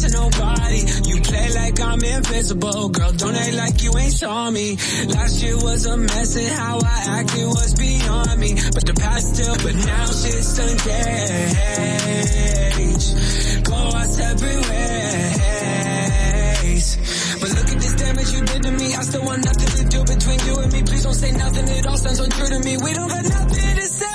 to nobody. You play like I'm invisible, girl. Don't act like you ain't saw me. Last year was a mess and how I acted was beyond me. But the past still, but now shit's engaged. Go our separate ways. But look at this damage you did to me. I still want nothing to do between you and me. Please don't say nothing. It all sounds untrue to me. We don't got nothing to say.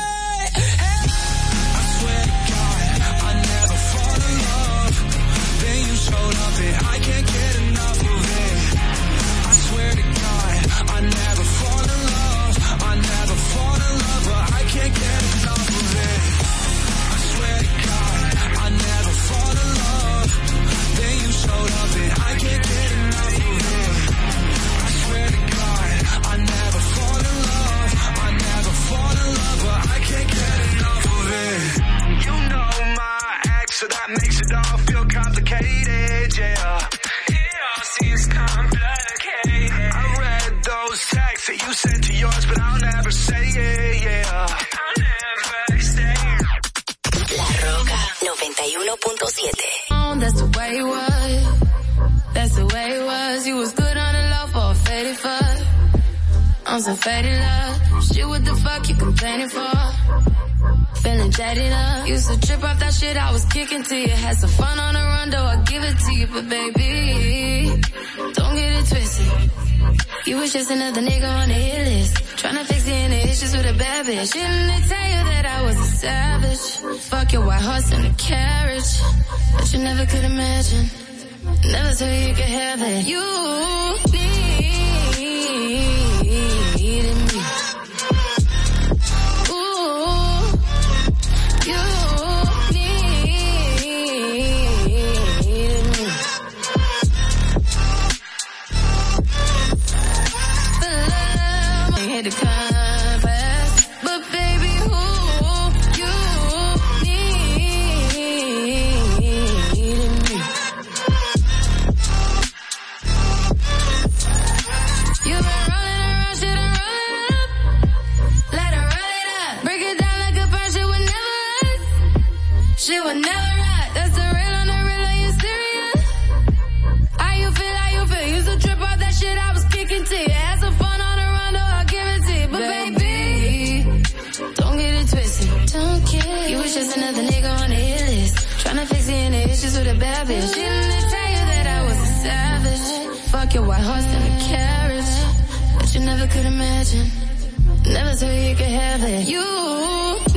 cause I'm fed in love. Shit, what the fuck you complaining for? Feeling jaded up. Used to trip off that shit I was kicking to you. Had some fun on the run, though I give it to you. But baby, don't get it twisted. You was just another nigga on the hit list. Tryna fix the inner issues with a bad bitch. Didn't they tell you that I was a savage? Fuck your white horse and a carriage. But you never could imagine. Never thought you could have it. You need Eating imagine. Never thought you could have it. You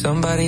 somebody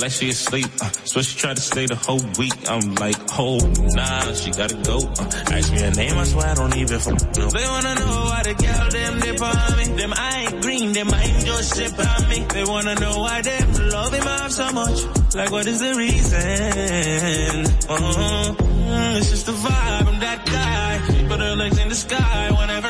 like she asleep. Uh, so she tried to stay the whole week. I'm like, oh, nah, she gotta go. Uh, ask me her name, I swear I don't even f-. They wanna know why the girl them dip on me. Them I ain't green, them I ain't just sip on me. They wanna know why them love him off so much. Like what is the reason? Uh-huh. Mm, it's just the vibe, I'm that guy. She put her legs in the sky whenever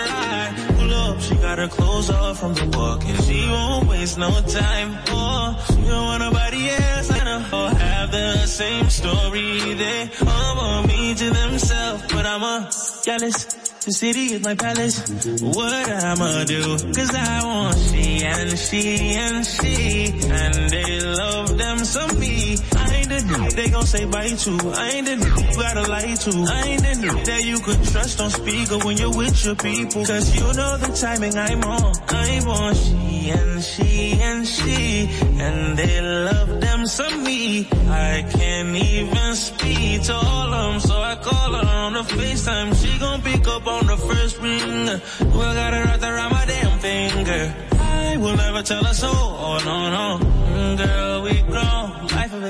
got her clothes off from the walk and she won't waste no time. Oh, she don't want nobody else. I know all have the same story. They all want me to themselves, but I'm a jealous. The city is my palace. What I'ma do? Cause I want she and she and she. And they love them some me. I ain't the dude they gon' say bye to. I ain't the dude you gotta lie to. I ain't the dude that you could trust on speaker when you're with your people. Cause you know the timing I'm on. I want she and she and she. And they love them some me. I can't even speak to all of them. So I call her on the FaceTime. She gon' pick up on the first ring. Well, got her wrapped around my damn finger. I will never tell her so. Oh, no, no. Girl, we grown.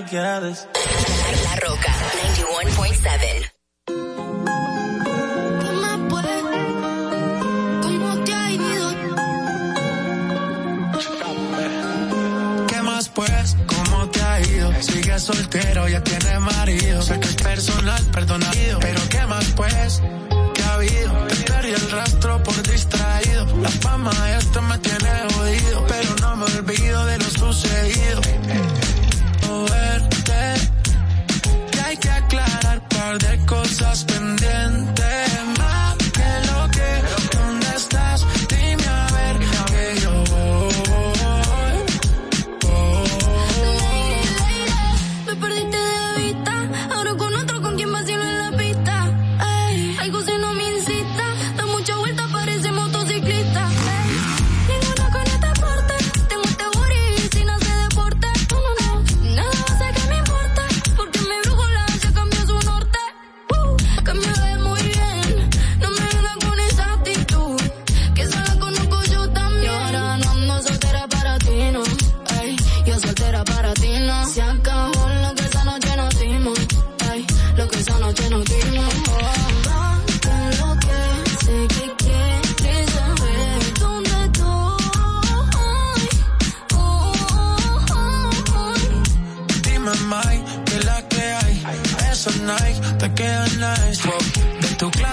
The gallus. La Roca 91.7. ¿Qué más pues? ¿Cómo te ha ido? ¿Qué más pues? ¿Cómo te ha ido? Sigues soltero, ya tienes marido. Sé que es personal, perdonado. Pero ¿qué más pues? ¿Qué ha habido? Te perdí el rastro por distraído. La fama de esto me tiene jodido. Pero no me olvido de lo sucedido. Moverte, que hay que aclarar par de cosas pendientes.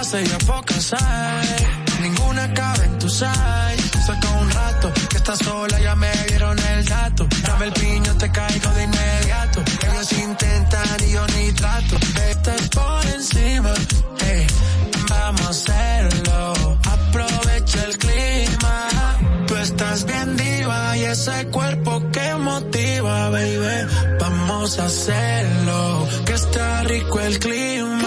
Clase y a pocas hay. Ninguna cabe en tu side. Saca un rato que estás sola, ya me dieron el dato. Dame el piño, te caigo de inmediato. Ellos intentan y yo ni trato. Estás por encima, ey, vamos a hacerlo. Aprovecha el clima. Tú estás bien diva y ese cuerpo que motiva, baby. Vamos a hacerlo, que está rico el clima.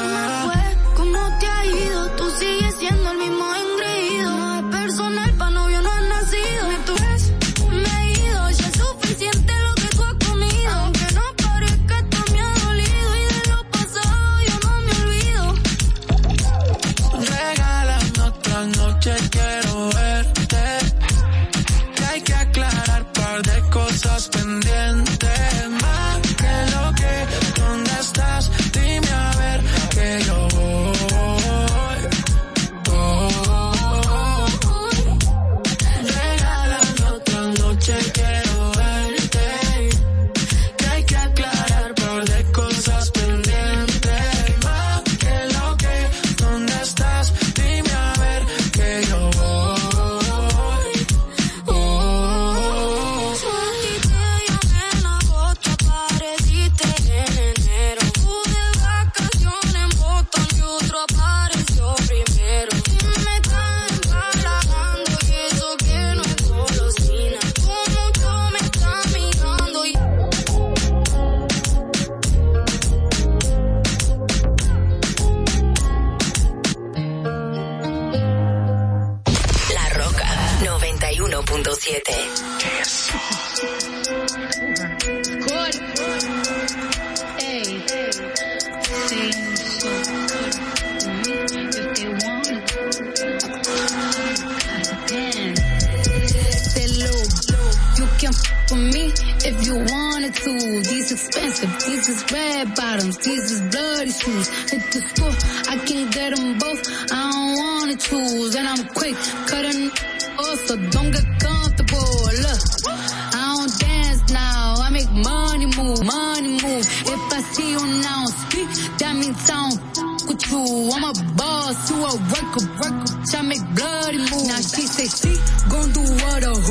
You can f with me if you wanted to. These expensive, these is red bottoms, these is bloody shoes. Hit the school, I can get them both. I don't wanna choose, and I'm quick cutting off, so don't get comfortable. Look, I don't dance now, I make money move, money move. If I see you now speak, that means I don't with you. I'm a boss, you a worker, worker. I make bloody moves. Now she say she gon' do what or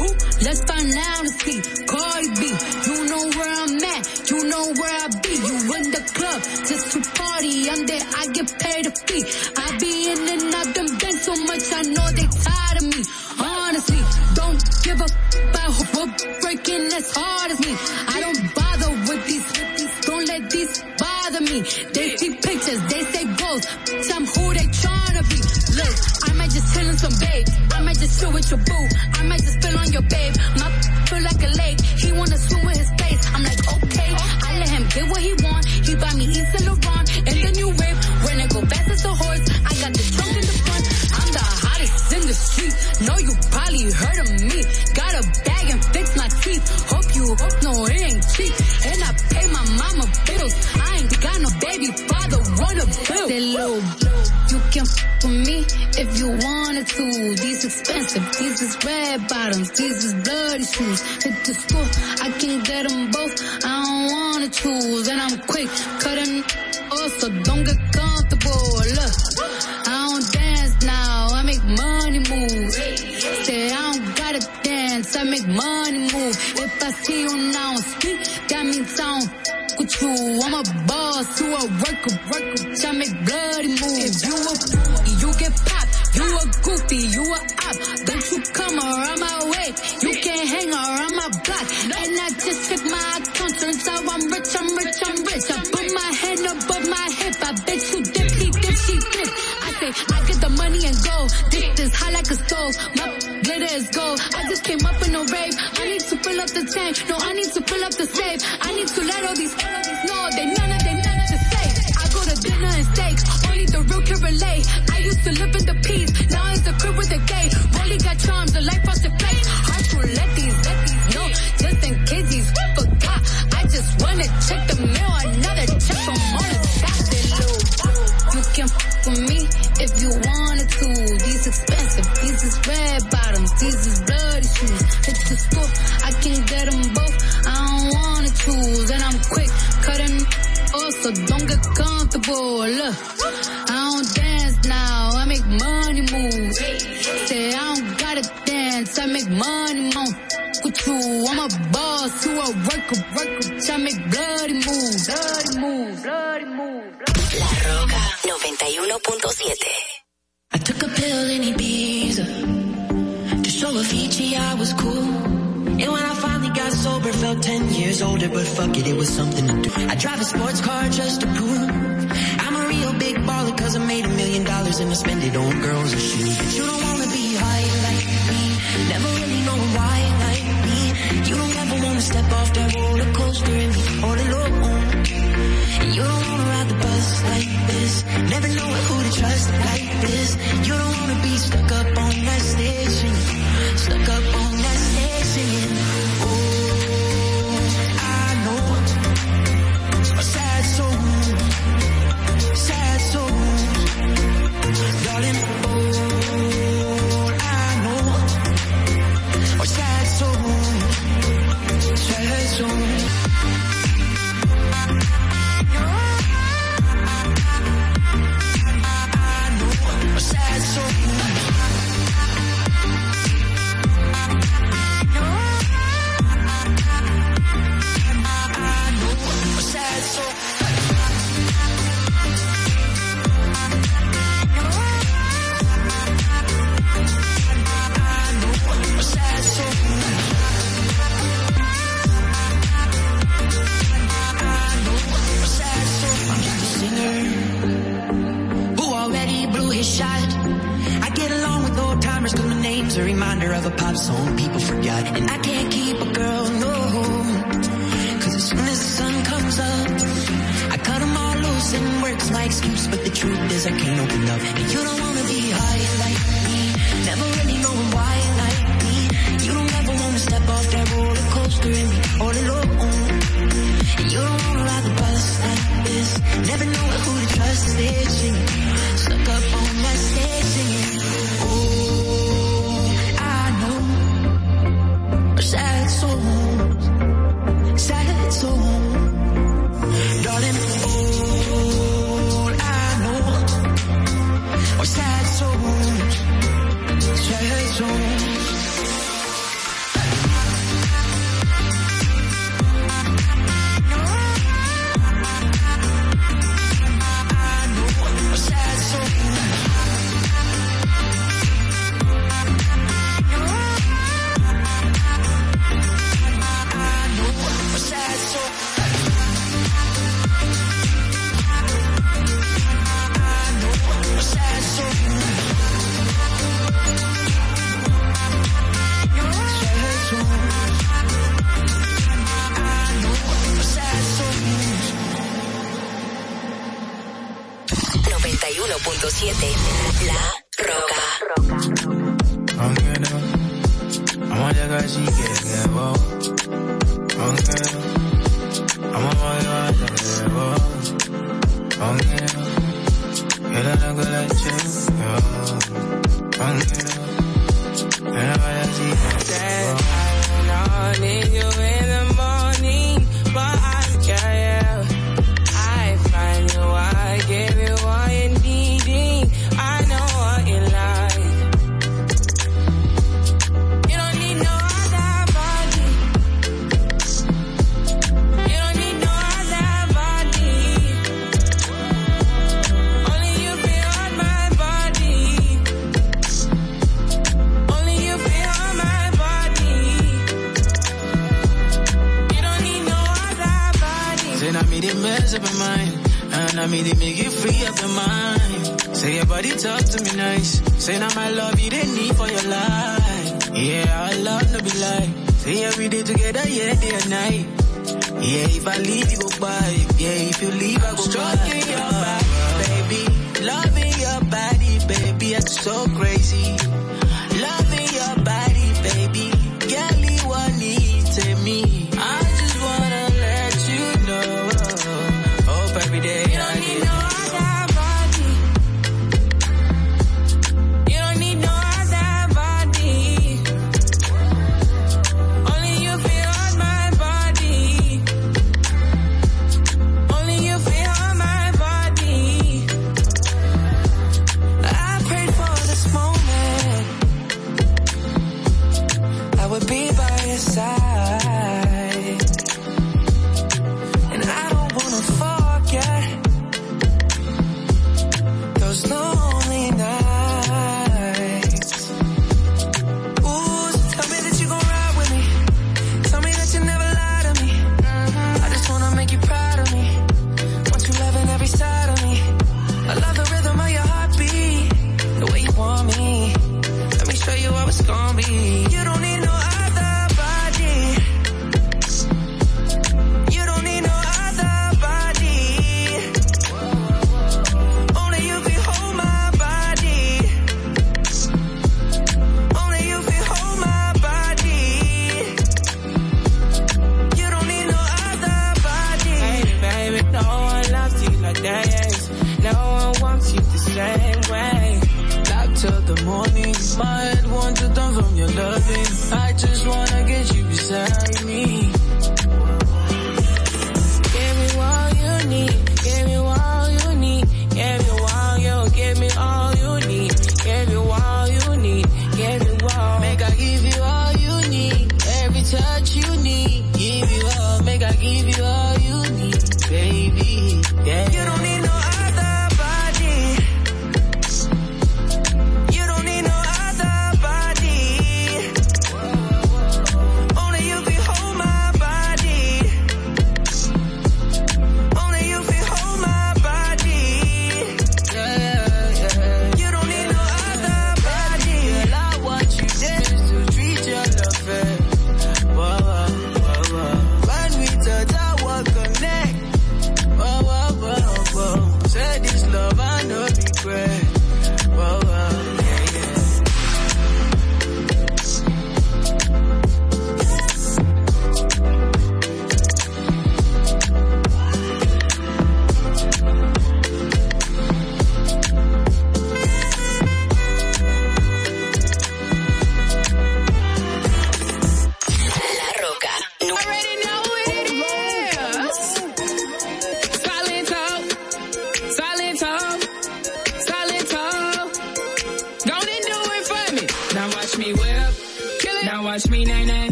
find out and see. Cardi B, you know where I'm at, you know where I be. You in the club just to party. I'm there, I get paid a fee. I be in and out them so much, I know they tired of me. Honestly, don't give a about who breaking as hard as me. I don't bother with these, with these don't let these bother me. They Just chill with your boo. I might just spill on your babe. My feel like a lake. He wanna swim with his face. I'm like, okay. I let him get what he want. He buy me East and Laurent and the new wave. When it go fast as a horse, I got the trunk in the front. I'm the hottest in the street. Know you probably heard of me. Got a bag and fix my teeth. Hope you hope no it ain't cheap. And I pay my mama bills. I ain't got no baby father wanna bill. You can f with me if you wanted to. Red bottoms, these is bloody shoes. Hit the school, I can get them both. I don't wanna choose, and I'm quick cutting off, so don't get comfortable. Look, I don't dance now, I make money move. Say I don't gotta dance, I make money move. If I see you now speak, that means I don't with you. I'm a boss, you a worker, worker. I make bloody moves. If you a a goofy, you a op. Don't you come around my way. You can't hang around my block. And I just check my account. Out I'm rich, I'm rich, I'm rich. I put my hand above my hip. I bet you dipsy, dipsy, dip. I say, I get the money and go. This is hot like a stove. My glitter is gold. I just came up in a rave. I need to fill up the tank. No, I need to fill up the safe. I need to let all these know they none of they none of the safe. I go to dinner and steaks. The real can relate. I used to live in the peace. Now it's a crib with a gay. Rolly got charms, the life frosted flake. Hard to let these, let these know. Just in case these forgot. I just wanna check the mail. Another check from all the. That you can f with me if you wanted to. These expensive, these is red bottoms, these is bloody shoes. Hit the school, I can get them both. I don't wanna choose, and I'm quick cutting so don't get comfortable. Look, I don't dance now, I make money move. Say I don't gotta dance, I make money move. With you, I'm a boss, you a worker, worker. I make bloody moves, bloody moves, bloody moves. La Roca 91.7. I took a pill in Ibiza to show Avicii I was cool. Sober, felt 10 years older, but fuck it, it was something to do. I drive a sports car just to prove I'm a real big baller cause I made a million dollars and I spend it on girls and shoes. But you don't wanna be high like me, never really know why like me. You don't ever wanna step off that roller coaster and be all alone. You don't wanna ride the bus like this, never know who to trust like this. You don't wanna be stuck up on that station, stuck up on cause a reminder of a pop song people forgot. And I can't keep a girl, no. Cause as soon as the sun comes up, I cut them all loose and works my excuse. But the truth is I can't open up. And you don't wanna be high like me. Never really knowing why like me. You don't ever wanna step off that roller coaster and be all alone. And you don't wanna ride the bus like this. Never know who to trust stage singing. Stuck up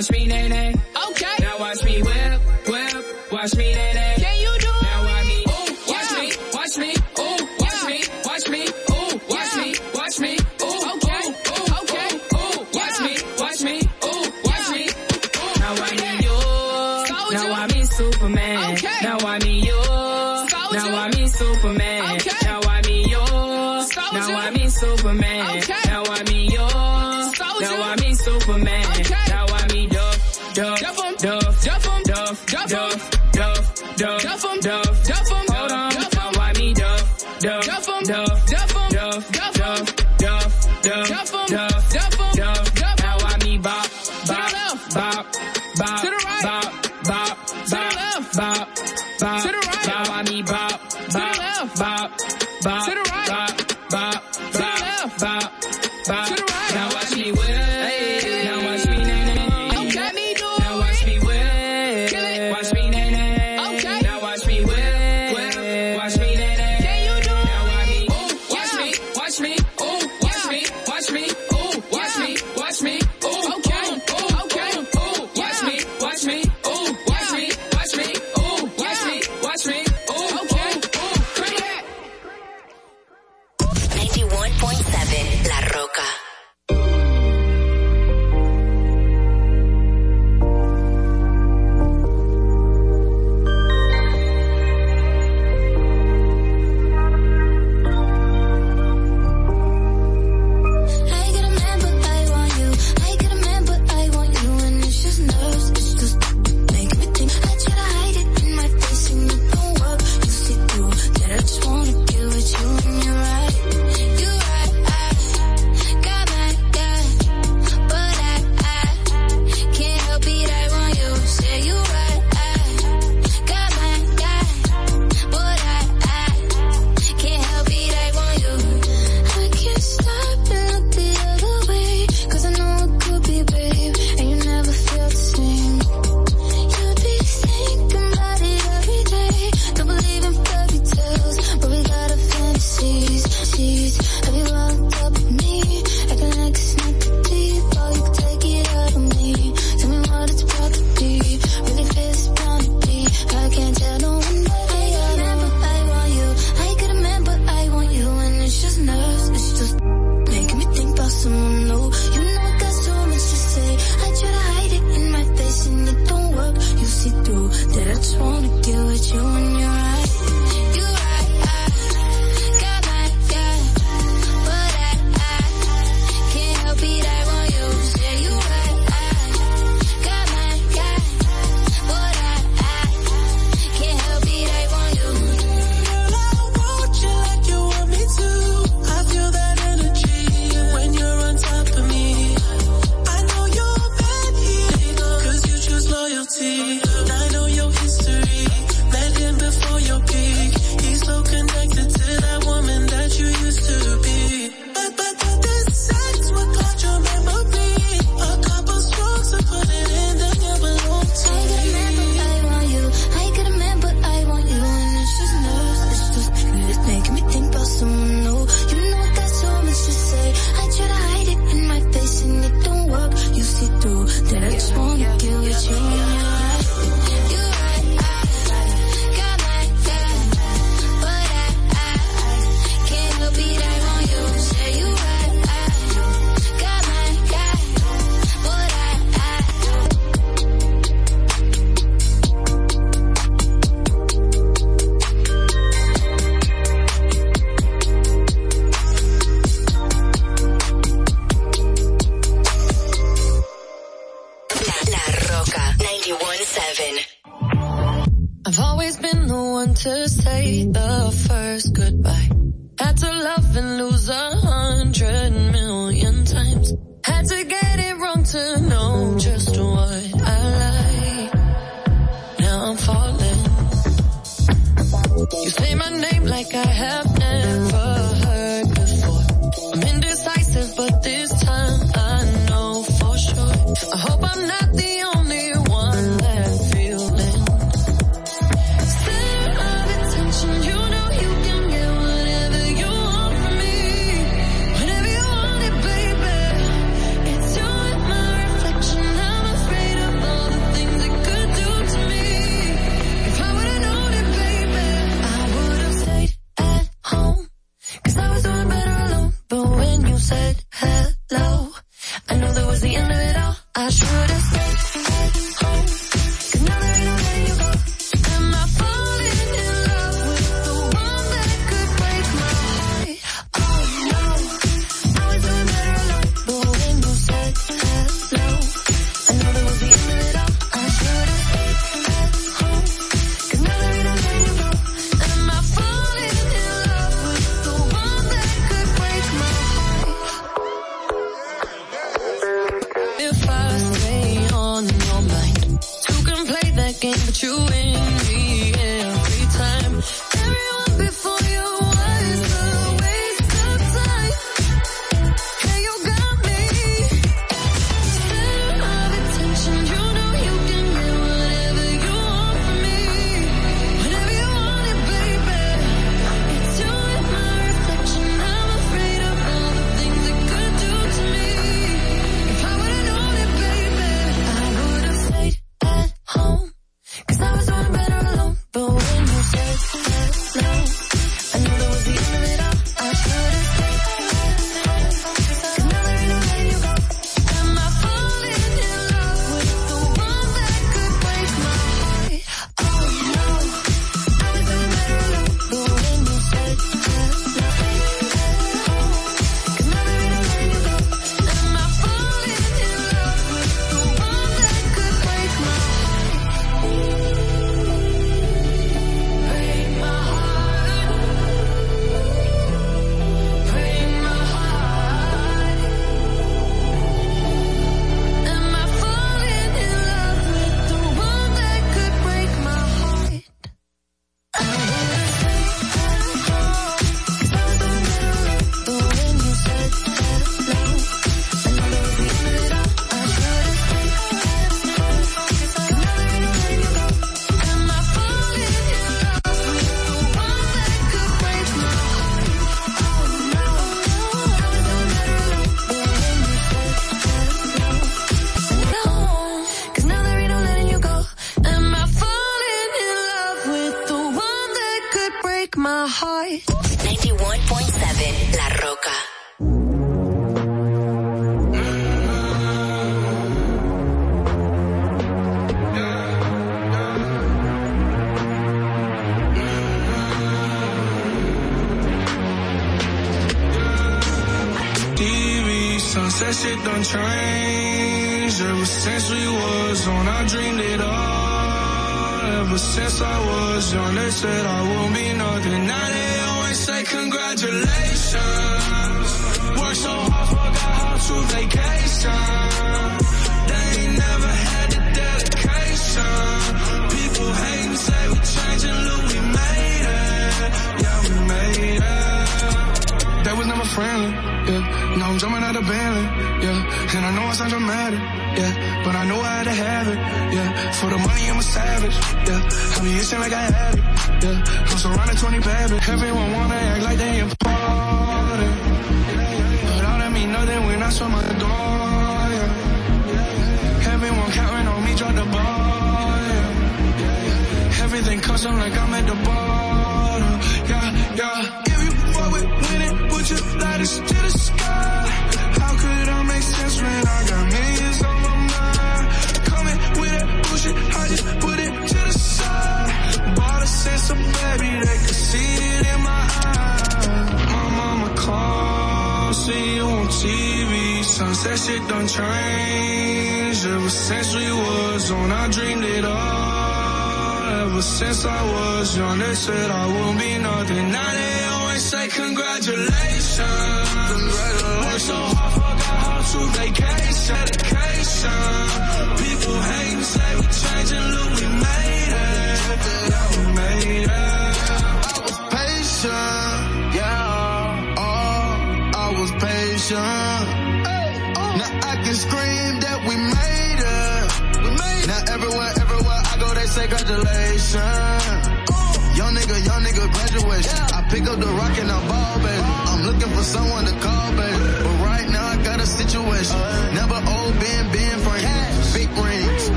Watch me nay nay.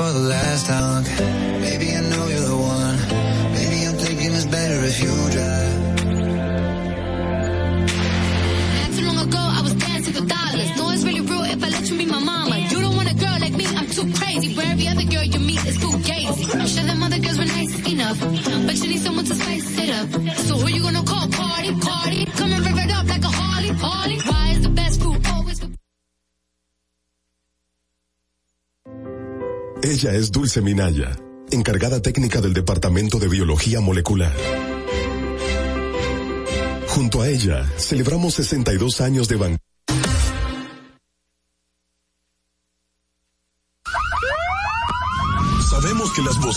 father Dulce encargada técnica del Departamento de Biología Molecular. Junto a ella, celebramos 62 años de ban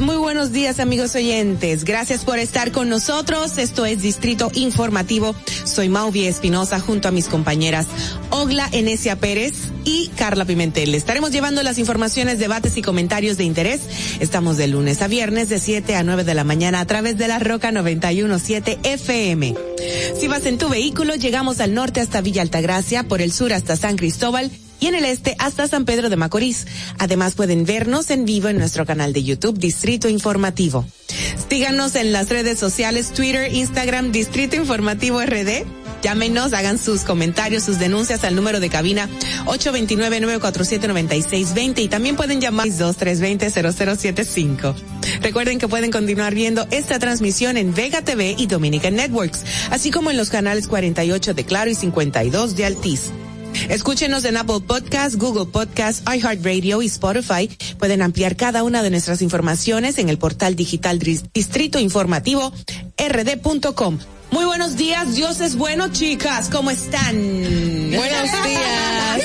Muy buenos días amigos oyentes. Gracias por estar con nosotros. Esto es Distrito Informativo. Soy Mauvi Espinosa junto a mis compañeras Ogla Enesia Pérez y Carla Pimentel. Estaremos llevando las informaciones, debates y comentarios de interés. Estamos de lunes a viernes de 7 a 9 de la mañana a través de la Roca 917 FM. Si vas en tu vehículo, llegamos al norte hasta Villa Altagracia, por el sur hasta San Cristóbal y en el este hasta San Pedro de Macorís. Además pueden vernos en vivo en nuestro canal de YouTube Distrito Informativo. Síganos en las redes sociales Twitter, Instagram, Distrito Informativo RD. Llámenos, hagan sus comentarios, sus denuncias al número de cabina 829-947-9620 y también pueden llamar 2320-0075. Recuerden que pueden continuar viendo esta transmisión en Vega TV y Dominican Networks, así como en los canales 48 de Claro y 52 de Altiz. Escúchenos en Apple Podcast, Google Podcast, iHeartRadio y Spotify. Pueden ampliar cada una de nuestras informaciones en el portal digital Distrito Informativo rd.com. Muy buenos días, Dios es bueno, chicas, ¿cómo están? Buenos días.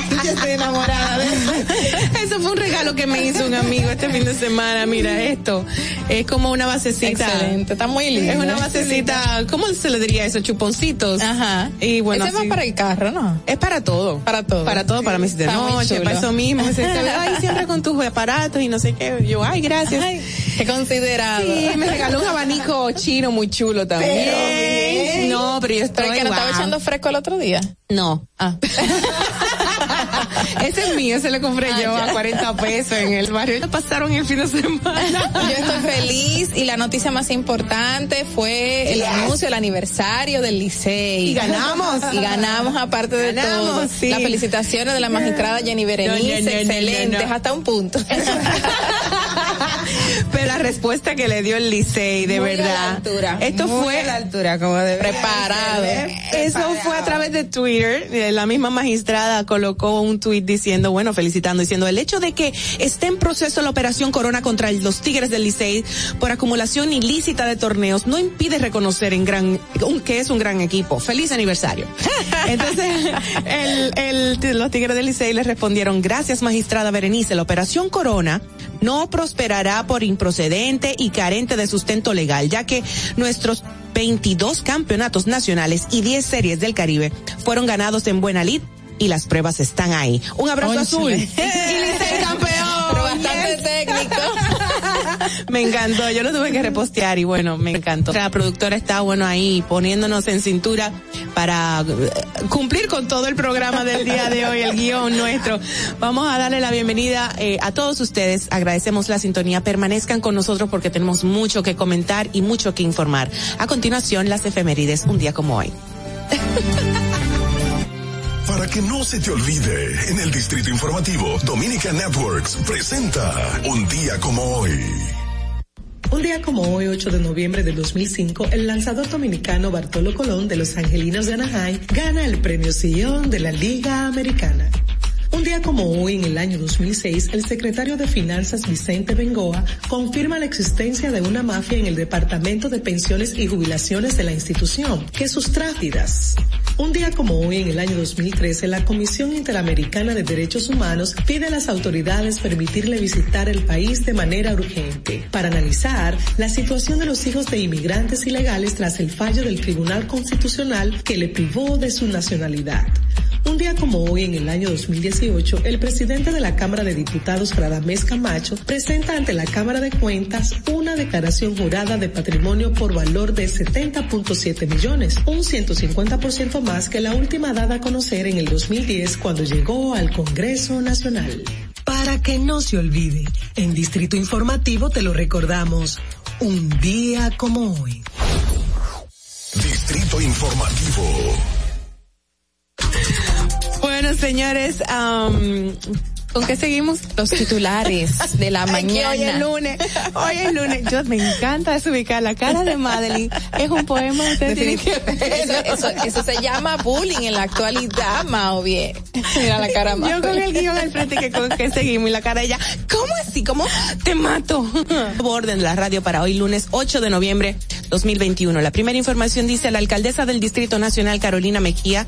Yo estoy enamorada. de- Eso fue un regalo que me hizo un amigo este fin de semana. Mira esto, es como una basecita. Excelente, está muy lindo. Es una basecita, ¿cómo se le diría eso? Chuponcitos. Ajá. Y bueno, Ese es más así- para el carro, ¿no? es para todo. Para todo. Para todo, para mis de noche, para eso mismo. Ay, siempre con tus aparatos y no sé qué. Yo, ay, gracias. Ay, qué considerado. Sí, me regaló un abanico chino muy chulo también. bien. No, pero yo estoy Pero que no estaba echando fresco el otro día. No. Ah. Ese es mío, ese lo compré Ah, yo ya. a 40 pesos en el barrio. Lo pasaron el fin de semana. Yo estoy feliz y la noticia más importante fue el anuncio, el aniversario del Licey. Y ganamos. Y ganamos aparte de Ganamos, todo. sí. Las felicitaciones de la magistrada Jenny Berenice, No, no, no, no, excelentes, hasta un punto. Pero la respuesta que le dio el Licey, de Muy a verdad. la altura, Esto muy fue a la altura, como de Preparado. Eso fue a través de Twitter. Eh, La misma magistrada colocó un tweet diciendo, bueno, felicitando, diciendo el hecho de que esté en proceso la operación Corona contra los Tigres del Licey por acumulación ilícita de torneos no impide reconocer en gran que es un gran equipo. Feliz aniversario. Entonces, el, el- los Tigres del Licey le respondieron, gracias magistrada Berenice, la operación Corona no prosperará por improcedente y carente de sustento legal, ya que nuestros 22 campeonatos nacionales y 10 series del Caribe fueron ganados en buena lid y las pruebas están ahí. Un abrazo azul. y Licey campeón. Pero bastante Yes. técnico. Me encantó, yo lo tuve que repostear y bueno, me encantó. La productora está bueno ahí poniéndonos en cintura para eh, cumplir con todo el programa del día de hoy, el guion nuestro. Vamos a darle la bienvenida eh, a todos ustedes, agradecemos la sintonía, permanezcan con nosotros porque tenemos mucho que comentar y mucho que informar. A continuación, las efemérides, un día como hoy. Para que no se te olvide, en el Distrito Informativo, Dominica Networks presenta Un día como hoy. Un día como hoy, 8 de noviembre de 2005, el lanzador dominicano Bartolo Colón de los Angelinos de Anaheim gana el premio Sillón de la Liga Americana. Un día como hoy, en el año 2006, el secretario de Finanzas Vicente Bengoa confirma la existencia de una mafia en el Departamento de Pensiones y Jubilaciones de la institución, que tráfidas. Un día como hoy, en el año 2013, la Comisión Interamericana de Derechos Humanos pide a las autoridades permitirle visitar el país de manera urgente para analizar la situación de los hijos de inmigrantes ilegales tras el fallo del Tribunal Constitucional que le privó de su nacionalidad. Un día como hoy, en el año 2018, el presidente de la Cámara de Diputados, Radamés Camacho, presenta ante la Cámara de Cuentas una declaración jurada de patrimonio por valor de 70.7 millones, un 150% más que la última dada a conocer en el 2010 cuando llegó al Congreso Nacional. Para que no se olvide, en Distrito Informativo te lo recordamos, un día como hoy. Distrito Informativo. Bueno, señores, um, ¿Con qué seguimos? Los titulares de la mañana. hoy es lunes. Hoy es lunes. Yo me encanta desubicar la cara de Madeline. Es un poema. Eso, eso, se llama bullying en la actualidad, Mao bien. Mira la cara Yo con el guion al frente que con que seguimos y la cara de ella. ¿Cómo así? ¿Cómo te mato? Orden de la radio para hoy lunes 8 de noviembre 2021. La primera información dice la alcaldesa del Distrito Nacional Carolina Mejía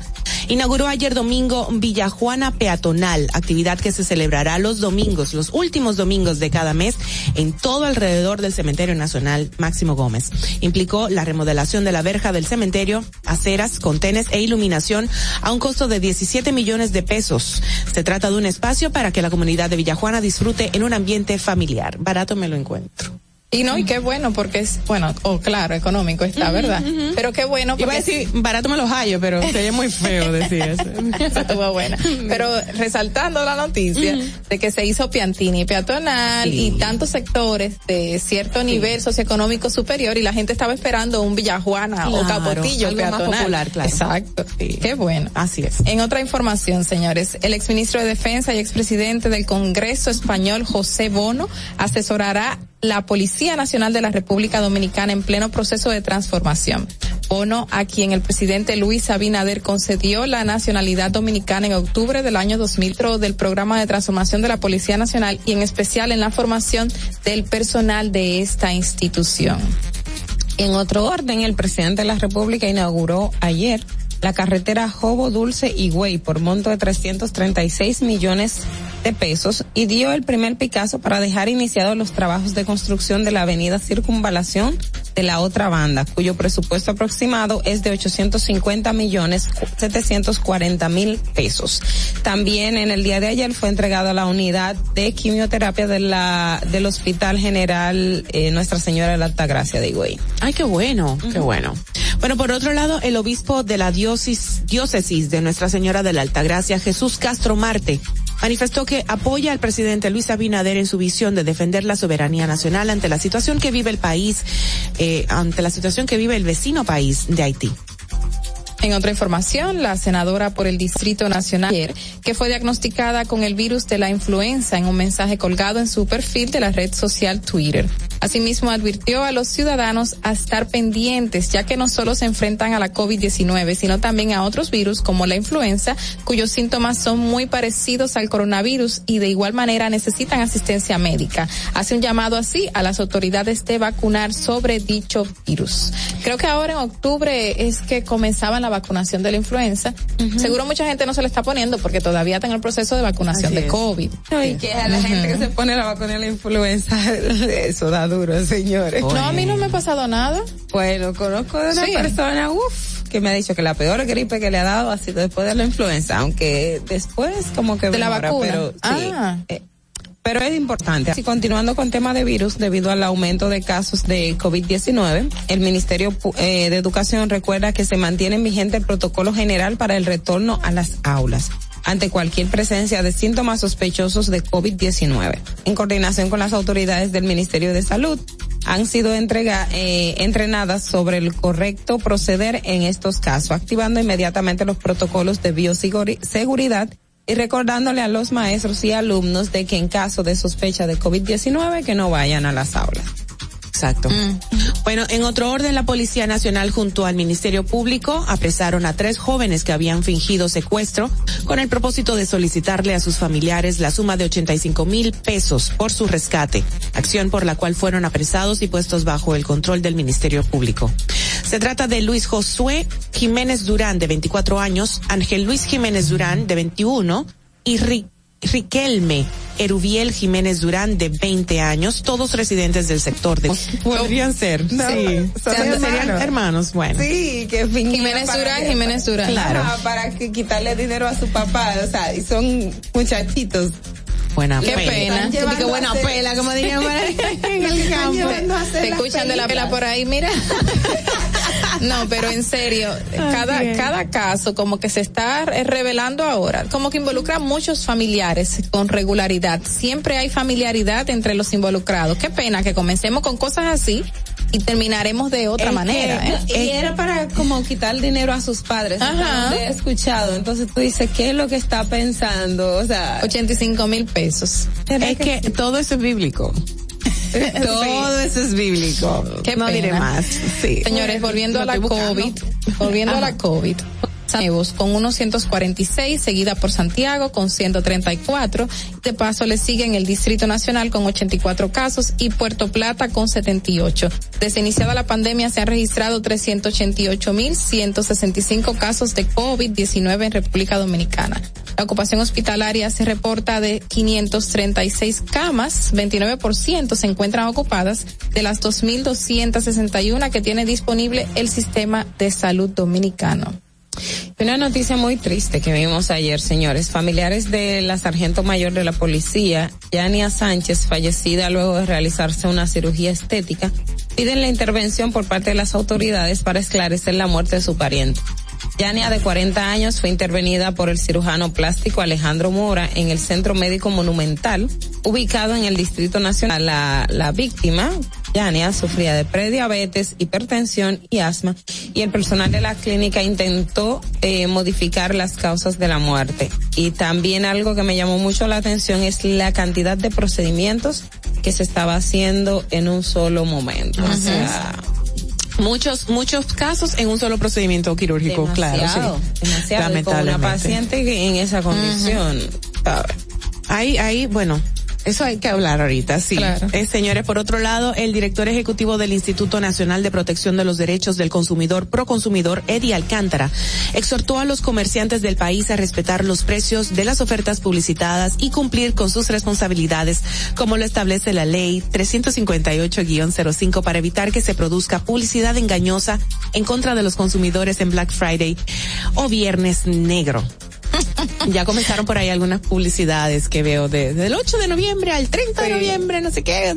inauguró ayer domingo Villajuana Peatonal, actividad que se celebrará los domingos, los últimos domingos de cada mes en todo alrededor del Cementerio Nacional Máximo Gómez. Implicó la remodelación de la verja del cementerio, aceras, contenes e iluminación a un costo de 17 millones de pesos. Se trata de un espacio para que la comunidad de Villajuana disfrute en un ambiente familiar. Barato me lo encuentro. Y no, y qué bueno, porque es, bueno, o claro, económico está, ¿verdad? Pero qué bueno. Porque Iba a decir, barato me los hallo, pero sería muy feo decir eso. eso estuvo buena. Pero resaltando la noticia de que se hizo Piantini peatonal y tantos sectores de cierto nivel socioeconómico superior y la gente estaba esperando un Villajuana o Capotillo peatonal. popular, claro. Exacto. Qué bueno. Así es. En otra información, señores, el exministro de Defensa y expresidente del Congreso español, José Bono, asesorará la Policía Nacional de la República Dominicana en pleno proceso de transformación. Bono, a quien el presidente Luis Abinader concedió la nacionalidad dominicana en octubre del año 2000 del programa de transformación de la Policía Nacional y en especial en la formación del personal de esta institución. En otro orden, el presidente de la República inauguró ayer la carretera Jobo Dulce y Güey por monto de 336 millones de pesos y dio el primer Picasso para dejar iniciados los trabajos de construcción de la avenida Circunvalación de la otra banda, cuyo presupuesto aproximado es de 850 millones 740 mil pesos. También en el día de ayer fue entregado a la unidad de quimioterapia de la del Hospital General eh, Nuestra Señora de la Altagracia de Higüey. Ay, qué bueno, qué bueno. Bueno, por otro lado, el obispo de la diócesis, diócesis de Nuestra Señora de la Altagracia, Jesús Castro Marte, manifestó que apoya al presidente Luis Abinader en su visión de defender la soberanía nacional ante la situación que vive el país, eh, ante la situación que vive el vecino país de Haití. En otra información, la senadora por el Distrito Nacional, que fue diagnosticada con el virus de la influenza en un mensaje colgado en su perfil de la red social Twitter. Asimismo, advirtió a los ciudadanos a estar pendientes, ya que no solo se enfrentan a la COVID-19, sino también a otros virus como la influenza, cuyos síntomas son muy parecidos al coronavirus y de igual manera necesitan asistencia médica. Hace un llamado así a las autoridades de vacunar sobre dicho virus. Creo que ahora en octubre es que comenzaba la vacunación de la influenza. Seguro mucha gente no se le está poniendo porque todavía está en el proceso de vacunación de COVID. y que a la gente que se pone la vacuna de la influenza, eso da duro, señores. No, a mí no me ha pasado nada. Bueno, conozco de una persona, uff, que me ha dicho que la peor gripe que le ha dado ha sido después de la influenza, aunque después como que de la vacuna. Pero, ah. Eh, pero es importante. Y continuando con tema de virus, debido al aumento de casos de COVID-19, el Ministerio eh, de Educación recuerda que se mantiene vigente el protocolo general para el retorno a las aulas ante cualquier presencia de síntomas sospechosos de COVID-19. En coordinación con las autoridades del Ministerio de Salud, han sido entrega, eh, entrenadas sobre el correcto proceder en estos casos, activando inmediatamente los protocolos de bioseguridad y recordándole a los maestros y alumnos de que en caso de sospecha de COVID-19 que no vayan a las aulas. Exacto. Bueno, en otro orden, la Policía Nacional junto al Ministerio Público apresaron a tres jóvenes que habían fingido secuestro con el propósito de solicitarle a sus familiares la suma de 85 mil pesos por su rescate, acción por la cual fueron apresados y puestos bajo el control del Ministerio Público. Se trata de Luis Josué Jiménez Durán, de 24 años, Ángel Luis Jiménez Durán, de 21, y Ri- Riquelme Erubiel Jiménez Durán, de 20 años, todos residentes del sector de... Podrían ser, No, sí. son Serían hermanos. hermanos, bueno. Sí, que Jiménez Durán, que- Jiménez Durán. Claro. Para que quitarle dinero a su papá, o sea, y son muchachitos. Buena Qué pena. Qué buena pela, como dirían ahí en el hacer Te escuchan de la pela por ahí, mira. No, pero en serio, cada, caso como que se está revelando ahora, como que involucra a muchos familiares con regularidad. Siempre hay familiaridad entre los involucrados. Qué pena que comencemos con cosas así y terminaremos de otra Es manera. que- ¿eh? Y era para como quitar dinero a sus padres. Ajá. Ajá. He escuchado. Entonces tú dices, ¿qué es lo que está pensando? O sea, 85 mil pesos. Es que todo eso es bíblico. Todo eso es bíblico. Qué no pena. diré más. Sí. Señores, volviendo a la. COVID, volviendo a la COVID. Nuevos con unos 146, seguida por Santiago con 134. De paso le siguen el Distrito Nacional con 84 casos y Puerto Plata con 78. Desde iniciada la pandemia se han registrado 388.165 casos de COVID-19 en República Dominicana. La ocupación hospitalaria se reporta de 536 camas, 29% se encuentran ocupadas de las 2.261 que tiene disponible el sistema de salud dominicano. Una noticia muy triste que vimos ayer, señores. Familiares de la sargento mayor de la policía, Yania Sánchez, fallecida luego de realizarse una cirugía estética, piden la intervención por parte de las autoridades para esclarecer la muerte de su pariente. Yania, de 40 años, fue intervenida por el cirujano plástico Alejandro Mora en el Centro Médico Monumental, ubicado en el Distrito Nacional. La, la víctima, Yania, sufría de prediabetes, hipertensión y asma, y el personal de la clínica intentó eh, modificar las causas de la muerte. Y también algo que me llamó mucho la atención es la cantidad de procedimientos que se estaba haciendo en un solo momento. O sea, Muchos, muchos casos en un solo procedimiento quirúrgico, claro. demasiado, sí. demasiado. Y Con una Lamentablemente. paciente en esa condición. ¿sabes? Ahí, ahí, bueno, eso hay que hablar ahorita, sí. Claro. Eh, señores, por otro lado, el director ejecutivo del Instituto Nacional de Protección de los Derechos del Consumidor, Proconsumidor, Eddie Alcántara, exhortó a los comerciantes del país a respetar los precios de las ofertas publicitadas y cumplir con sus responsabilidades, como lo establece la ley 358-05 para evitar que se produzca publicidad engañosa en contra de los consumidores en Black Friday o Viernes Negro. Ya comenzaron por ahí algunas publicidades que veo de, del 8 de noviembre al 30 de noviembre, no sé qué.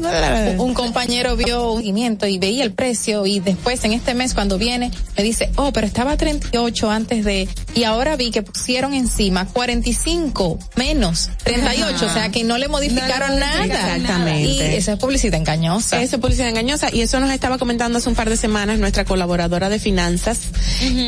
Un compañero vio un seguimiento y veía el precio y después en este mes cuando viene me dice, oh, pero estaba 38 antes de, y ahora vi que pusieron encima 45 menos 38, o sea que no le modificaron No le nada. Exactamente. Y esa es publicidad engañosa. Eso es publicidad engañosa y eso nos estaba comentando hace un par de semanas nuestra colaboradora de finanzas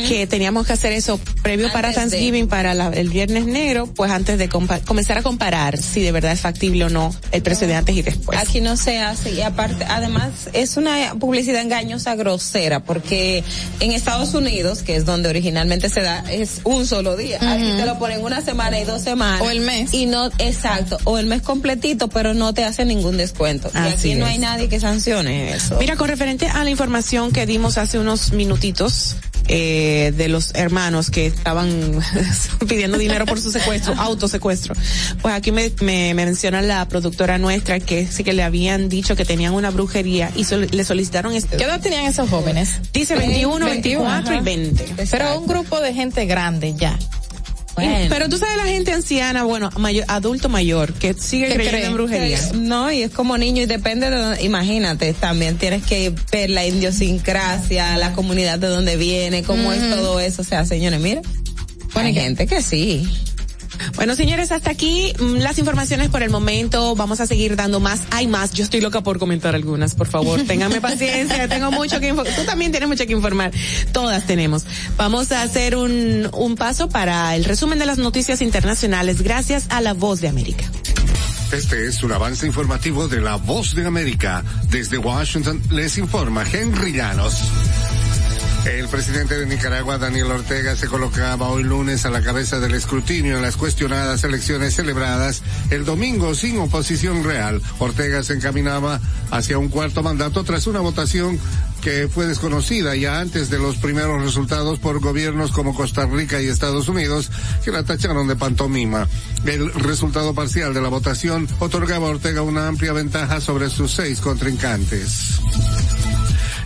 que teníamos que hacer eso previo para Antes de. Thanksgiving para la- el viernes negro, pues antes de comenzar a comparar si de verdad es factible o no el precio de antes y después. Aquí no se hace y aparte, además es una publicidad engañosa grosera porque en Estados Unidos, que es donde originalmente se da, es un solo día. Aquí te lo ponen una semana y dos semanas. O el mes. Y no, exacto, o el mes completito, pero no te hacen ningún descuento. y Así aquí no hay nadie que sancione eso. Mira, con referente a la información que dimos hace unos minutitos eh, de los hermanos que estaban pidiendo dinero por su secuestro, autosecuestro, pues aquí me, me, me menciona la productora nuestra que sí que le habían dicho que tenían una brujería y sol- le solicitaron este. ¿Qué edad tenían esos jóvenes? Dice 21, 21, 24 y ajá. 20. Pero un grupo de gente grande ya. Bueno. Pero tú sabes la gente anciana, bueno, mayor, adulto mayor, que sigue ¿Qué creyendo cree? en brujería. No, y es como niño y depende de dónde- imagínate, también tienes que ver la idiosincrasia, la comunidad de donde viene, cómo es todo eso, o sea, señores, mira, hay gente que sí. Bueno, señores, hasta aquí mm, las informaciones por el momento. Vamos a seguir dando más. Hay más. Yo estoy loca por comentar algunas, por favor. Ténganme paciencia. Tengo mucho que informar. Tú también tienes mucho que informar. Todas tenemos. Vamos a hacer un, un paso para el resumen de las noticias internacionales gracias a la voz de América. Este es un avance informativo de la Voz de América. Desde Washington les informa Henry Llanos. El presidente de Nicaragua, Daniel Ortega, se colocaba hoy lunes a la cabeza del escrutinio en las cuestionadas elecciones celebradas el domingo sin oposición real. Ortega se encaminaba hacia un cuarto mandato tras una votación que fue desconocida ya antes de los primeros resultados por gobiernos como Costa Rica y Estados Unidos que la tacharon de pantomima. El resultado parcial de la votación otorgaba a Ortega una amplia ventaja sobre sus seis contrincantes.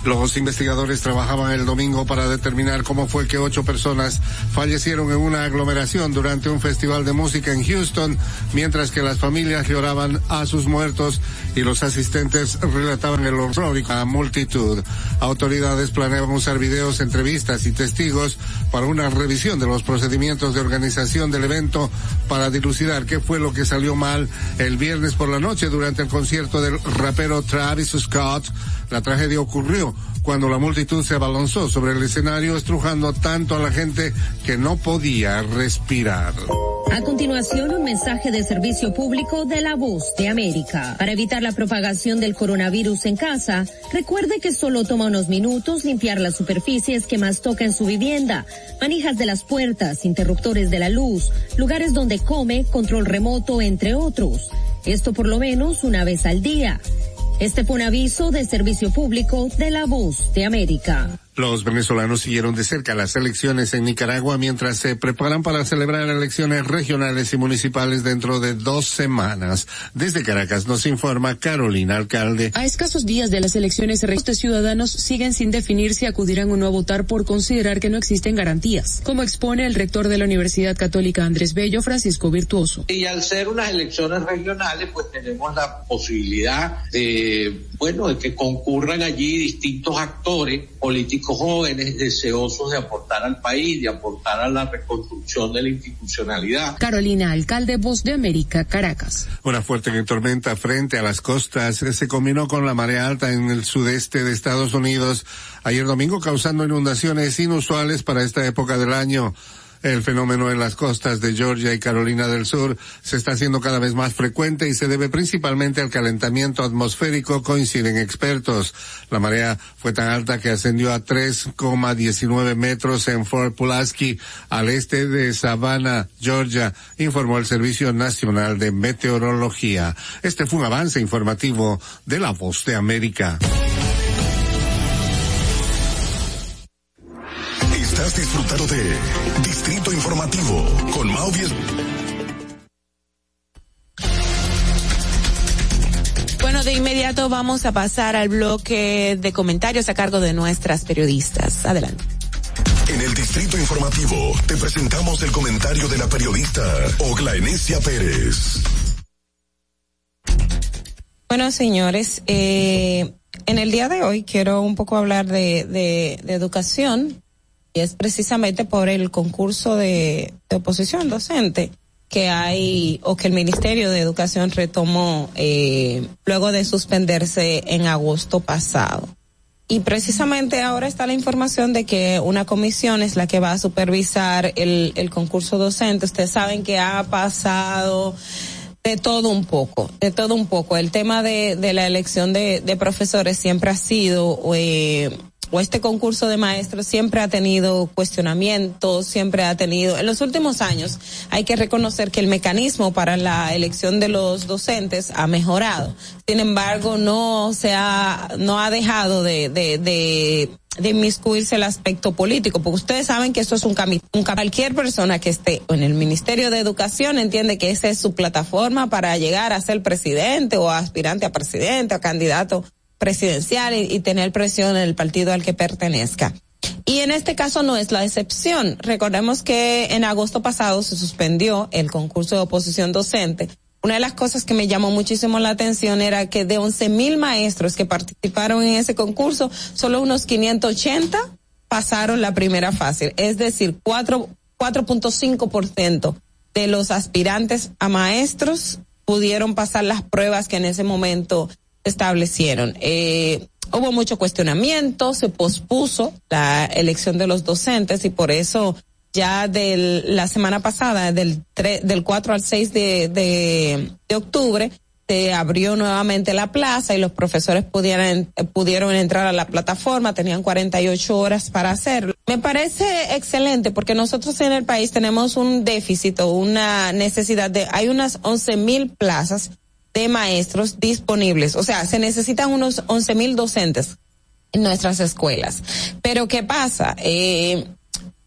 Los investigadores trabajaban el domingo para determinar cómo fue que ocho personas fallecieron en una aglomeración durante un festival de música en Houston, mientras que las familias lloraban a sus muertos y los asistentes relataban el horror y la multitud. Autoridades planeaban usar videos, entrevistas y testigos para una revisión de los procedimientos de organización del evento para dilucidar qué fue lo que salió mal el viernes por la noche durante el concierto del rapero Travis Scott. La tragedia ocurrió cuando la multitud se abalanzó sobre el escenario estrujando tanto a la gente que no podía respirar. A continuación, un mensaje de servicio público de la voz de América. Para evitar la propagación del coronavirus en casa, recuerde que solo toma unos minutos limpiar las superficies que más toca en su vivienda, manijas de las puertas, interruptores de la luz, lugares donde come, control remoto, entre otros. Esto por lo menos una vez al día. Este fue un aviso de servicio público de la voz de América. Los venezolanos siguieron de cerca las elecciones en Nicaragua mientras se preparan para celebrar elecciones regionales y municipales dentro de dos semanas. Desde Caracas nos informa Carolina Alcalde. A escasos días de las elecciones, de ciudadanos siguen sin definir si acudirán o no a votar por considerar que no existen garantías, como expone el rector de la Universidad Católica Andrés Bello, Francisco Virtuoso. Y al ser unas elecciones regionales, pues tenemos la posibilidad de, bueno, de que concurran allí distintos actores políticos jóvenes deseosos de aportar al país, de aportar a la reconstrucción de la institucionalidad. Carolina, alcalde Voz de América, Caracas. Una fuerte tormenta frente a las costas se combinó con la marea alta en el sudeste de Estados Unidos ayer domingo causando inundaciones inusuales para esta época del año. El fenómeno en las costas de Georgia y Carolina del Sur se está haciendo cada vez más frecuente y se debe principalmente al calentamiento atmosférico, coinciden expertos. La marea fue tan alta que ascendió a 3,19 metros en Fort Pulaski, al este de Savannah, Georgia, informó el Servicio Nacional de Meteorología. Este fue un avance informativo de la Voz de América. Estás disfrutando de Distrito Informativo con Mauvi. Bueno, de inmediato vamos a pasar al bloque de comentarios a cargo de nuestras periodistas. Adelante. En el Distrito Informativo te presentamos el comentario de la periodista Ogla Enesia Pérez. Bueno, señores, eh, en el día de hoy quiero un poco hablar de, de, de educación y es precisamente por el concurso de, de, oposición docente que hay o que el Ministerio de Educación retomó eh, luego de suspenderse en agosto pasado. Y precisamente ahora está la información de que una comisión es la que va a supervisar el, el concurso docente. Ustedes saben que ha pasado de todo un poco, de todo un poco. El tema de, de la elección de, de profesores siempre ha sido eh, o este concurso de maestros siempre ha tenido cuestionamientos, siempre ha tenido, en los últimos años hay que reconocer que el mecanismo para la elección de los docentes ha mejorado. Sin embargo, no se ha, no ha dejado de, de, de de inmiscuirse el aspecto político, porque ustedes saben que esto es un cambio. Un, cualquier persona que esté en el Ministerio de Educación entiende que esa es su plataforma para llegar a ser presidente o aspirante a presidente o candidato presidencial y, tener presión en el partido al que pertenezca. Y en este caso no es la excepción. Recordemos que en agosto pasado se suspendió el concurso de oposición docente. Una de las cosas que me llamó muchísimo la atención era que de 11 mil maestros que participaron en ese concurso, solo unos 580 pasaron la primera fase. Es decir, 4.5% de los aspirantes a maestros pudieron pasar las pruebas que en ese momento establecieron. Eh, hubo mucho cuestionamiento, se pospuso la elección de los docentes y por eso ya de la semana pasada, del, tre- del 4 al 6 de, de, de octubre, se abrió nuevamente la plaza y los profesores pudieran, pudieron entrar a la plataforma, tenían 48 horas para hacerlo. Me parece excelente porque nosotros en el país tenemos un déficit o una necesidad de, hay unas 11 mil plazas de maestros disponibles, o sea, se necesitan unos 11 mil docentes en nuestras escuelas. Pero ¿qué pasa? Eh,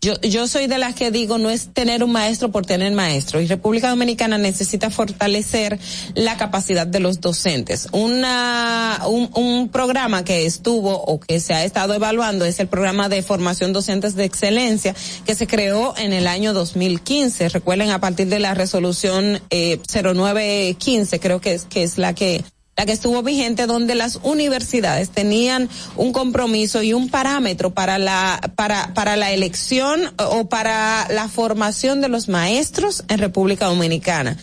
yo, yo soy de las que digo no es tener un maestro por tener maestro y República Dominicana necesita fortalecer la capacidad de los docentes. Una, un, un programa que estuvo o que se ha estado evaluando es el programa de formación docentes de excelencia que se creó en el año 2015. Recuerden a partir de la resolución eh, 0915 creo que es, que es la que la que estuvo vigente donde las universidades tenían un compromiso y un parámetro para la para para la elección o para la formación de los maestros en República Dominicana.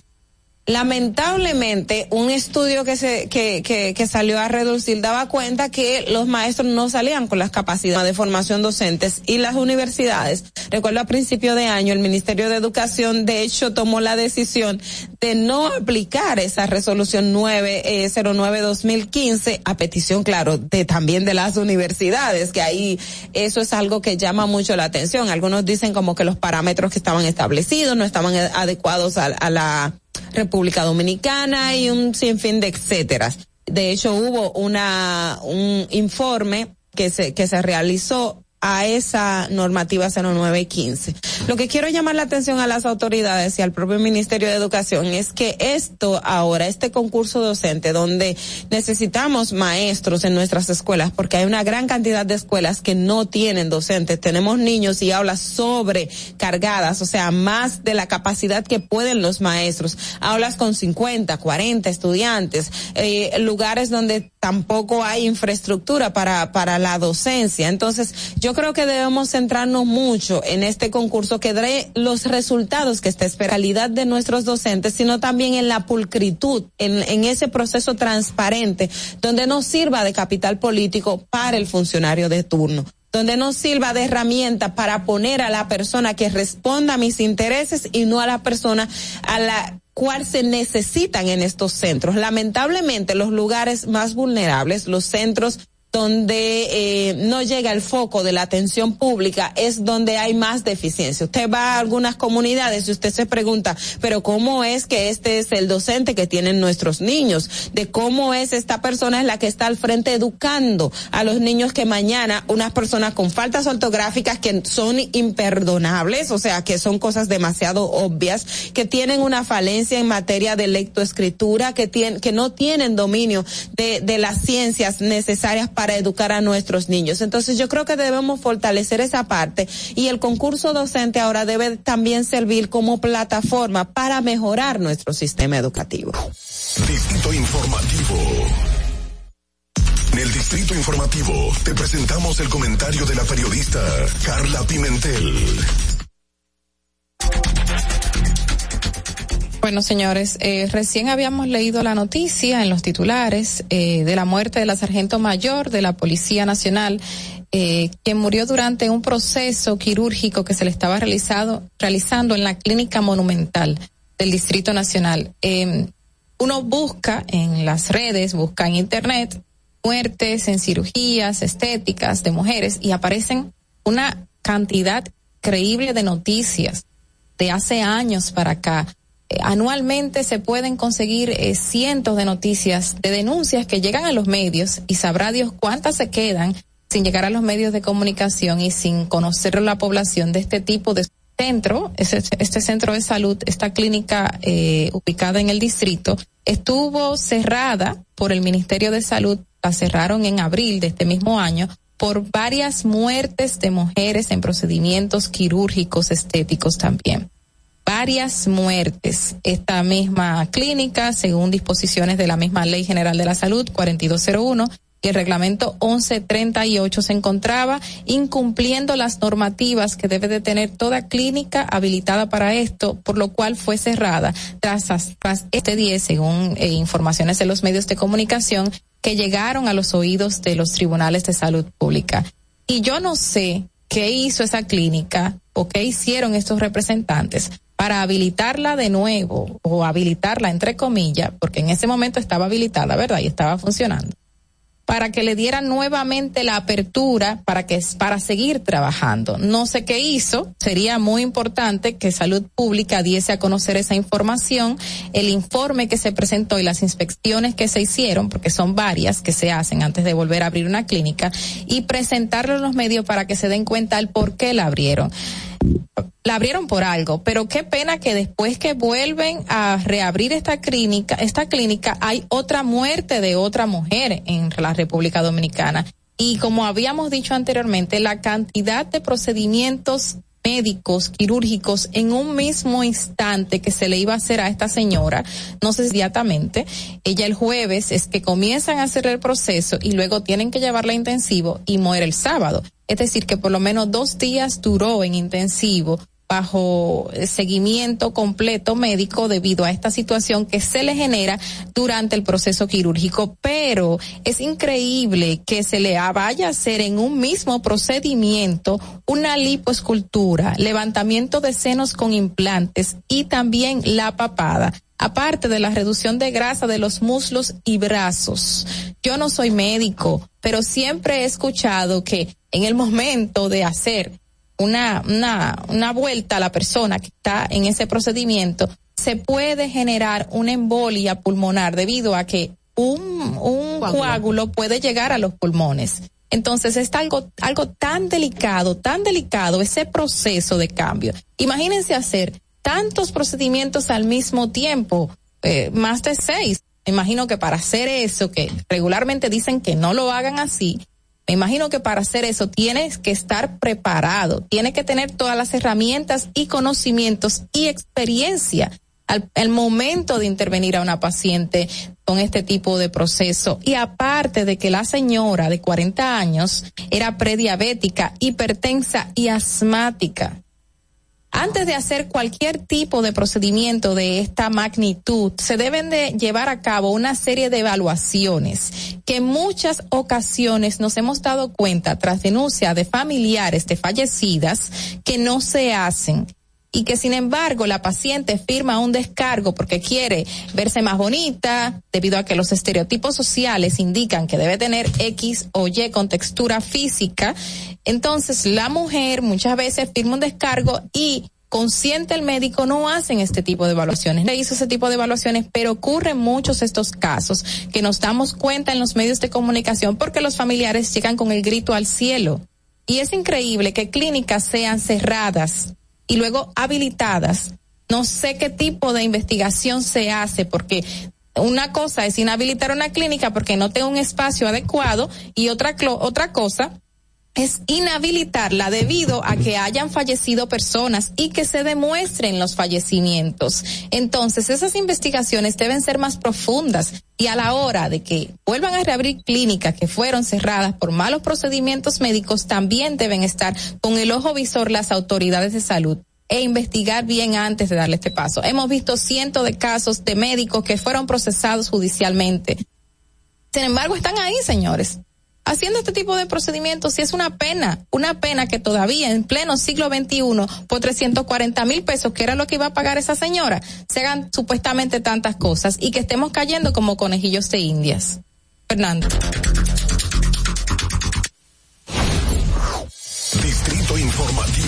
Lamentablemente, un estudio que se que, que, que salió a reducir daba cuenta que los maestros no salían con las capacidades de formación docentes y las universidades. Recuerdo a principio de año el Ministerio de Educación de hecho tomó la decisión de no aplicar esa resolución 909-2015 a petición, claro, de también de las universidades, que ahí eso es algo que llama mucho la atención. Algunos dicen como que los parámetros que estaban establecidos no estaban eh, adecuados a, a la República Dominicana y un sinfín de etcétera. De hecho, hubo una, un informe que se, que se realizó a esa normativa 0915. Lo que quiero llamar la atención a las autoridades y al propio Ministerio de Educación es que esto ahora, este concurso docente donde necesitamos maestros en nuestras escuelas, porque hay una gran cantidad de escuelas que no tienen docentes, tenemos niños y aulas sobrecargadas, o sea, más de la capacidad que pueden los maestros, aulas con 50, 40 estudiantes, eh, lugares donde tampoco hay infraestructura para, para la docencia. Entonces, yo creo que debemos centrarnos mucho en este concurso que dé los resultados que está esperalidad de nuestros docentes, sino también en la pulcritud, en, en ese proceso transparente, donde nos sirva de capital político para el funcionario de turno donde nos sirva de herramienta para poner a la persona que responda a mis intereses y no a la persona a la cual se necesitan en estos centros. Lamentablemente, los lugares más vulnerables, los centros donde eh, no llega el foco de la atención pública es donde hay más deficiencia. Usted va a algunas comunidades y usted se pregunta, pero ¿cómo es que este es el docente que tienen nuestros niños? De cómo es esta persona es la que está al frente educando a los niños que mañana unas personas con faltas ortográficas que son imperdonables, o sea, que son cosas demasiado obvias, que tienen una falencia en materia de lectoescritura, que tienen, que no tienen dominio de, de las ciencias necesarias para educar a nuestros niños. Entonces yo creo que debemos fortalecer esa parte y el concurso docente ahora debe también servir como plataforma para mejorar nuestro sistema educativo. Distrito Informativo. En el Distrito Informativo te presentamos el comentario de la periodista Carla Pimentel. Bueno, señores, eh, recién habíamos leído la noticia en los titulares eh, de la muerte de la sargento mayor de la Policía Nacional, eh, que murió durante un proceso quirúrgico que se le estaba realizado, realizando en la Clínica Monumental del Distrito Nacional. Eh, uno busca en las redes, busca en Internet muertes en cirugías estéticas de mujeres y aparecen una cantidad creíble de noticias de hace años para acá anualmente se pueden conseguir eh, cientos de noticias, de denuncias que llegan a los medios y sabrá Dios cuántas se quedan sin llegar a los medios de comunicación y sin conocer la población de este tipo de centro, este, este centro de salud, esta clínica eh, ubicada en el distrito, estuvo cerrada por el Ministerio de Salud, la cerraron en abril de este mismo año por varias muertes de mujeres en procedimientos quirúrgicos estéticos también varias muertes. Esta misma clínica, según disposiciones de la misma Ley General de la Salud 4201 y el reglamento 1138 se encontraba incumpliendo las normativas que debe de tener toda clínica habilitada para esto, por lo cual fue cerrada tras, este 10, según eh, informaciones de los medios de comunicación, que llegaron a los oídos de los tribunales de salud pública. Y yo no sé qué hizo esa clínica o qué hicieron estos representantes para habilitarla de nuevo o habilitarla entre comillas, porque en ese momento estaba habilitada, ¿verdad? Y estaba funcionando para que le dieran nuevamente la apertura para que para seguir trabajando. No sé qué hizo, sería muy importante que Salud Pública diese a conocer esa información, el informe que se presentó y las inspecciones que se hicieron, porque son varias que se hacen antes de volver a abrir una clínica y presentarlo en los medios para que se den cuenta el por qué la abrieron la abrieron por algo, pero qué pena que después que vuelven a reabrir esta clínica, esta clínica hay otra muerte de otra mujer en la República Dominicana. Y como habíamos dicho anteriormente, la cantidad de procedimientos médicos quirúrgicos en un mismo instante que se le iba a hacer a esta señora, no sé inmediatamente, ella el jueves es que comienzan a hacer el proceso y luego tienen que llevarla a intensivo y muere el sábado. Es decir, que por lo menos dos días duró en intensivo bajo seguimiento completo médico debido a esta situación que se le genera durante el proceso quirúrgico. Pero es increíble que se le vaya a hacer en un mismo procedimiento una lipoescultura, levantamiento de senos con implantes y también la papada aparte de la reducción de grasa de los muslos y brazos. Yo no soy médico, pero siempre he escuchado que en el momento de hacer una, una, una vuelta a la persona que está en ese procedimiento, se puede generar una embolia pulmonar debido a que un, un coágulo. puede llegar a los pulmones. Entonces es algo, algo tan delicado, tan delicado ese proceso de cambio. Imagínense hacer tantos procedimientos al mismo tiempo, eh, más de seis. Imagino que para hacer eso, que regularmente dicen que no lo hagan así, me imagino que para hacer eso tienes que estar preparado, tienes que tener todas las herramientas y conocimientos y experiencia al, momento de intervenir a una paciente con este tipo de proceso. Y aparte de que la señora de 40 años era prediabética, hipertensa y asmática. Antes de hacer cualquier tipo de procedimiento de esta magnitud, se deben de llevar a cabo una serie de evaluaciones que en muchas ocasiones nos hemos dado cuenta tras denuncia de familiares de fallecidas que no se hacen y que sin embargo la paciente firma un descargo porque quiere verse más bonita debido a que los estereotipos sociales indican que debe tener X o Y con textura física, entonces la mujer muchas veces firma un descargo y consciente el médico no hacen este tipo de evaluaciones. Le hizo ese tipo de evaluaciones, pero ocurren muchos estos casos que nos damos cuenta en los medios de comunicación porque los familiares llegan con el grito al cielo. Y es increíble que clínicas sean cerradas y luego habilitadas. No sé qué tipo de investigación se hace porque una cosa es inhabilitar una clínica porque no tengo un espacio adecuado y otra otra cosa es inhabilitarla debido a que hayan fallecido personas y que se demuestren los fallecimientos. Entonces, esas investigaciones deben ser más profundas y a la hora de que vuelvan a reabrir clínicas que fueron cerradas por malos procedimientos médicos, también deben estar con el ojo visor las autoridades de salud e investigar bien antes de darle este paso. Hemos visto cientos de casos de médicos que fueron procesados judicialmente. Sin embargo, están ahí, señores haciendo este tipo de procedimientos y es una pena, una pena que todavía en pleno siglo XXI por 340 mil pesos, que era lo que iba a pagar esa señora, se hagan supuestamente tantas cosas y que estemos cayendo como conejillos de indias. Fernando. Distrito Informativo.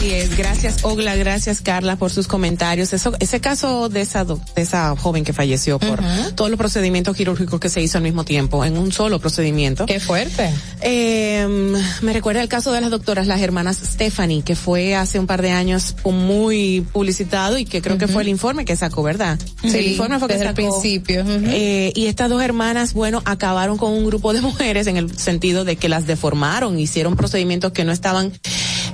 Así es, gracias Ogla, gracias Carla por sus comentarios. Eso, ese caso de esa, de esa joven que falleció por todos los procedimientos quirúrgicos que se hizo al mismo tiempo, en un solo procedimiento. Qué fuerte. Eh, me recuerda el caso de las doctoras, las hermanas Stephanie, que fue hace un par de años muy publicitado y que creo que fue el informe que sacó, ¿verdad? Sí, el informe fue que desde el sacó. principio. Eh, y estas dos hermanas, bueno, acabaron con un grupo de mujeres en el sentido de que las deformaron, hicieron procedimientos que no estaban,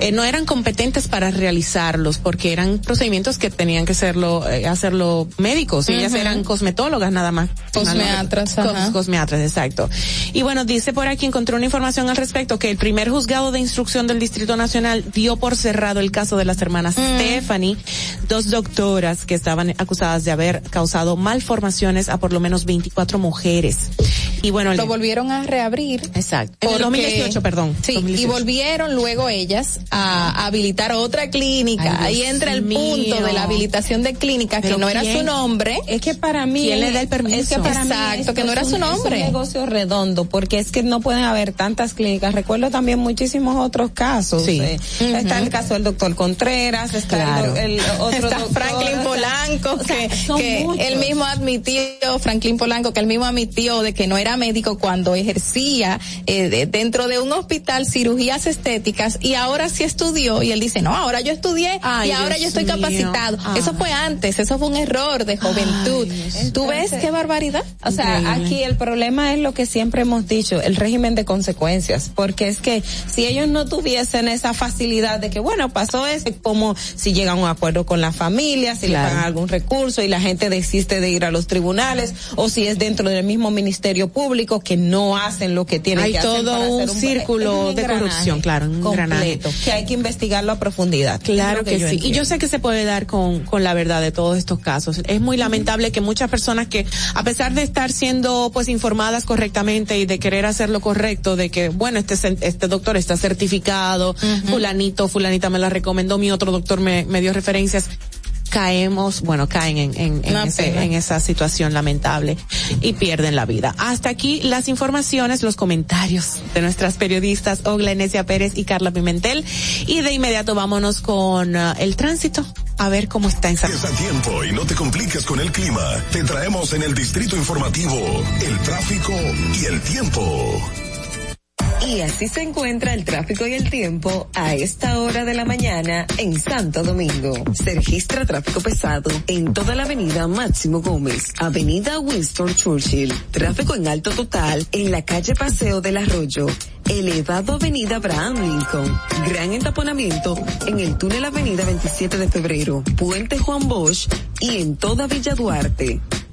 eh, no eran competentes para realizarlos porque eran procedimientos que tenían que hacerlo, eh, hacerlo médicos. Ellas eran cosmetólogas nada más. Cosmeatras, Cos- ajá. Cosmeatras, exacto. Y bueno, dice por aquí, encontré una información al respecto que el primer juzgado de instrucción del Distrito Nacional dio por cerrado el caso de las hermanas Stephanie, dos doctoras que estaban acusadas de haber causado malformaciones a por lo menos 24 mujeres. Y bueno, lo le- volvieron a reabrir. Exacto. En el porque- 2018, perdón. Sí, 2018. y volvieron luego ellas a habilitar otra clínica. Ay, Ahí entra el mío. punto de la habilitación de clínica, que no era su nombre. Es que para mí. ¿Quién le da el permiso? Es que para mí Exacto, esto que no era un- su nombre. Es un negocio redondo, porque es que no pueden haber tantas clínicas. Recuerdo también muchísimos otros casos. Sí. eh, Está el caso del doctor Contreras, está Claro. el, el otro Está doctor, Franklin Polanco, o sea, que, que él mismo admitió, Franklin Polanco, que él mismo admitió de que no era médico cuando ejercía eh, de- dentro de un hospital cirugías estéticas y ahora sí estudió y él dice, no, ahora yo estudié Ay, y ahora Dios yo estoy mío. capacitado. Ay. Eso fue antes, eso fue un error de juventud. ¿Tú ves qué barbaridad? O sea, Increíble. aquí el problema es lo que siempre hemos dicho, el régimen de consecuencias, porque es que si ellos no tuviesen esa facilidad de que, bueno, pasó eso, como si llegan a un acuerdo con la familia, si Claro. le pagan algún recurso y la gente desiste de ir a los tribunales, o si es dentro del mismo ministerio público que no hacen lo que tienen Hay que hacer. todo para un círculo de corrupción, claro, un completo, que hay que investigarlo a profundidad. Claro que, sí. Y yo sé que se puede dar con, con la verdad de todos estos casos. Es muy lamentable que muchas personas que, a pesar de estar siendo pues informadas correctamente y de querer hacer lo correcto, de que, bueno, este, este doctor está certificado, fulanito, fulanita me la recomendó, mi otro doctor me, me dio referencias, caemos, bueno, caen en, en, en ese- esa situación lamentable y pierden la vida. Hasta aquí las informaciones, los comentarios de nuestras periodistas Ogla Enesia Pérez y Carla Pimentel. Y de inmediato vámonos con ah, el tránsito, a ver cómo está en San Es a tiempo y no te compliques con el clima. Te traemos en el distrito informativo el tráfico y el tiempo. Y así se encuentra el tráfico y el tiempo a esta hora de la mañana en Santo Domingo. Se registra tráfico pesado en toda la avenida Máximo Gómez, avenida Winston Churchill, tráfico en alto total en la calle Paseo del Arroyo, elevado avenida Abraham Lincoln, gran entaponamiento en el túnel avenida 27 de febrero, puente Juan Bosch y en toda Villa Duarte.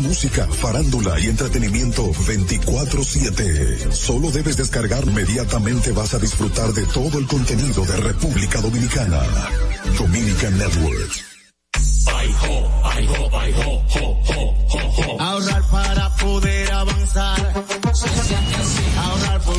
música, farándula y entretenimiento 24/7. Solo debes descargar, inmediatamente vas a disfrutar de todo el contenido de República Dominicana. Dominican Networks. Ahorrar para poder avanzar.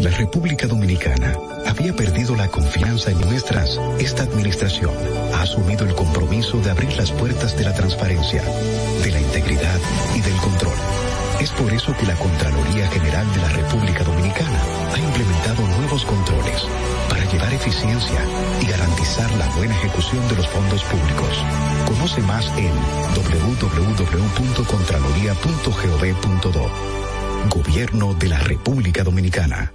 La República Dominicana había perdido la confianza en nuestras. Esta administración ha asumido el compromiso de abrir las puertas de la transparencia, de la integridad y del control. Es por eso que la Contraloría General de la República Dominicana ha implementado nuevos controles para llevar eficiencia y garantizar la buena ejecución de los fondos públicos. Conoce más en www.contraloría.gov.do. Gobierno de la República Dominicana.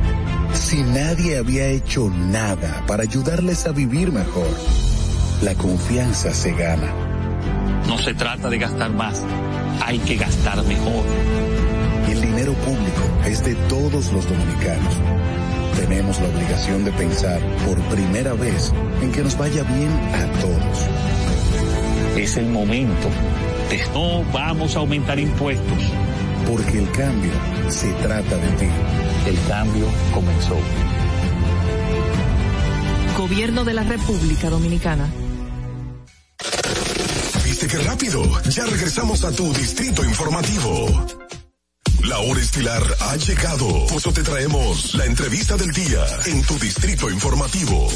Si nadie había hecho nada para ayudarles a vivir mejor. La confianza se gana. No se trata de gastar más, hay que gastar mejor. El dinero público es de todos los dominicanos. Tenemos la obligación de pensar por primera vez en que nos vaya bien a todos. Es el momento de no vamos a aumentar impuestos. Porque el cambio se trata de ti. El cambio comenzó. Gobierno de la República Dominicana. ¿Viste qué rápido? Ya regresamos a tu distrito informativo. La hora estilar ha llegado. Por eso te traemos la entrevista del día en tu distrito informativo.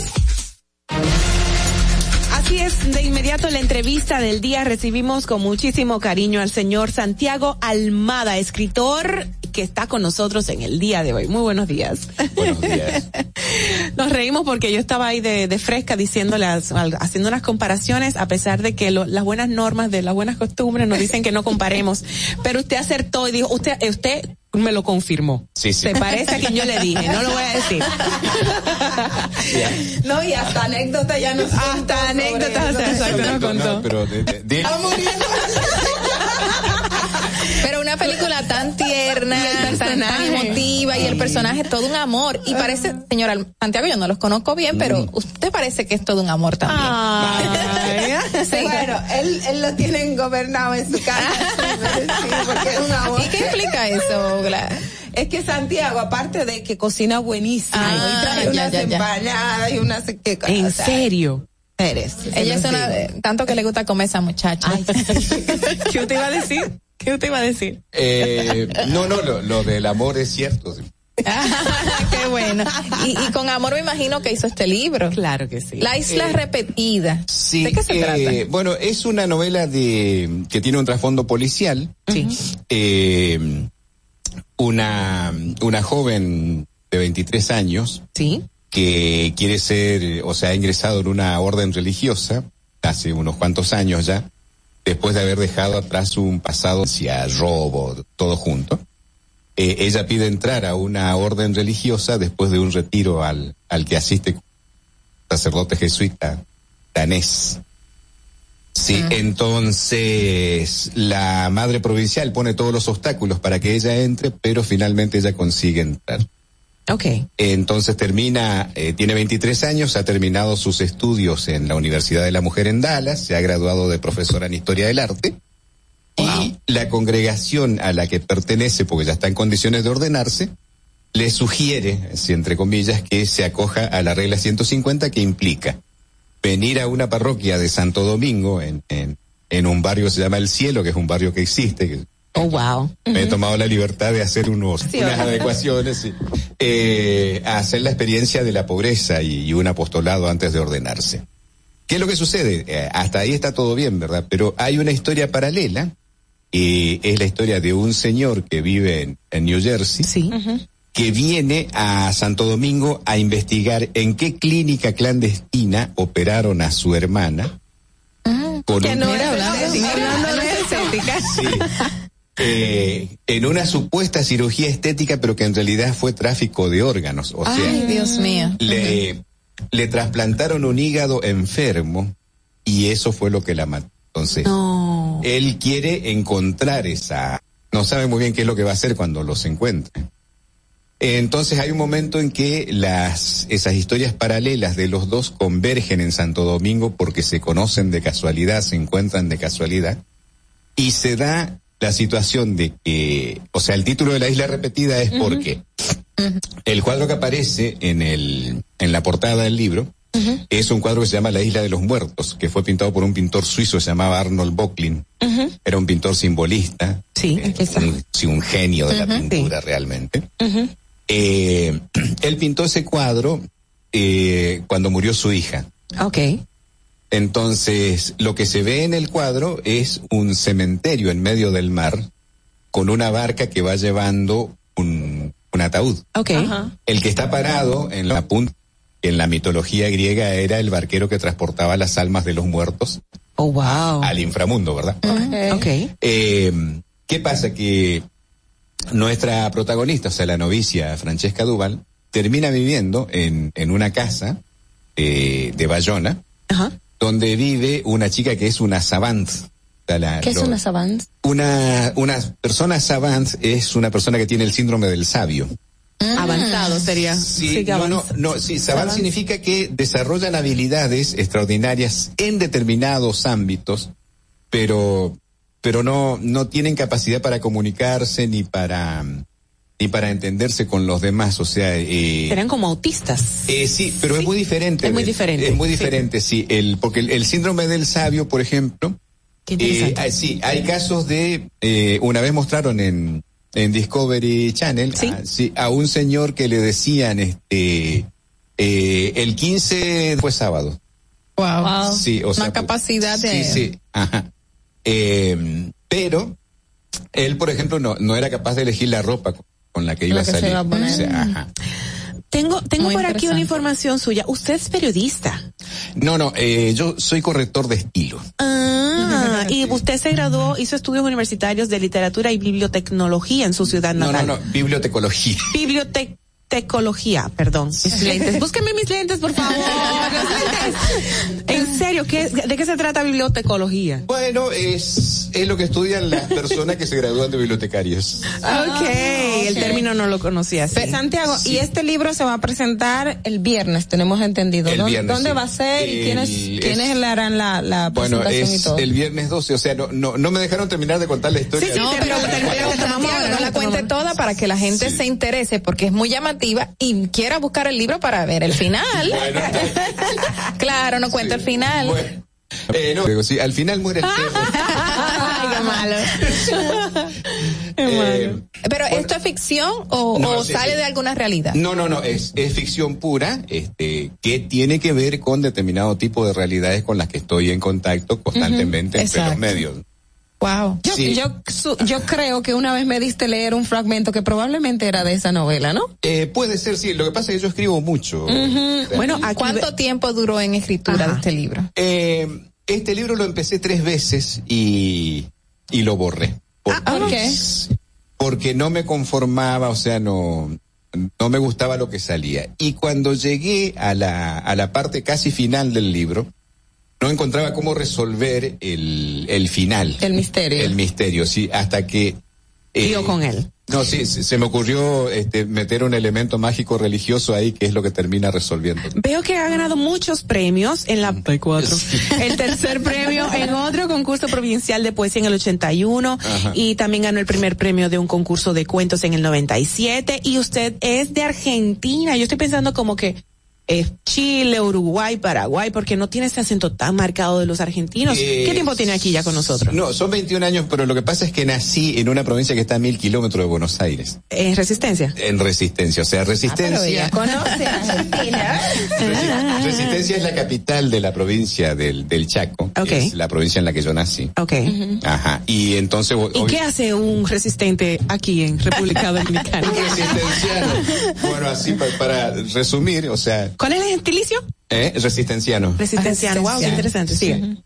Así es, de inmediato la entrevista del día recibimos con muchísimo cariño al señor Santiago Almada, escritor que está con nosotros en el día de hoy. Muy buenos días. Buenos días. Nos reímos porque yo estaba ahí de, de fresca diciéndolas, haciendo unas comparaciones, a pesar de que lo, las buenas normas de las buenas costumbres nos dicen que no comparemos. Pero usted acertó y dijo, usted, usted me lo confirmó. Sí, sí. Se parece a quien yo le dije, no lo voy a decir. no, y hasta anécdota ya nos Hasta anécdotas, exacto, nos contó. No, pero de, de, de- Pero una película tan tierna, tan, emotiva y el personaje todo un amor. Y parece, señora Santiago, yo no los conozco bien, pero usted parece que es todo un amor también. Ay. Sí. Bueno, él, él lo tienen gobernado en su casa. sí, porque es un amor. ¿Y qué implica eso, Gla? Es que Santiago, aparte de que cocina buenísimo, Ah, y trae ya, unas ya, ya. empanadas y unas... ¿qué cosa? ¿En O sea, serio? Eres. Ella es una, tanto que le gusta comer a esa muchacha. ¿Qué usted iba a decir? ¿Qué usted iba a decir? eh, no, no, lo, lo del amor es cierto. Qué bueno. Y, y con amor me imagino que hizo este libro. Claro que sí. La isla Eh, repetida. Sí, ¿De qué se eh, trata? bueno, es una novela de que tiene un trasfondo policial. Sí. Eh, una, una joven de 23 años Sí. que quiere ser, o sea, ha ingresado en una orden religiosa hace unos cuantos años ya, después de haber dejado atrás un pasado hacia robo, todo junto. Eh, ella pide entrar a una orden religiosa después de un retiro al, al que asiste sacerdote jesuita danés. Sí, entonces la madre provincial pone todos los obstáculos para que ella entre, pero finalmente ella consigue entrar. Ok. Entonces termina, eh, tiene 23 años, ha terminado sus estudios en la Universidad de la Mujer en Dallas, se ha graduado de profesora en Historia del Arte. Y la congregación a la que pertenece, porque ya está en condiciones de ordenarse, le sugiere, si entre comillas, que se acoja a la regla 150 que implica venir a una parroquia de Santo Domingo en, en, en un barrio que se llama El Cielo, que es un barrio que existe, que Oh, wow. me he tomado la libertad de hacer unos, Sí, unas ¿verdad? adecuaciones, sí. Eh, a hacer la experiencia de la pobreza y, y un apostolado antes de ordenarse. ¿Qué es lo que sucede? Eh, hasta ahí está todo bien, ¿verdad? Pero hay una historia paralela, y es la historia de un señor que vive en, en New Jersey, Sí. que viene a Santo Domingo a investigar en qué clínica clandestina operaron a su hermana. Con Que un- no es hablando- hablando no es estética. Sí. Eh, en una supuesta cirugía estética, pero que en realidad fue tráfico de órganos. O sea, Ay, Dios mío. le, le trasplantaron un hígado enfermo y eso fue lo que la mató. Entonces, No. él quiere encontrar esa, no sabe muy bien qué es lo que va a hacer cuando los encuentre. Entonces hay un momento en que las, esas historias paralelas de los dos convergen en Santo Domingo porque se conocen de casualidad, se encuentran de casualidad, y se da la situación de que, o sea, el título de la isla repetida es porque el cuadro que aparece en el, en la portada del libro es un cuadro que se llama La Isla de los Muertos, que fue pintado por un pintor suizo que se llamaba Arnold Bocklin. Era un pintor simbolista. Sí, eh, un, sí, un genio de la pintura realmente. Eh, él pintó ese cuadro eh, cuando murió su hija. Ok. Entonces, lo que se ve en el cuadro es un cementerio en medio del mar con una barca que va llevando un, un ataúd. Ok. El que está parado en la punta, en la mitología griega era el barquero que transportaba las almas de los muertos Oh, wow. al inframundo, ¿verdad? Ok. Eh, ¿Qué pasa? Que nuestra protagonista, o sea, la novicia Francesca Duval, termina viviendo en, en una casa eh, de Bayona, donde vive una chica que es una savant. La- ¿Qué es una savant? una, una persona savant es una persona que tiene el síndrome del sabio. Avanzado sería. Sí, no, no, sí, savant Savant. significa que desarrollan habilidades extraordinarias en determinados ámbitos, pero, pero no, no tienen capacidad para comunicarse ni para, ni para entenderse con los demás, o sea, eh, Serán como autistas. eh, sí, pero es muy diferente. Es muy diferente, Es muy sí. diferente, sí. El, porque el, el síndrome del sabio, por ejemplo, eh, hay- sí, hay casos de, eh, una vez mostraron en, en Discovery Channel, a, sí, a un señor que le decían, este, eh, el 15 fue sábado. Wow. Sí, o sea, Una capacidad de. Sí, sí, ajá. Eh, pero él, por ejemplo, no, no era capaz de elegir la ropa con- la que iba La a que salir. iba a poner. O sea, ajá. Tengo, tengo Muy por aquí una información suya. Usted es periodista. No, no, eh, yo soy corrector de estilo. Ah, y usted se graduó, hizo estudios universitarios de literatura y bibliotecnología en su ciudad No, no, natal. no, bibliotecología. Bibliotecología, perdón. Mis lentes. Búsqueme mis lentes, por favor. Los lentes. En ¿qué, ¿de qué se trata bibliotecología? Bueno, es, es lo que estudian las personas que se gradúan de bibliotecarios. ok, el ok. término no lo conocía. Pe- Santiago, y este libro se va a presentar el viernes, tenemos entendido. El ¿Dó- viernes, ¿Dónde sí. va a ser y El- quiénes, es- quiénes le harán la, la Bueno, presentación y es todo? el viernes 12, o sea, no, no, no me dejaron terminar de contar la historia. no, pero, pero Santiago, no la cuente toda para que la gente se interese porque es muy llamativa y quiera buscar el libro para ver el final. claro, no cuenta el final. Eh, no, digo, sí, al final muere el perro. Ay, qué malo. Eh, Pero esto es ficción o, No, o sí, sale sí. de alguna realidad. No, no, no, es, es ficción pura, este, que tiene que ver con determinado tipo de realidades con las que estoy en contacto constantemente entre los exacto. medios. Wow. Yo, Sí. yo, su- yo creo que una vez me diste leer un fragmento que probablemente era de esa novela, ¿no? Eh, puede ser, sí, lo que pasa es que yo escribo mucho. Bueno, ¿cuánto tiempo duró en escritura de este libro? Eh, este libro lo empecé tres veces y, y lo borré. Por- ¿Por qué? Porque no me conformaba, o sea, no, no me gustaba lo que salía. Y cuando llegué a la, a la parte casi final del libro, no encontraba cómo resolver el, el final. El misterio. El misterio, sí, hasta que... eh, con él. No, sí, se, se me ocurrió este, meter un elemento mágico religioso ahí que es lo que termina resolviendo. Veo que ha ganado muchos premios en la el tercer premio en otro concurso provincial de poesía en el 81 Ajá. y también ganó el primer premio de un concurso de cuentos en el 97 y usted es de Argentina. Yo estoy pensando como que es Chile, Uruguay, Paraguay, porque no tiene ese acento tan marcado de los argentinos. Eh, ¿Qué tiempo tiene aquí ya con nosotros? No, son 21 años, pero lo que pasa es que nací en una provincia que está a mil kilómetros de Buenos Aires, ¿En Resistencia? en Resistencia. O sea, Ah, Resistencia. conoce a Argentina. Ah. Resistencia es la capital de la provincia del, del Chaco. Ok. que Es la provincia en la que yo nací. Ok. Ajá. Y entonces. ¿Y qué hace un resistente aquí en República Dominicana? Resistenciano. Bueno, así pa- para resumir, o sea, ¿Cuál es el gentilicio? ¿eh? resistenciano. Resistenciano. Wow, qué interesante. Sigue.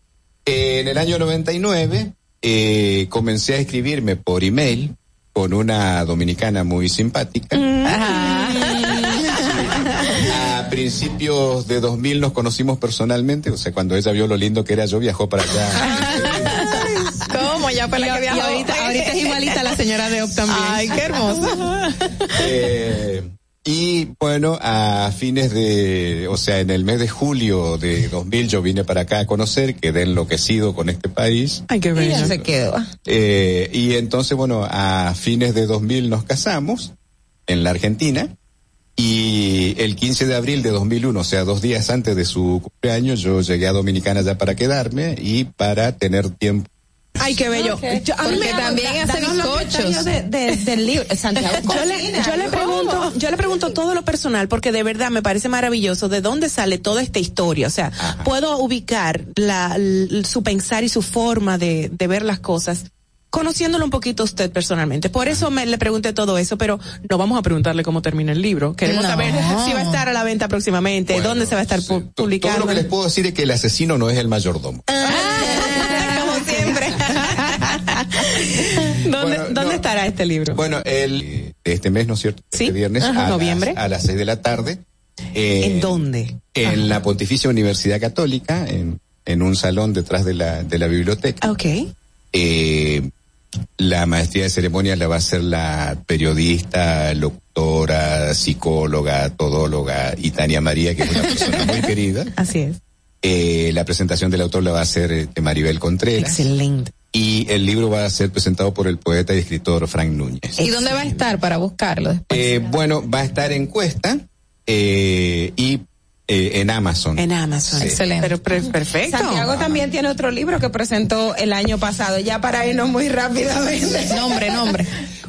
Eh, en el año 99 eh, comencé a escribirme por email con una dominicana muy simpática. A principios de 2000 nos conocimos personalmente, o sea, cuando ella vio lo lindo que era yo, viajó para allá. ¿Cómo? Ya fue la que viajó. ahorita, ahorita es igualita la señora de Op también. Ay, qué hermosa. Eh, y bueno, a fines de, o sea, en el mes de julio de 2000 yo vine para acá a conocer, quedé enloquecido con este país. Ay, qué Y bello. ya se quedó. Eh, y entonces, bueno, a fines de 2000 nos casamos en la Argentina Y el 15 de abril de 2001, o sea, dos días antes de su cumpleaños, yo llegué a Dominicana ya para quedarme y para tener tiempo Ay, qué bello. Yo, a mí Porque me también da- hace bizcochos. detalles de- de- del libro. Santiago, yo le, yo le pregunto, yo le pregunto todo lo personal porque de verdad me parece maravilloso de dónde sale toda esta historia. O sea, puedo ubicar la, su pensar y su forma de, de ver las cosas. Conociéndolo un poquito a usted personalmente. Por eso me le pregunté todo eso, pero no vamos a preguntarle cómo termina el libro. Queremos No. saber si va a estar a la venta próximamente, dónde se va a estar pu- Todo lo publicando. que les puedo decir es que el asesino no es el mayordomo. Como ¿Dónde, Bueno, ¿dónde no. estará este libro? Bueno, el este mes, ¿no es cierto? Este viernes Ajá, a, noviembre. Las, a las seis de la tarde. Eh, ¿En dónde? En la Pontificia Universidad Católica, en, en un salón detrás de la, de la biblioteca. Ok. Eh, la maestría de ceremonias la va a hacer la periodista, locutora, psicóloga, todóloga y Tania María, que es una persona muy querida. Así es. Eh, la presentación del autor la va a hacer eh, Maribel Contreras. Excelente. Y el libro va a ser presentado por el poeta y escritor Frank Núñez. ¿Y dónde va a estar para buscarlo? Eh, bueno, va a estar en Cuesta eh, y eh, en Amazon. En Amazon. Sí. Excelente. Pero, pero perfecto. Santiago también tiene otro libro que presentó el año pasado, ya para irnos muy rápidamente. Nombre, nombre.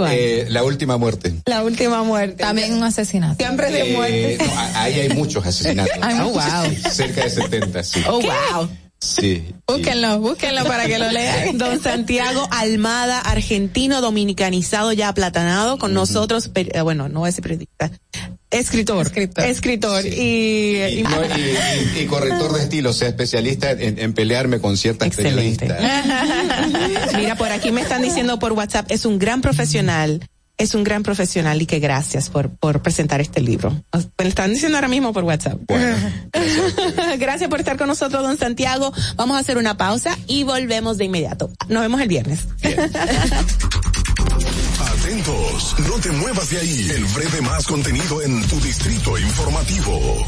Eh, la última muerte. La última muerte. También un asesinato. Siempre de Eh, muerte. no, ahí hay muchos asesinatos. Oh, wow. Sí, cerca de 70, sí. Oh, wow. Sí. Búsquenlo, búsquenlo para que lo lean. Don Santiago Almada, argentino dominicanizado, ya aplatanado con nosotros, per- eh, bueno, no voy a decir periodista, escritor, escritor, y, y- No, y, y- y corrector de estilo, o sea, especialista en, en pelearme con ciertas periodistas. mira, por aquí me están diciendo por WhatsApp, es un gran profesional, es un gran profesional y que gracias por, por presentar este libro. Me lo están diciendo ahora mismo por WhatsApp. gracias por estar con nosotros, don Santiago. Vamos a hacer una pausa y volvemos de inmediato. Nos vemos el viernes. Atentos, no te muevas de ahí. El breve más contenido en tu distrito informativo.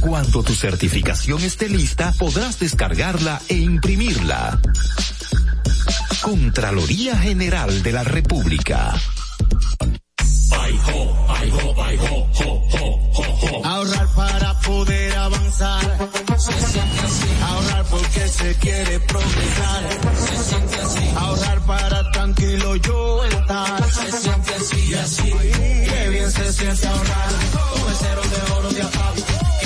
Cuando tu certificación esté lista, podrás descargarla e imprimirla. Contraloría General de la República. Ahorrar para poder avanzar. Se siente así. Ahorrar porque se quiere progresar. Se siente así. Ahorrar para tranquilo yo estar. Se siente así así. Qué bien se siente ahorrar. Con cero de oro de.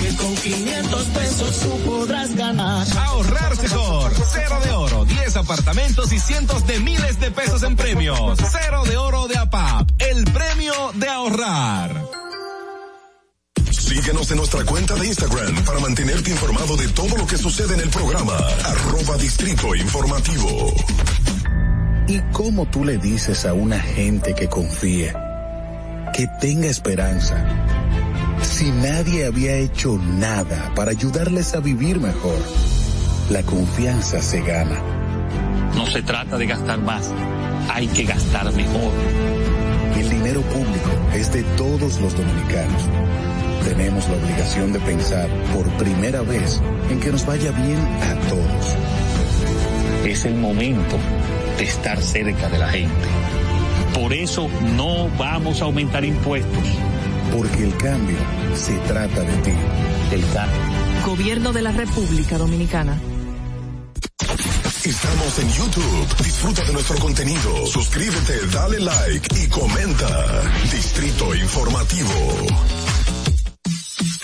Que con 500 pesos tú podrás ganar. Ahorrar mejor. Cero de oro, 10 apartamentos y cientos de miles de pesos en premios. Cero de oro de APAP, el premio de ahorrar. Síguenos en nuestra cuenta de Instagram para mantenerte informado de todo lo que sucede en el programa. Arroba Distrito Informativo. ¿Y cómo tú le dices a una gente que confíe, que tenga esperanza, si nadie había hecho nada para ayudarles a vivir mejor? La confianza se gana. No se trata de gastar más, hay que gastar mejor. El dinero público es de todos los dominicanos. Tenemos la obligación de pensar por primera vez en que nos vaya bien a todos. Es el momento de estar cerca de la gente. Por eso no vamos a aumentar impuestos. Porque el cambio se trata de ti. El cambio. Gobierno de la República Dominicana. Estamos en YouTube. Disfruta de nuestro contenido. Suscríbete, dale like y comenta. Distrito Informativo.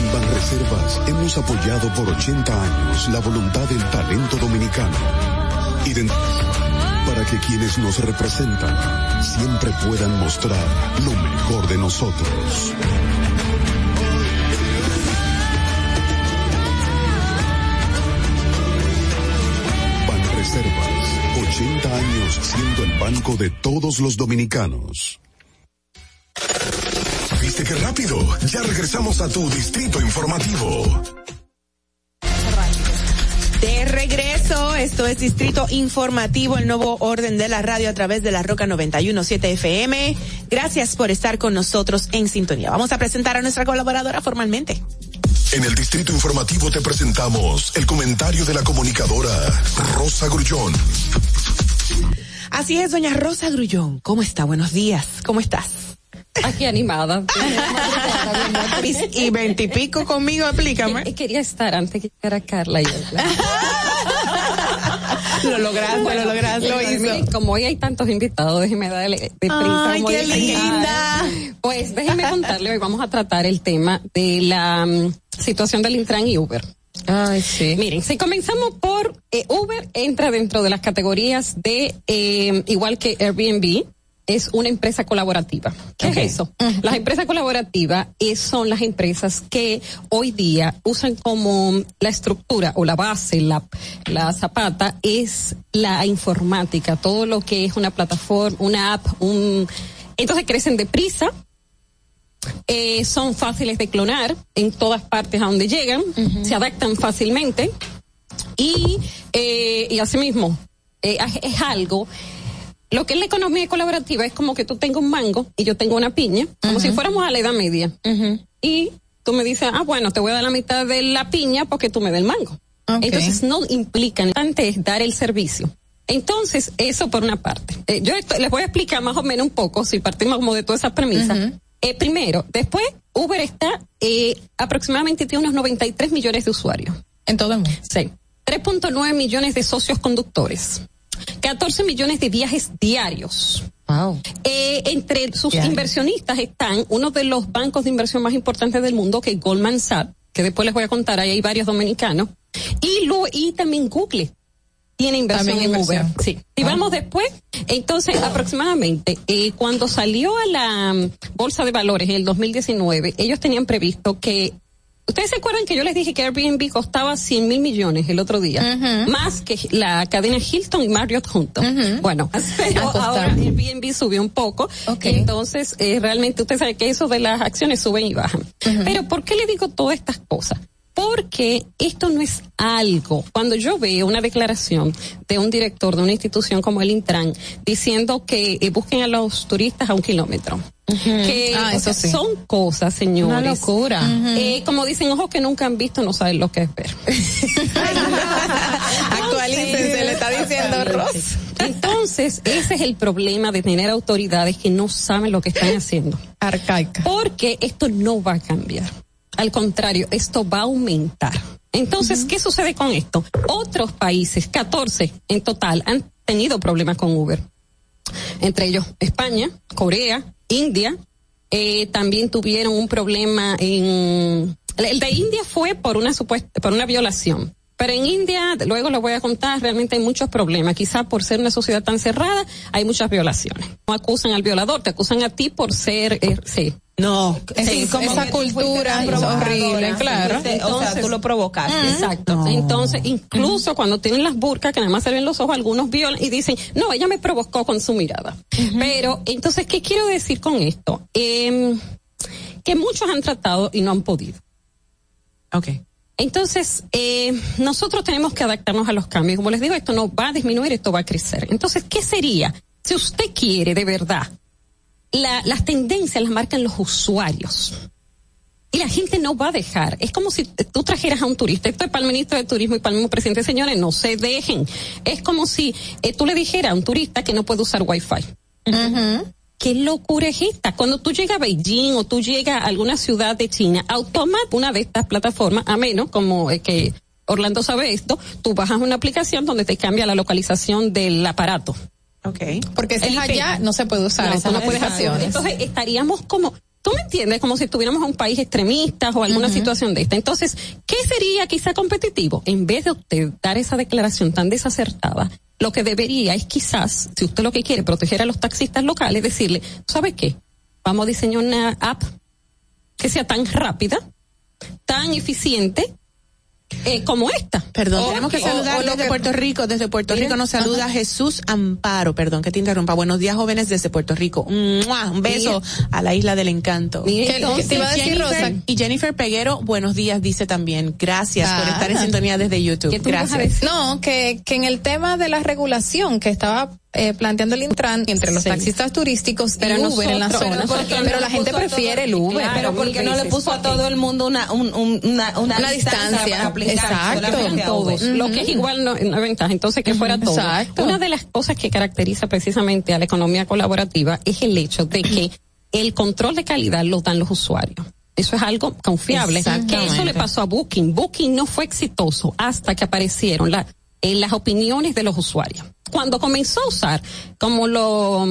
En Banreservas hemos apoyado por 80 años la voluntad del talento dominicano. Ident para que quienes nos representan siempre puedan mostrar lo mejor de nosotros. Banreservas, 80 años siendo el banco de todos los dominicanos. ¿Viste qué rápido? Ya regresamos a tu distrito informativo. De regreso, esto es Distrito Informativo, el nuevo orden de la radio a través de la Roca 917 FM. Gracias por estar con nosotros en sintonía. Vamos a presentar a nuestra colaboradora formalmente. En el Distrito Informativo te presentamos el comentario de la comunicadora Rosa Grullón. Así es, doña Rosa Grullón. ¿Cómo está? Buenos días. ¿Cómo estás? Aquí animada. y veintipico conmigo, explícame. Quería estar antes que llegara Carla y lo lograste, lo lograste, lo hizo. Como hoy hay tantos invitados, déjeme darle de prisa. Ay, qué linda. Pues déjeme contarle, hoy vamos a tratar el tema de la um, situación del Intran y Uber. Ay, sí. Miren, si comenzamos por eh, Uber, entra dentro de las categorías de, eh, igual que Airbnb, es una empresa colaborativa. ¿Qué okay. es eso? Uh -huh. Las empresas colaborativas es, son las empresas que hoy día usan como la estructura o la base, la, la zapata, es la informática, todo lo que es una plataforma, una app, un... Entonces crecen deprisa, eh, son fáciles de clonar en todas partes a donde llegan, uh -huh. se adaptan fácilmente y, eh, y asimismo eh, es algo lo que es la economía colaborativa es como que tú tengas un mango y yo tengo una piña, como uh -huh. si fuéramos a la edad media. Uh -huh. Y tú me dices, ah, bueno, te voy a dar la mitad de la piña porque tú me das el mango. Okay. Entonces no implica, antes dar el servicio. Entonces, eso por una parte. Eh, yo esto, les voy a explicar más o menos un poco, si partimos como de toda esa premisa. Uh -huh. eh, primero, después, Uber está, eh, aproximadamente tiene unos 93 millones de usuarios. En todo el mundo. Sí. 3.9 millones de socios conductores. 14 millones de viajes diarios. Wow. Eh, entre sus inversionistas están uno de los bancos de inversión más importantes del mundo, que es Goldman Sachs, que después les voy a contar, ahí hay varios dominicanos, y, lo, y también Google tiene inversión también en inversión. Uber. Sí. Y ah. vamos después, entonces aproximadamente, eh, cuando salió a la um, Bolsa de Valores en el 2019, ellos tenían previsto que Ustedes se acuerdan que yo les dije que Airbnb costaba 100 mil millones el otro día, uh -huh. más que la cadena Hilton y Marriott juntos. Uh -huh. Bueno, pero ahora Airbnb subió un poco, okay. entonces eh, realmente usted sabe que eso de las acciones suben y bajan. Uh -huh. Pero ¿por qué le digo todas estas cosas? Porque esto no es algo. Cuando yo veo una declaración de un director de una institución como el Intran diciendo que eh, busquen a los turistas a un kilómetro. Uh -huh. que ah, o sea, sí. son cosas, señores. Una locura. Uh -huh. eh, como dicen, ojos que nunca han visto no saben lo que es ver. Actualícense, le está diciendo Ross. Entonces, ese es el problema de tener autoridades que no saben lo que están haciendo. Arcaica. Porque esto no va a cambiar. Al contrario, esto va a aumentar. Entonces. ¿qué sucede con esto? Otros países, 14 en total, han tenido problemas con Uber. Entre ellos España, Corea, India, eh, también tuvieron un problema en el de India fue por una supuesta por una violación pero en India luego lo voy a contar realmente hay muchos problemas quizá por ser una sociedad tan cerrada hay muchas violaciones no acusan al violador te acusan a ti por ser eh, sí no, sí, como esa cultura es horrible, claro. Entonces, o sea, tú lo provocaste. Uh -huh. Exacto. No. Entonces, incluso uh -huh. cuando tienen las burcas, que nada más se ven los ojos, algunos violan y dicen, no, ella me provocó con su mirada. Uh -huh. Pero, entonces, ¿qué quiero decir con esto? Eh, que muchos han tratado y no han podido. Ok. Entonces, eh, nosotros tenemos que adaptarnos a los cambios. Como les digo, esto no va a disminuir, esto va a crecer. Entonces, ¿qué sería? Si usted quiere de verdad la, las tendencias las marcan los usuarios. y la gente no va a dejar. Es como si tú trajeras a un turista. Esto es para el ministro de Turismo y para el mismo presidente. Señores, no se dejen. Es como si eh, tú le dijeras a un turista que no puede usar Wi-Fi. ¿Qué locura es esta? Cuando tú llegas a Beijing o tú llegas a alguna ciudad de China, automáticamente una de estas plataformas, a menos como eh, que Orlando sabe esto, tú bajas una aplicación donde te cambia la localización del aparato. Okay. Porque si es allá, no se puede usar No, esas no puedes hacer. Entonces estaríamos como, tú me entiendes, como si estuviéramos en un país extremista o alguna situación de esta. Entonces, ¿qué sería quizá competitivo? En vez de usted dar esa declaración tan desacertada, lo que debería es quizás, si usted lo que quiere, proteger a los taxistas locales, decirle, ¿sabe qué? Vamos a diseñar una app que sea tan rápida, tan eficiente, eh, como esta. Perdón, tenemos que o- saludar o lo desde que- Puerto Rico. Desde Puerto Rico nos saluda Jesús Amparo. Perdón que te interrumpa. Buenos días, jóvenes desde Puerto Rico. ¡Mua! Un beso a la isla del encanto. Mira, ¿Qué- qué te iba a decir, Jennifer- Rosa? Y Jennifer Peguero, buenos días, dice también. Gracias por Ah. estar en sintonía desde YouTube. Gracias. No, que, que en el tema de la regulación que estaba eh, planteando el Intran entre los taxistas turísticos Pero y Uber en la zona, pero ¿por qué pero, no la gente prefiere el Uber. Claro, pero porque no le puso a todo el mundo una, un- un- una, una, Una distancia. para aplicar Exacto. lo que es igual no, no ventaja. Entonces, que fuera todo. Exacto. Una de las cosas que caracteriza precisamente a la economía colaborativa es el hecho de que el control de calidad lo dan los usuarios. Eso es algo confiable. Que eso le pasó a Booking. Booking no fue exitoso hasta que aparecieron la- eh, las opiniones de los usuarios. Cuando comenzó a usar como lo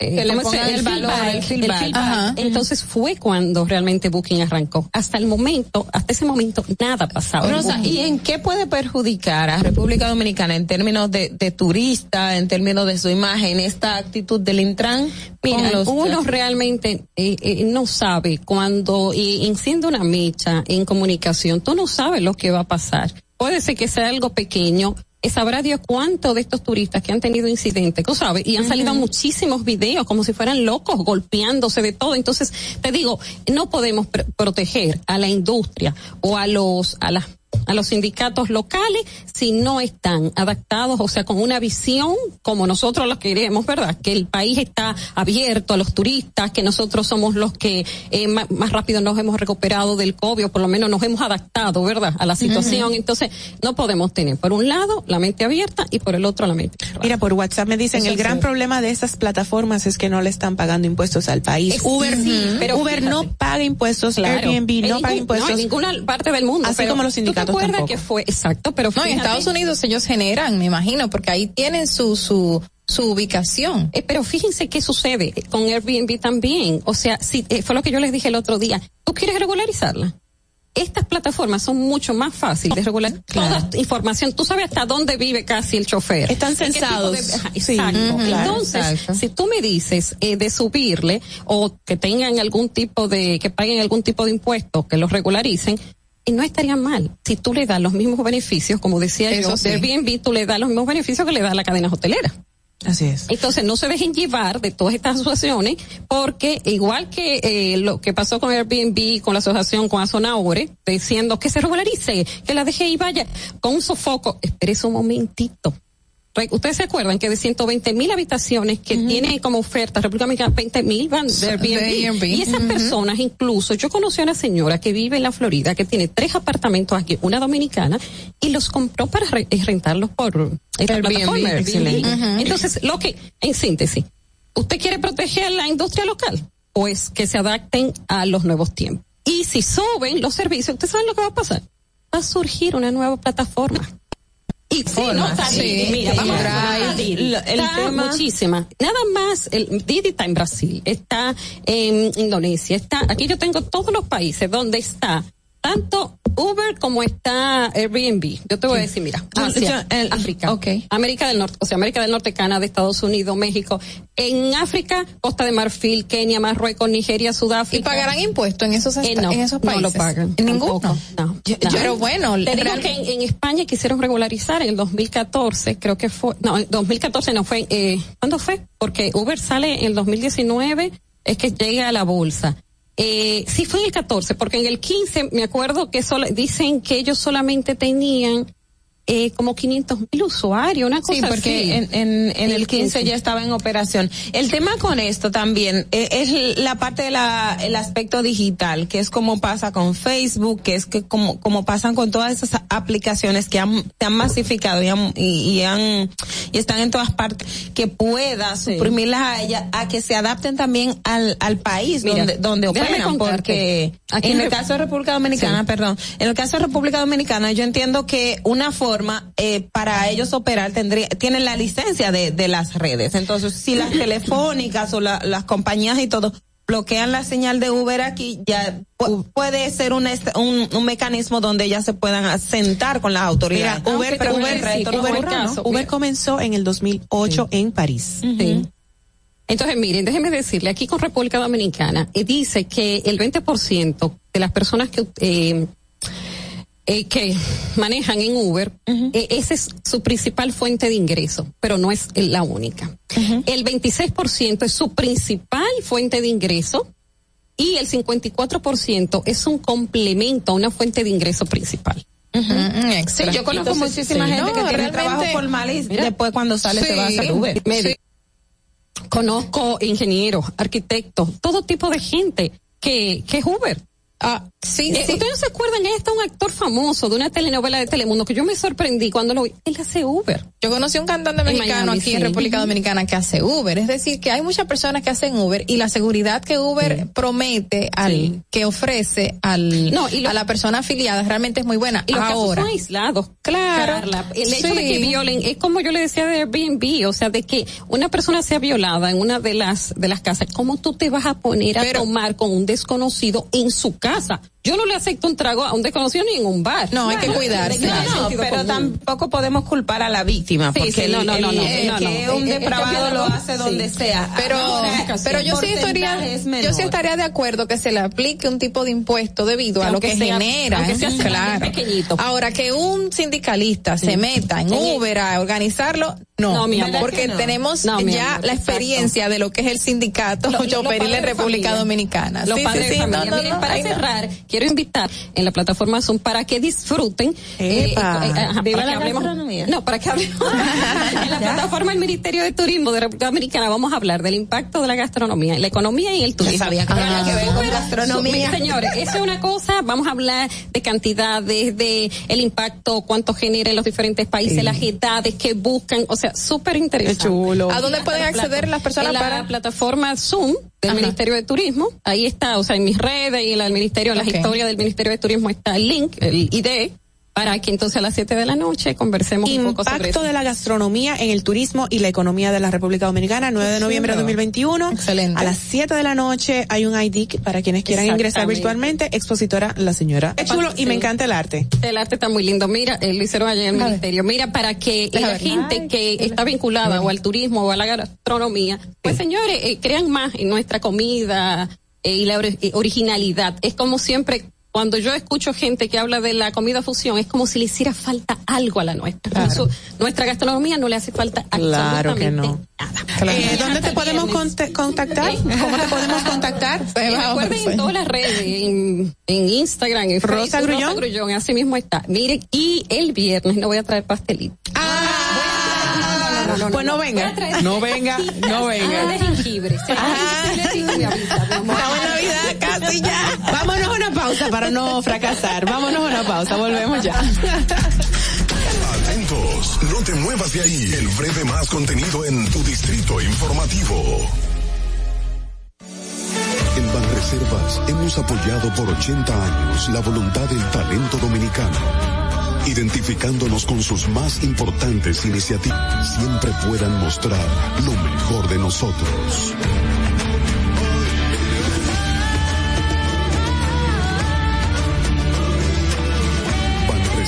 eh, Que le ¿cómo se- pongan el valor, feedback, el feedback. feedback. Ajá. Entonces fue cuando realmente Booking arrancó. Hasta el momento, hasta ese momento, nada pasaba. Rosa. ¿y en qué puede perjudicar a República Dominicana en términos de, de turista, en términos de su imagen, esta actitud del Intran? Mira, los- uno realmente eh, eh, no sabe cuando eh, enciende una mecha en comunicación, tú no sabes lo que va a pasar. Puede ser que sea algo pequeño. Eh, Sabrá Dios cuántos de estos turistas que han tenido incidentes, tú sabes, y han salido muchísimos videos como si fueran locos, golpeándose de todo. Entonces, te digo, no podemos pr- proteger a la industria o a los, a las a los sindicatos locales si no están adaptados, o sea, con una visión como nosotros lo queremos, ¿verdad? Que el país está abierto a los turistas, que nosotros somos los que eh, ma- más, rápido nos hemos recuperado del COVID, o por lo menos nos hemos adaptado, ¿verdad? A la situación. Entonces, no podemos tener, por un lado, la mente abierta y por el otro, la mente cerrada. Mira, por WhatsApp me dicen, Eso el gran sí. problema de estas plataformas es que no le están pagando impuestos al país. Es- Uber, sí, pero Uber no paga impuestos, Claro. Airbnb En no paga ningún- impuestos. en ninguna parte del mundo. Así pero como los ¿tú te sindicatos tampoco. que fue exacto, pero No, en Estados Unidos ellos generan, me imagino, porque ahí tienen su, su, su ubicación. Eh, pero fíjense qué sucede con Airbnb también. O sea, si eh, fue lo que yo les dije el otro día. ¿Tú quieres regularizarla? Estas plataformas son mucho más fáciles de regular toda información. Tú sabes hasta dónde vive casi el chofer. Están ¿En qué tipo censados. de- Sí. exacto. Claro, Entonces, exacto. si tú me dices eh, de subirle o que tengan algún tipo de, que paguen algún tipo de impuestos, que los regularicen, y no estaría mal. Si tú le das los mismos beneficios, como decía Eso yo, sí. de Airbnb, tú le das los mismos beneficios que le da la cadena hotelera. Así es. Entonces no se dejen llevar de todas estas asociaciones porque igual que eh, lo que pasó con Airbnb, con la asociación, con Azonaure, diciendo que se regularice, que la deje y vaya con un sofoco, espérese un momentito. Re- Ustedes se acuerdan que de 120 mil habitaciones que tiene como oferta República Dominicana, 20 mil van de Airbnb. Y esas personas, incluso, yo conocí a una señora que vive en la Florida, que tiene tres apartamentos aquí, una dominicana, y los compró para re- eh, rentarlos por esta Airbnb, plataforma, Airbnb. Entonces, lo que, en síntesis, ¿usted quiere proteger la industria local? Pues que se adapten a los nuevos tiempos. Y si suben los servicios, ¿ustedes saben lo que va a pasar? Va a surgir una nueva plataforma. Y sí, no, Sí, mira, vamos a el Está tema- muchísima. Nada más, el Didi está en Brasil, está en Indonesia, está, aquí yo tengo todos los países donde está tanto Uber como está Airbnb. Yo te voy a decir, mira, Asia, Yo- el- África, ok. América del Norte, o sea, América del Norte, Canadá, Estados Unidos, México. En África, Costa de Marfil, Kenia, Marruecos, Nigeria, ¿Y Sudáfrica. pagarán impuestos en esos, Eh, no, en esos no países? lo pagan. ¿En ninguno? No. Yo- no. Pero bueno, Te digo que en, en España quisieron regularizar en el 2014, creo que fue, no, en 2014 no fue, eh, ¿cuándo fue? Porque Uber sale en el 2019, es que llega a la bolsa. Eh, sí fue en el 14, porque en el 15 me acuerdo que dicen que ellos solamente tenían eh, como 500 mil usuarios, una cosa Sí, porque así. en, en, en el 15 ya estaba en operación. El tema con esto también eh, es la parte de la, el aspecto digital, que es como pasa con Facebook, que es que como, como pasan con todas esas aplicaciones que han, se han masificado y, han, y, y han, y están en todas partes, que pueda suprimirlas a ellas, a que se adapten también al, al país Mira, donde, donde operan, porque Aquí en en el caso de República Dominicana, Sí. perdón, en el caso de República Dominicana, yo entiendo que una forma eh, para ellos operar tendría, tienen la licencia de, de las redes. Entonces, si las telefónicas o la- las compañías y todo bloquean la señal de Uber aquí, ya pu- puede ser un, est- un, un mecanismo donde ellas se puedan sentar con las autoridades. Mira, Uber, comenzó en el 2008 en París. Sí. Entonces, miren, déjeme decirle, aquí con República Dominicana, eh, dice que el 20% de las personas que, eh, eh, que manejan en Uber, eh, esa es su principal fuente de ingreso, pero no es la única. El 26% es su principal fuente de ingreso y el 54% es un complemento a una fuente de ingreso principal. Sí, yo conozco Entonces, muchísima sí. gente No, que tiene realmente- trabajo formal y Mira. después cuando sale se va a hacer Uber. Conozco ingenieros, arquitectos, todo tipo de gente que, que es Uber. Ah, sí, Eh, sí. ¿Ustedes no se acuerdan? Ahí está un actor famoso de una telenovela de Telemundo que yo me sorprendí cuando lo vi. Él hace Uber. Yo conocí un cantante mexicano Miami, aquí en. República Dominicana que hace Uber. Es decir, que hay muchas personas que hacen Uber y la seguridad que Uber promete al, que ofrece al, No, y lo- a la persona afiliada realmente es muy buena. Y los Ahora. casos son aislados. Claro. Carla. El hecho de que violen, es como yo le decía de Airbnb, o sea, de que una persona sea violada en una de las, de las casas, ¿cómo tú te vas a poner a tomar con un desconocido en su casa? Yo no le acepto un trago a un desconocido ni en un bar. No, hay que cuidarse. No, No, pero tampoco podemos culpar a la víctima Sí, porque sí, no, el- no, no, no, el no, que un el depravado lo hace sí. donde sea. Pero, pero yo sí estaría, es yo sí estaría de acuerdo que se le aplique un tipo de impuesto debido a lo que sea- genera. sea claro. pequeñito. Ahora que un sindicalista se meta En- Uber a organizarlo, no, No, mi amor. porque tenemos No, ya amor, la exacto. experiencia de lo que es el sindicato Lo- choferil en República familia. Dominicana. Los Sí, padres sí, de sí, no, familia. no, Miren, no, para cerrar, quiero invitar en la plataforma Zoom para que disfruten. eh, eh, ajá, Viva para la que hablemos- gastronomía. No, para que hablemos. en la plataforma del Ministerio de Turismo de República Dominicana vamos a hablar del impacto de la gastronomía, la economía y el turismo. sabía que tenía que ver con gastronomía. Señores, eso es una cosa, vamos a hablar de cantidades, de el impacto, cuánto genera en los diferentes países, las edades que buscan, o sea, súper interesante. chulo. ¿A dónde pueden La acceder las personas en la para? plataforma Zoom del Ajá. Ministerio de Turismo. Ahí está, o sea, en mis redes y en la del Ministerio, en Ok. las historias del Ministerio de Turismo está el link, el ID, para que entonces a las 7 de la noche conversemos un poco sobre Impacto de la gastronomía en el turismo y la economía de la República Dominicana, 9 de noviembre de 2021. Excelente. A las 7 de la noche hay un ID para quienes quieran ingresar virtualmente. Expositora La Señora. Es chulo y me encanta el arte. El arte está muy lindo. Mira, eh, lo hicieron allá en el ministerio. Mira, para que Deja la ver. gente que está vinculada o al turismo o a la gastronomía, pues señores, eh, crean más en nuestra comida eh, y la eh, originalidad. Es como siempre, cuando yo escucho gente que habla de la comida fusión, es como si le hiciera falta algo a la nuestra. Eso, nuestra gastronomía no le hace falta Claro que absolutamente no. nada. Eh, ¿Dónde te podemos contactar? ¿Cómo te podemos contactar? Eh, recuerden en todas las redes, en, en Instagram, en Rosa Facebook, Grullón. Rosa Grullón, así mismo está. Miren, y el viernes no voy a traer pastelito. Pues no venga. No venga, no venga. de jengibre. Se Ah. Ya. Vámonos a una pausa para no fracasar. Vámonos a una pausa, volvemos ya. Atentos, no te muevas de ahí. El breve más contenido en tu distrito informativo. En Banreservas hemos apoyado por 80 años la voluntad del talento dominicano, identificándonos con sus más importantes iniciativas. Siempre puedan mostrar lo mejor de nosotros.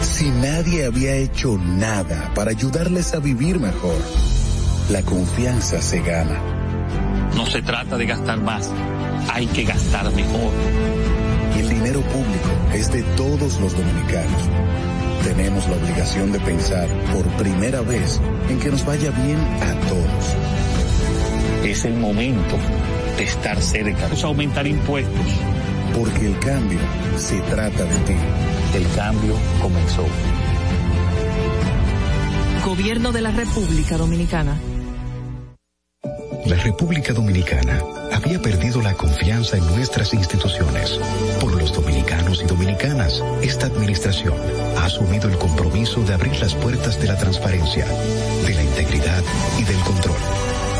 si nadie había hecho nada para ayudarles a vivir mejor? La confianza se gana. No se trata de gastar más, hay que gastar mejor. El dinero público es de todos los dominicanos. Tenemos la obligación de pensar por primera vez en que nos vaya bien a todos. Es el momento de estar cerca. Vamos a aumentar impuestos. Porque el cambio se trata de ti. El cambio comenzó. Gobierno de la República Dominicana. La República Dominicana había perdido la confianza en nuestras instituciones. Por los dominicanos y dominicanas, esta administración ha asumido el compromiso de abrir las puertas de la transparencia, de la integridad y del control.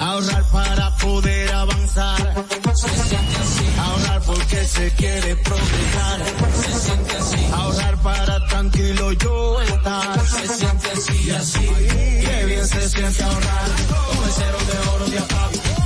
Ahorrar para poder avanzar. Se siente así. Ahorrar porque se quiere progresar. Se siente así. Ahorrar para tranquilo yo estar. Se siente así así. Qué bien se siente ahorrar. El cero de oro de APAP.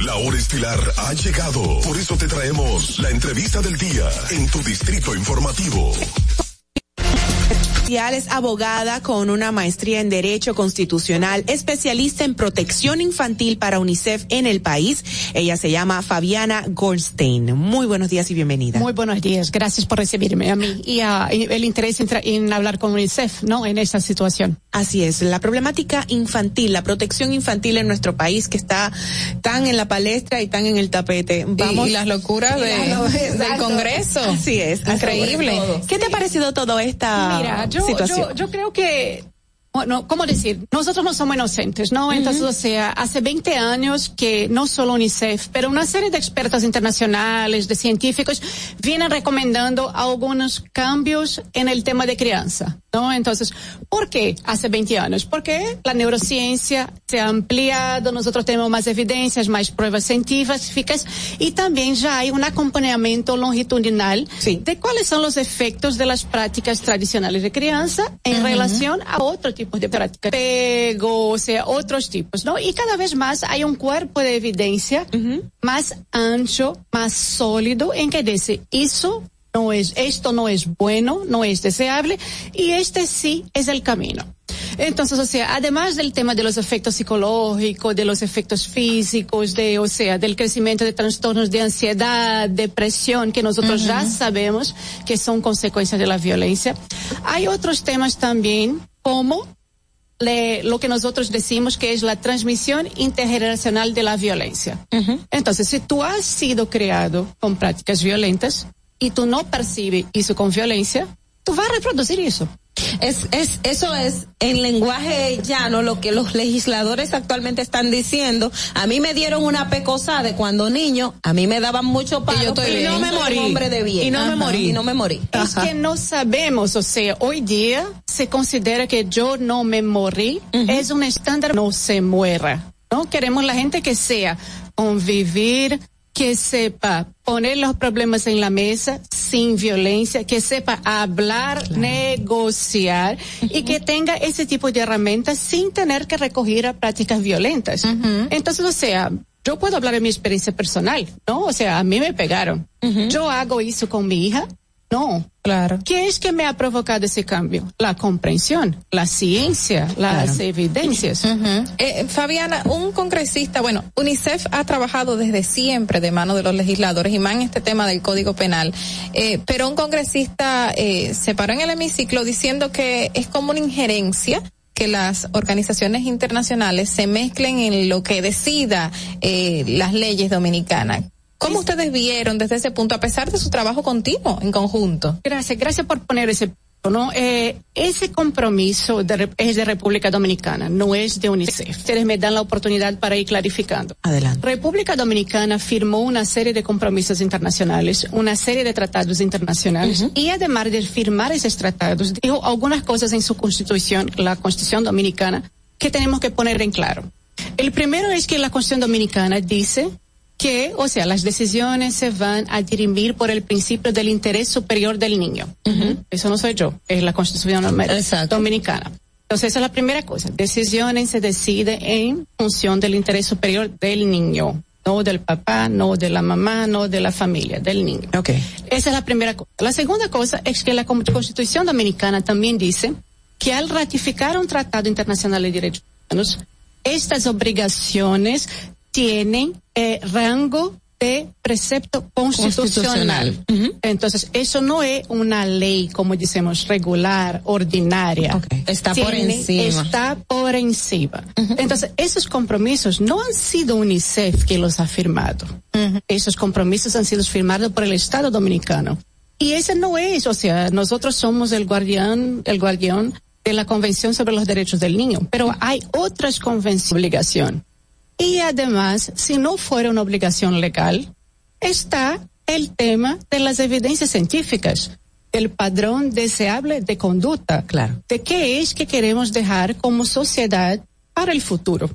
La hora estilar ha llegado. Por eso te traemos la entrevista del día en tu Distrito Informativo. Es abogada con una maestría en Derecho Constitucional, especialista en protección infantil para UNICEF en el país. Ella se llama Fabiana Goldstein. Muy buenos días y bienvenida. Muy buenos días. Gracias por recibirme a mí y a el interés en, hablar con UNICEF, ¿no? En esta situación. Así es, la problemática infantil, la protección infantil en nuestro país que está tan en la palestra y tan en el tapete. Vamos. y las locuras de- Y las- del Exacto. Congreso. Así es. Increíble. todo. ¿Qué te ha parecido toda esta Mira, yo, situación? yo, yo creo que, bueno, ¿cómo decir? Nosotros no somos inocentes, ¿no? Entonces, o sea, hace 20 años que no solo UNICEF, pero una serie de expertos internacionales, de científicos, vienen recomendando algunos cambios en el tema de crianza, ¿no? Entonces, ¿por qué hace 20 años? Porque la neurociencia se ha ampliado, nosotros tenemos más evidencias, más pruebas científicas y también ya hay un acompañamiento longitudinal de cuáles son los efectos de las prácticas tradicionales de crianza en relación a otro tipo de prácticas, pego, o sea, otros tipos, ¿no? Y cada vez más hay un cuerpo de evidencia más ancho, más sólido en que dice, eso no es, esto no es bueno, no es deseable y este sí es el camino. Entonces, o sea, además del tema de los efectos psicológicos, de los efectos físicos, de, o sea, del crecimiento de trastornos de ansiedad, depresión, que nosotros ya sabemos que son consecuencias de la violencia, hay otros temas también como le- lo que nosotros decimos que es la transmisión intergeneracional de la violencia. Entonces, si tú has sido criado con prácticas violentas y tú no percibes eso con violencia, tú vas a reproducir eso. Es, es, eso es en lenguaje llano lo que los legisladores actualmente están diciendo. A mí me dieron una pecosa de cuando niño, a mí me daban mucho palo, yo estoy bien. no me morí. hombre de bien. Y no me Ajá. morí. Y no me morí. Es que no sabemos, o sea, hoy día se considera que yo no me morí, es un estándar no se muera, ¿no? Queremos la gente que sea convivir, que sepa poner los problemas en la mesa sin violencia, que sepa hablar, negociar y que tenga ese tipo de herramientas sin tener que recurrir a prácticas violentas. Entonces, o sea, yo puedo hablar de mi experiencia personal, ¿no? O sea, a mí me pegaron. Yo hago eso con mi hija. No. Claro. ¿Qué es que me ha provocado ese cambio? La comprensión, la ciencia, las evidencias. Eh, Fabiana, un congresista, bueno, UNICEF ha trabajado desde siempre de mano de los legisladores y más en este tema del Código Penal, eh, pero un congresista eh, se paró en el hemiciclo diciendo que es como una injerencia que las organizaciones internacionales se mezclen en lo que decida eh, las leyes dominicanas. ¿Cómo ustedes vieron desde ese punto, a pesar de su trabajo continuo en conjunto? Gracias, gracias por poner ese ¿no? Eh, ese compromiso de, es de República Dominicana, no es de UNICEF. Ustedes me dan la oportunidad para ir clarificando. Adelante. República Dominicana firmó una serie de compromisos internacionales, una serie de tratados internacionales, y además de firmar esos tratados, dijo algunas cosas en su constitución, la constitución dominicana, que tenemos que poner en claro. El primero es que la constitución dominicana dice que, o sea, las decisiones se van a dirimir por el principio del interés superior del niño. Eso no soy yo, es la Constitución Dominicana. Entonces, esa es la primera cosa. Decisiones se deciden en función del interés superior del niño. No del papá, no de la mamá, no de la familia, del niño. Okay. Esa es la primera cosa. La segunda cosa es que la Constitución Dominicana también dice que al ratificar un tratado internacional de derechos humanos, estas obligaciones tienen eh, rango de precepto constitucional. Entonces, eso no es una ley, como decimos, regular, ordinaria. Está por encima. Está por encima. Entonces, esos compromisos no han sido UNICEF que los ha firmado. Esos compromisos han sido firmados por el Estado Dominicano. Y ese no es, o sea, nosotros somos el guardián, el guardián de la Convención sobre los Derechos del Niño, pero hay otras convenciones obligación y además, si no fuera una obligación legal, está el tema de las evidencias científicas, el padrón deseable de conducta. Claro. De qué es que queremos dejar como sociedad para el futuro.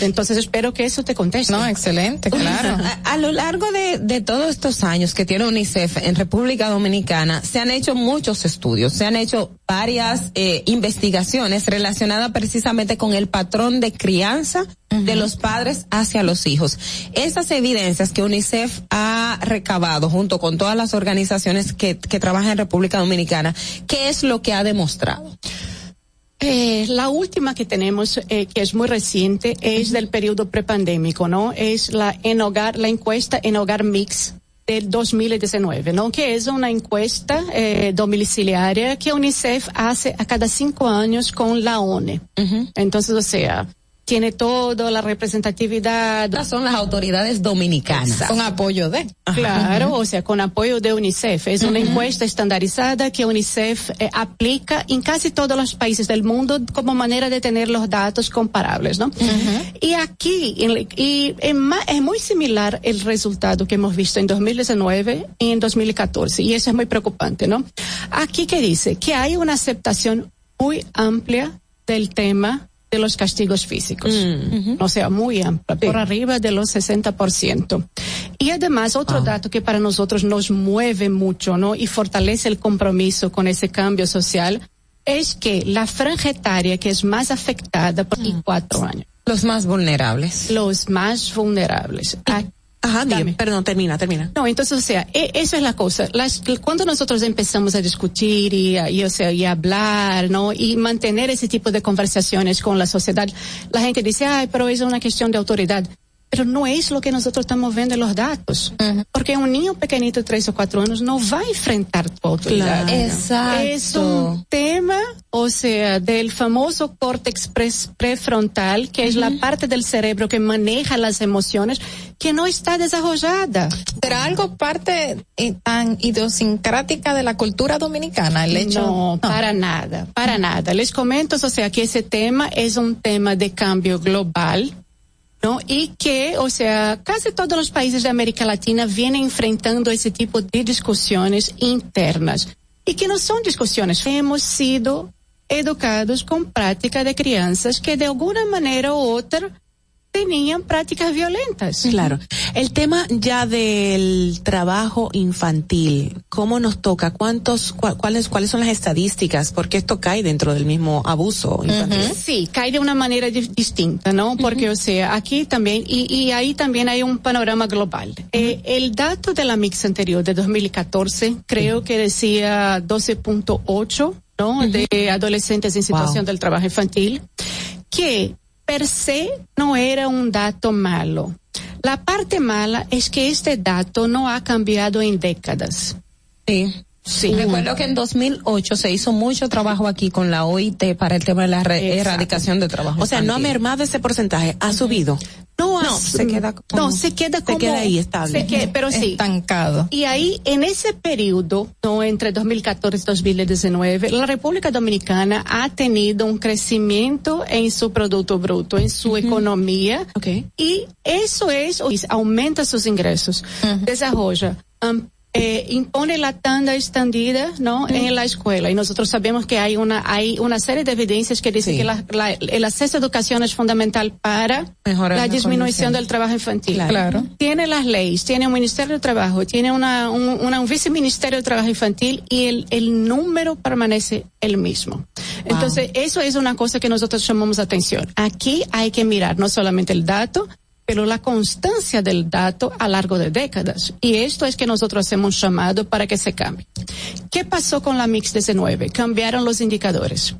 Entonces espero que eso te conteste. No, excelente, claro. a, lo largo de, de, todos estos años que tiene UNICEF en República Dominicana, se han hecho muchos estudios, se han hecho varias eh, investigaciones relacionadas precisamente con el patrón de crianza de los padres hacia los hijos. Esas evidencias que UNICEF ha recabado junto con todas las organizaciones que, que trabajan en República Dominicana, ¿qué es lo que ha demostrado? Eh, la última que tenemos, eh, que es muy reciente, es del periodo prepandémico, ¿no? Es la en hogar, la encuesta en hogar mix del 2019, ¿no? Que es una encuesta eh, domiciliaria que UNICEF hace a cada cinco años con la ONE. Entonces, o sea, tiene toda la representatividad. son las autoridades dominicanas. Con apoyo de. Claro, o sea, con apoyo de UNICEF. Es una encuesta estandarizada que UNICEF eh, aplica en casi todos los países del mundo como manera de tener los datos comparables, ¿no? Y aquí, y es muy similar el resultado que hemos visto en 2019 y en 2014, y eso es muy preocupante, ¿no? Aquí que dice que hay una aceptación muy amplia del tema de los castigos físicos. Mm. O sea, muy amplia, por arriba de los 60%. Y además, otro dato que para nosotros nos mueve mucho, ¿no? Y fortalece el compromiso con ese cambio social, es que la franja etaria que es más afectada por mm. cuatro años. Los más vulnerables. Los más vulnerables. Ajá. Perdón, termina, termina. No, entonces, o sea, e, esa es la cosa. Las, cuando nosotros empezamos a discutir y, y, o sea, y hablar, ¿no? Y mantener ese tipo de conversaciones con la sociedad, la gente dice, ay, pero es una cuestión de autoridad pero no es lo que nosotros estamos viendo en los datos. Porque un niño pequeñito de tres o cuatro años no va a enfrentar tu autoridad. Exacto. Es un tema, o sea, del famoso córtex prefrontal, que es la parte del cerebro que maneja las emociones, que no está desarrollada. ¿Será algo parte eh, tan idiosincrática de la cultura dominicana el hecho? No, para nada, para nada. Les comento, o sea, que ese tema es un tema de cambio global ¿no? Y que, o sea, casi todos los países de América Latina vienen enfrentando ese tipo de discusiones internas. Y que no son discusiones. Hemos sido educados con práctica de crianças que de alguna manera u otra tenían prácticas violentas. Claro. El tema ya del trabajo infantil, ¿cómo nos toca? ¿Cuántos, cuáles, cuáles son las estadísticas? Porque esto cae dentro del mismo abuso infantil. Sí, cae de una manera distinta, ¿no? Porque, o sea, aquí también, y, y ahí también hay un panorama global. eh, el dato de la mix anterior de 2014, creo que decía 12.8, ¿no? De adolescentes en situación del trabajo infantil, que per se no era un dato malo. La parte mala es que este dato no ha cambiado en décadas. Sí. Sí. Recuerdo que en 2008 se hizo mucho trabajo aquí con la OIT para el tema de la erradicación de trabajo. O sea, no ha mermado ese porcentaje, ha subido. No, no se queda como, no se queda como se queda ahí estable queda, pero sí estancado y ahí en ese periodo no entre 2014 y 2019 la República Dominicana ha tenido un crecimiento en su producto bruto en su uh -huh. economía okay. y eso es aumenta sus ingresos uh -huh. desarrolla um, eh, impone la tanda extendida no mm. en la escuela y nosotros sabemos que hay una hay una serie de evidencias que dicen sí. que la, la, el acceso a educación es fundamental para Mejorar la disminución del trabajo infantil claro. claro. tiene las leyes tiene un ministerio de trabajo tiene una un, una, un viceministerio de trabajo infantil y el, el número permanece el mismo wow. entonces eso es una cosa que nosotros llamamos atención aquí hay que mirar no solamente el dato pero la constancia del dato a largo de décadas. Y esto es que nosotros hacemos un llamado para que se cambie. ¿Qué pasó con la Mix 19? Cambiaron los indicadores.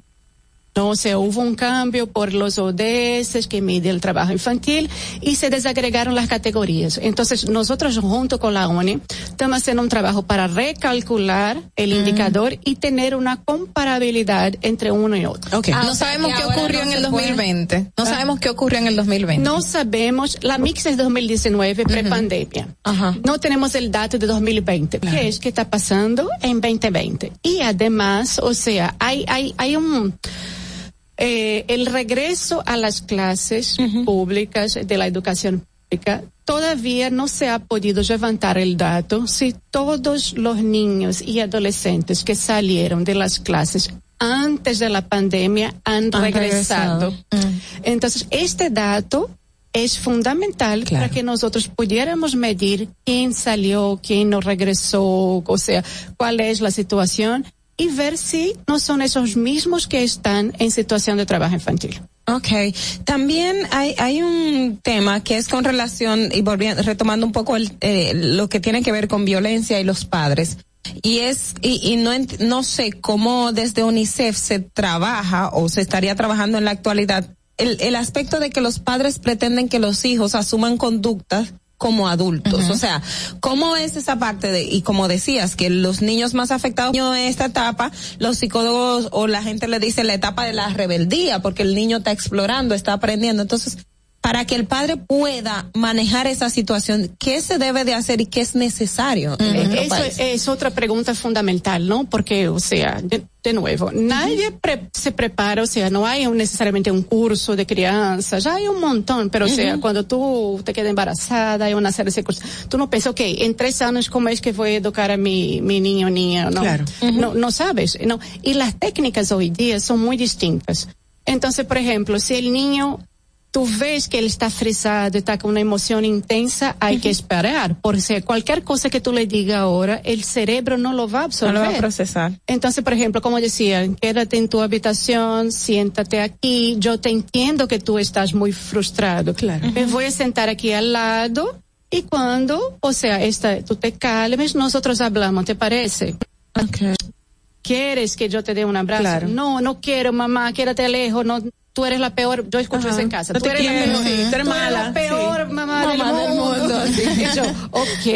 No, o sea, hubo un cambio por los ODS que mide el trabajo infantil y se desagregaron las categorías. Entonces, nosotros junto con la ONU estamos haciendo un trabajo para recalcular el mm. indicador y tener una comparabilidad entre uno y otro. Okay. Ah, no sabemos qué ocurrió no en el 2020. Puede... No ah. sabemos qué ocurrió en el 2020. No sabemos. La mix es 2019, uh -huh. prepandemia. Uh -huh. No tenemos el dato de 2020. Claro. ¿Qué es que está pasando en 2020? Y además, o sea, hay, hay, hay un eh, el regreso a las clases uh -huh. públicas de la educación pública todavía no se ha podido levantar el dato si todos los niños y adolescentes que salieron de las clases antes de la pandemia han, han regresado. regresado. Uh. Entonces, este dato es fundamental claro. para que nosotros pudiéramos medir quién salió, quién no regresó, o sea, cuál es la situación y ver si no son esos mismos que están en situación de trabajo infantil. Okay. También hay, hay un tema que es con relación, y volviendo, retomando un poco el, eh, lo que tiene que ver con violencia y los padres. Y es, y, y no, no sé cómo desde UNICEF se trabaja o se estaría trabajando en la actualidad el, el aspecto de que los padres pretenden que los hijos asuman conductas como adultos. Uh -huh. O sea, ¿cómo es esa parte de, y como decías, que los niños más afectados en esta etapa, los psicólogos o la gente le dice la etapa de la rebeldía, porque el niño está explorando, está aprendiendo. Entonces, para que el padre pueda manejar esa situación, ¿qué se debe de hacer y qué es necesario? Uh -huh. Eso país? es otra pregunta fundamental, ¿no? Porque, o sea, de, de nuevo, uh -huh. nadie pre se prepara, o sea, no hay un, necesariamente un curso de crianza, ya hay un montón, pero, o sea, cuando tú te quedas embarazada, hay una serie de cosas, tú no piensas, ok, en tres años, ¿cómo es que voy a educar a mi, mi niño o niña? No, claro. no, no sabes, no. Y las técnicas hoy día son muy distintas. Entonces, por ejemplo, si el niño tú ves que él está frisado, está con una emoción intensa, hay uh -huh. que esperar, porque cualquier cosa que tú le digas ahora, el cerebro no lo va a absorber. No lo va a procesar. Entonces, por ejemplo, como decía, quédate en tu habitación, siéntate aquí, yo te entiendo que tú estás muy frustrado. Claro. Uh -huh. Me voy a sentar aquí al lado y cuando, o sea, esta, tú te calmes, nosotros hablamos, ¿te parece? Okay. ¿Quieres que yo te dé un abrazo? Claro. No, no quiero, mamá, quédate lejos, no tú eres la peor, yo escucho eso en casa, no tú, eres quiero, la peor, sí, tú eres mala, la peor sí. mamá, mamá, del mundo. Del mundo sí. y yo, ok,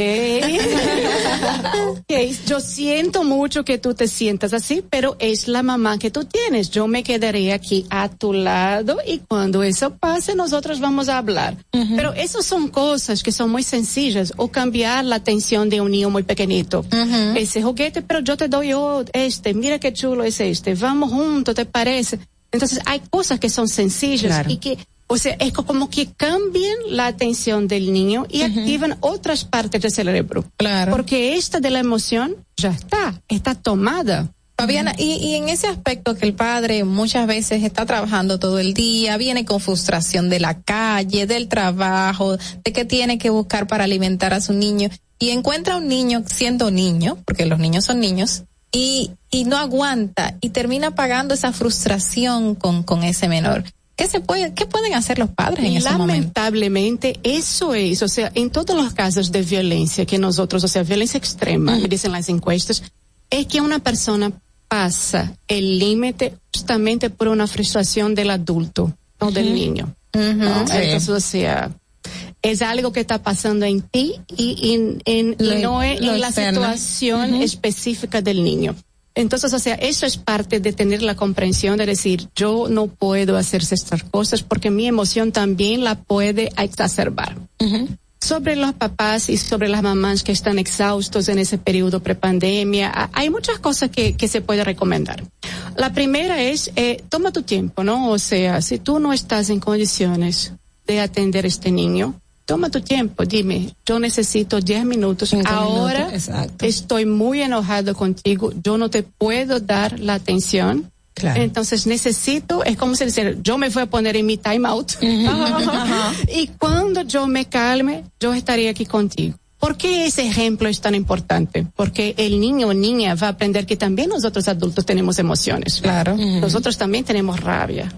ok, yo siento mucho que tú te sientas así, pero es la mamá que tú tienes, yo me quedaré aquí a tu lado y cuando eso pase nosotros vamos a hablar. Uh -huh. Pero esas son cosas que son muy sencillas, o cambiar la atención de un niño muy pequeñito. Uh -huh. Ese juguete, pero yo te doy este, mira qué chulo es este, vamos juntos, ¿te parece? Entonces hay cosas que son sencillas claro. y que, o sea, es como que cambian la atención del niño y uh -huh. activan otras partes del cerebro. Claro. Porque esta de la emoción ya está, está tomada. Fabiana, y, y, en ese aspecto que el padre muchas veces está trabajando todo el día, viene con frustración de la calle, del trabajo, de que tiene que buscar para alimentar a su niño, y encuentra a un niño siendo niño, porque los niños son niños, y, y no aguanta y termina pagando esa frustración con, con ese menor. ¿Qué se puede, qué pueden hacer los padres en ese Lamentablemente, momento? eso es, o sea, en todos los casos de violencia que nosotros, o sea, violencia extrema, mm. dicen las encuestas, es que una persona pasa el límite justamente por una frustración del adulto, no del niño. Uh -huh, ¿no? sí. Entonces, o sea, es algo que está pasando en ti y, en, en, y Lo- no es en la situación específica del niño. Entonces, o sea, eso es parte de tener la comprensión de decir, yo no puedo hacer estas cosas porque mi emoción también la puede exacerbar. Sobre los papás y sobre las mamás que están exhaustos en ese periodo prepandemia, hay muchas cosas que, que se puede recomendar. La primera es, eh, toma tu tiempo, ¿no? O sea, si tú no estás en condiciones de atender a este niño, toma tu tiempo, dime, yo necesito 10 minutos. Cinco Ahora minutos, estoy muy enojado contigo, yo no te puedo dar la atención. Claro. Entonces necesito, es como si decir, yo me voy a poner en mi time out. y cuando yo me calme, yo estaré aquí contigo. ¿Por qué ese ejemplo es tan importante? Porque el niño o niña va a aprender que también nosotros adultos tenemos emociones. Claro. Nosotros también tenemos rabia.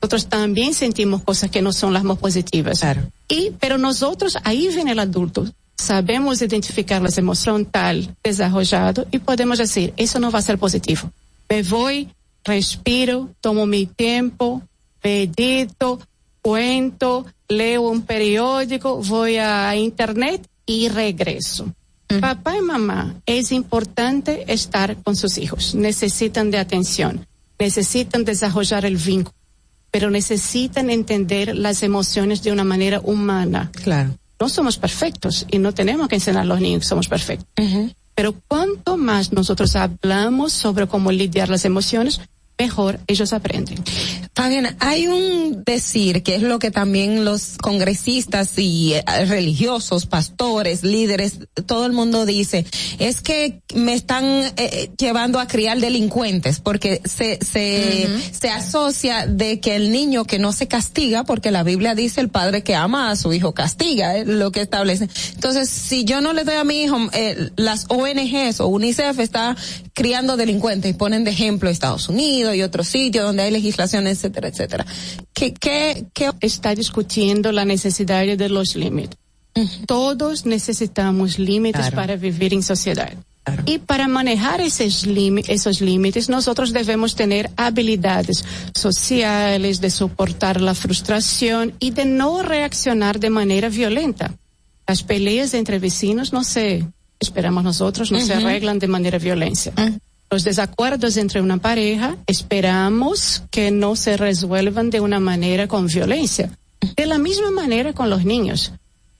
Nosotros también sentimos cosas que no son las más positivas. Y, pero nosotros, ahí viene el adulto. Sabemos identificar las emociones tal, desarrollado, y podemos decir, eso no va a ser positivo. Me voy, respiro, tomo mi tiempo, medito, cuento, leo un periódico, voy a internet y regreso. Papá y mamá, es importante estar con sus hijos. Necesitan de atención, necesitan desarrollar el vínculo, pero necesitan entender las emociones de una manera humana. Claro. No somos perfectos y no tenemos que enseñar a los niños que somos perfectos. Pero cuanto más nosotros hablamos sobre cómo lidiar las emociones, mejor ellos aprenden. Fabiana, hay un decir que es lo que también los congresistas y eh, religiosos, pastores, líderes, todo el mundo dice, es que me están eh, llevando a criar delincuentes porque se se, se asocia de que el niño que no se castiga, porque la Biblia dice el padre que ama a su hijo castiga, lo que establece. Entonces, si yo no le doy a mi hijo, eh, las ONGs o UNICEF está criando delincuentes y ponen de ejemplo Estados Unidos y otros sitios donde hay legislación, etcétera, etcétera. ¿Qué, qué, qué? Está discutiendo la necesidad de los límites. Todos necesitamos límites Claro. para vivir en sociedad. Y para manejar esos, esos límites, nosotros debemos tener habilidades sociales, de soportar la frustración y de no reaccionar de manera violenta. Las peleas entre vecinos no se, esperamos nosotros, no se Ujú. arreglan de manera violencia. Los desacuerdos entre una pareja esperamos que no se resuelvan de una manera con violencia. De la misma manera con los niños.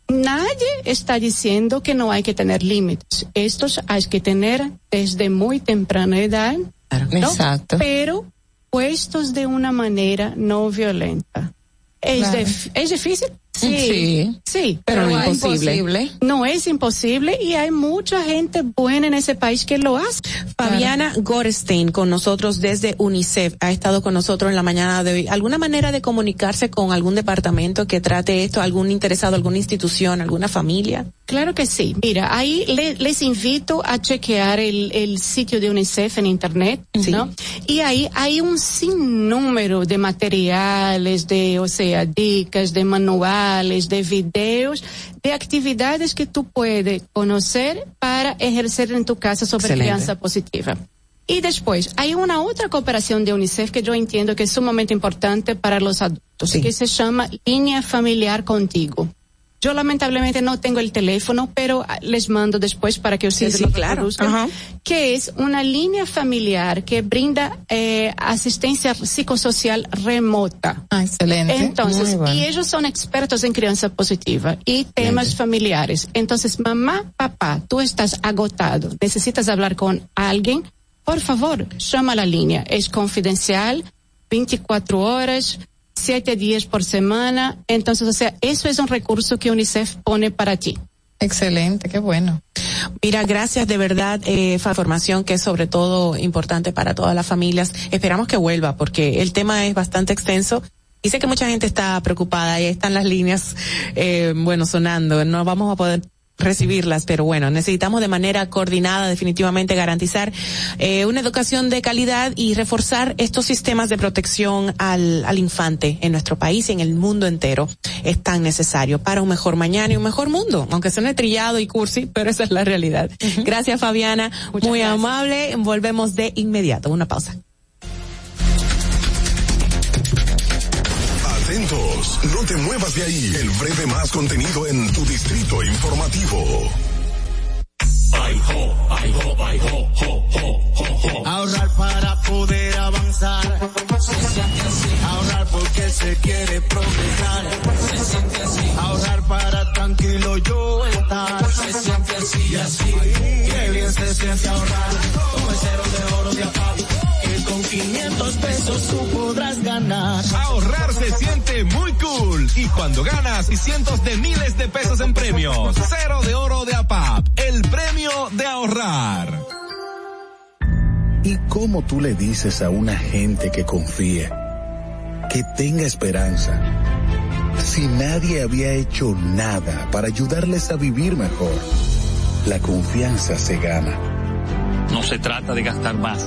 Nadie está diciendo que no hay que tener límites. Estos hay que tener desde muy temprana edad. ¿no? Exacto. Pero puestos de una manera no violenta. ¿Es, Claro. ¿es difícil? Sí. Sí, Pero no es imposible. No es imposible y hay mucha gente buena en ese país que lo hace. Fabiana Gorstein con nosotros desde UNICEF ha estado con nosotros en la mañana de hoy. ¿Alguna manera de comunicarse con algún departamento que trate esto, algún interesado, alguna institución, alguna familia? Claro que sí. Mira, ahí le- les invito a chequear el, el sitio de UNICEF en Internet, ¿no? Y ahí hay un sinnúmero de materiales, de, o sea, dicas, de manuales, de videos, de actividades que tú puedes conocer para ejercer en tu casa sobre Excelente. crianza positiva. Y después, hay una otra cooperación de UNICEF que yo entiendo que es sumamente importante para los adultos, que se llama Línea Familiar Contigo. Yo lamentablemente no tengo el teléfono, pero les mando después para que ustedes sí, lo claro. reproduzcan, Ajá. que es una línea familiar que brinda eh, asistencia psicosocial remota. Ah, excelente. Entonces, bueno. y ellos son expertos en crianza positiva y temas familiares. Entonces, mamá, papá, tú estás agotado, necesitas hablar con alguien, por favor, llama a la línea. Es confidencial, 24 horas, siete días por semana. Entonces, o sea, eso es un recurso que UNICEF pone para ti. Excelente, qué bueno. Mira, gracias de verdad, eh, esa información que es sobre todo importante para todas las familias. Esperamos que vuelva porque el tema es bastante extenso. Y sé que mucha gente está preocupada y ahí están las líneas, eh, bueno, sonando. No vamos a poder recibirlas, pero bueno, necesitamos de manera coordinada definitivamente garantizar eh, una educación de calidad y reforzar estos sistemas de protección al, al infante en nuestro país y en el mundo entero. Es tan necesario para un mejor mañana y un mejor mundo, aunque suene trillado y cursi, pero esa es la realidad. Gracias Fabiana, muy amable. Volvemos de inmediato. Una pausa. No te muevas de ahí. El breve más contenido en tu distrito informativo. Ahorrar para poder avanzar. Se siente así. Ahorrar porque se quiere progresar. Se siente así. Ahorrar para tranquilo yo estar. Se siente así y así. Qué bien se siente ahorrar. Como el cero de oro de APAP. Con 500 pesos tú podrás ganar. Ahorrar se siente muy cool. Y cuando ganas y cientos de miles de pesos en premios. Cero de oro de APAP. El premio de ahorrar. ¿Y cómo tú le dices a una gente que confía, que tenga esperanza, si nadie había hecho nada para ayudarles a vivir mejor? La confianza se gana. No se trata de gastar más,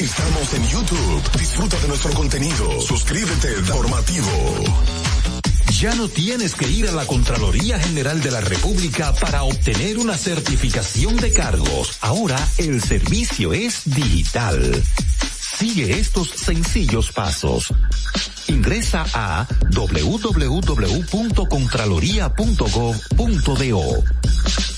Estamos en YouTube. Disfruta de nuestro contenido. Suscríbete, formativo. Ya no tienes que ir a la Contraloría General de la República para obtener una certificación de cargos. Ahora el servicio es digital. Sigue estos sencillos pasos. Ingresa a www.contraloría.gov.do.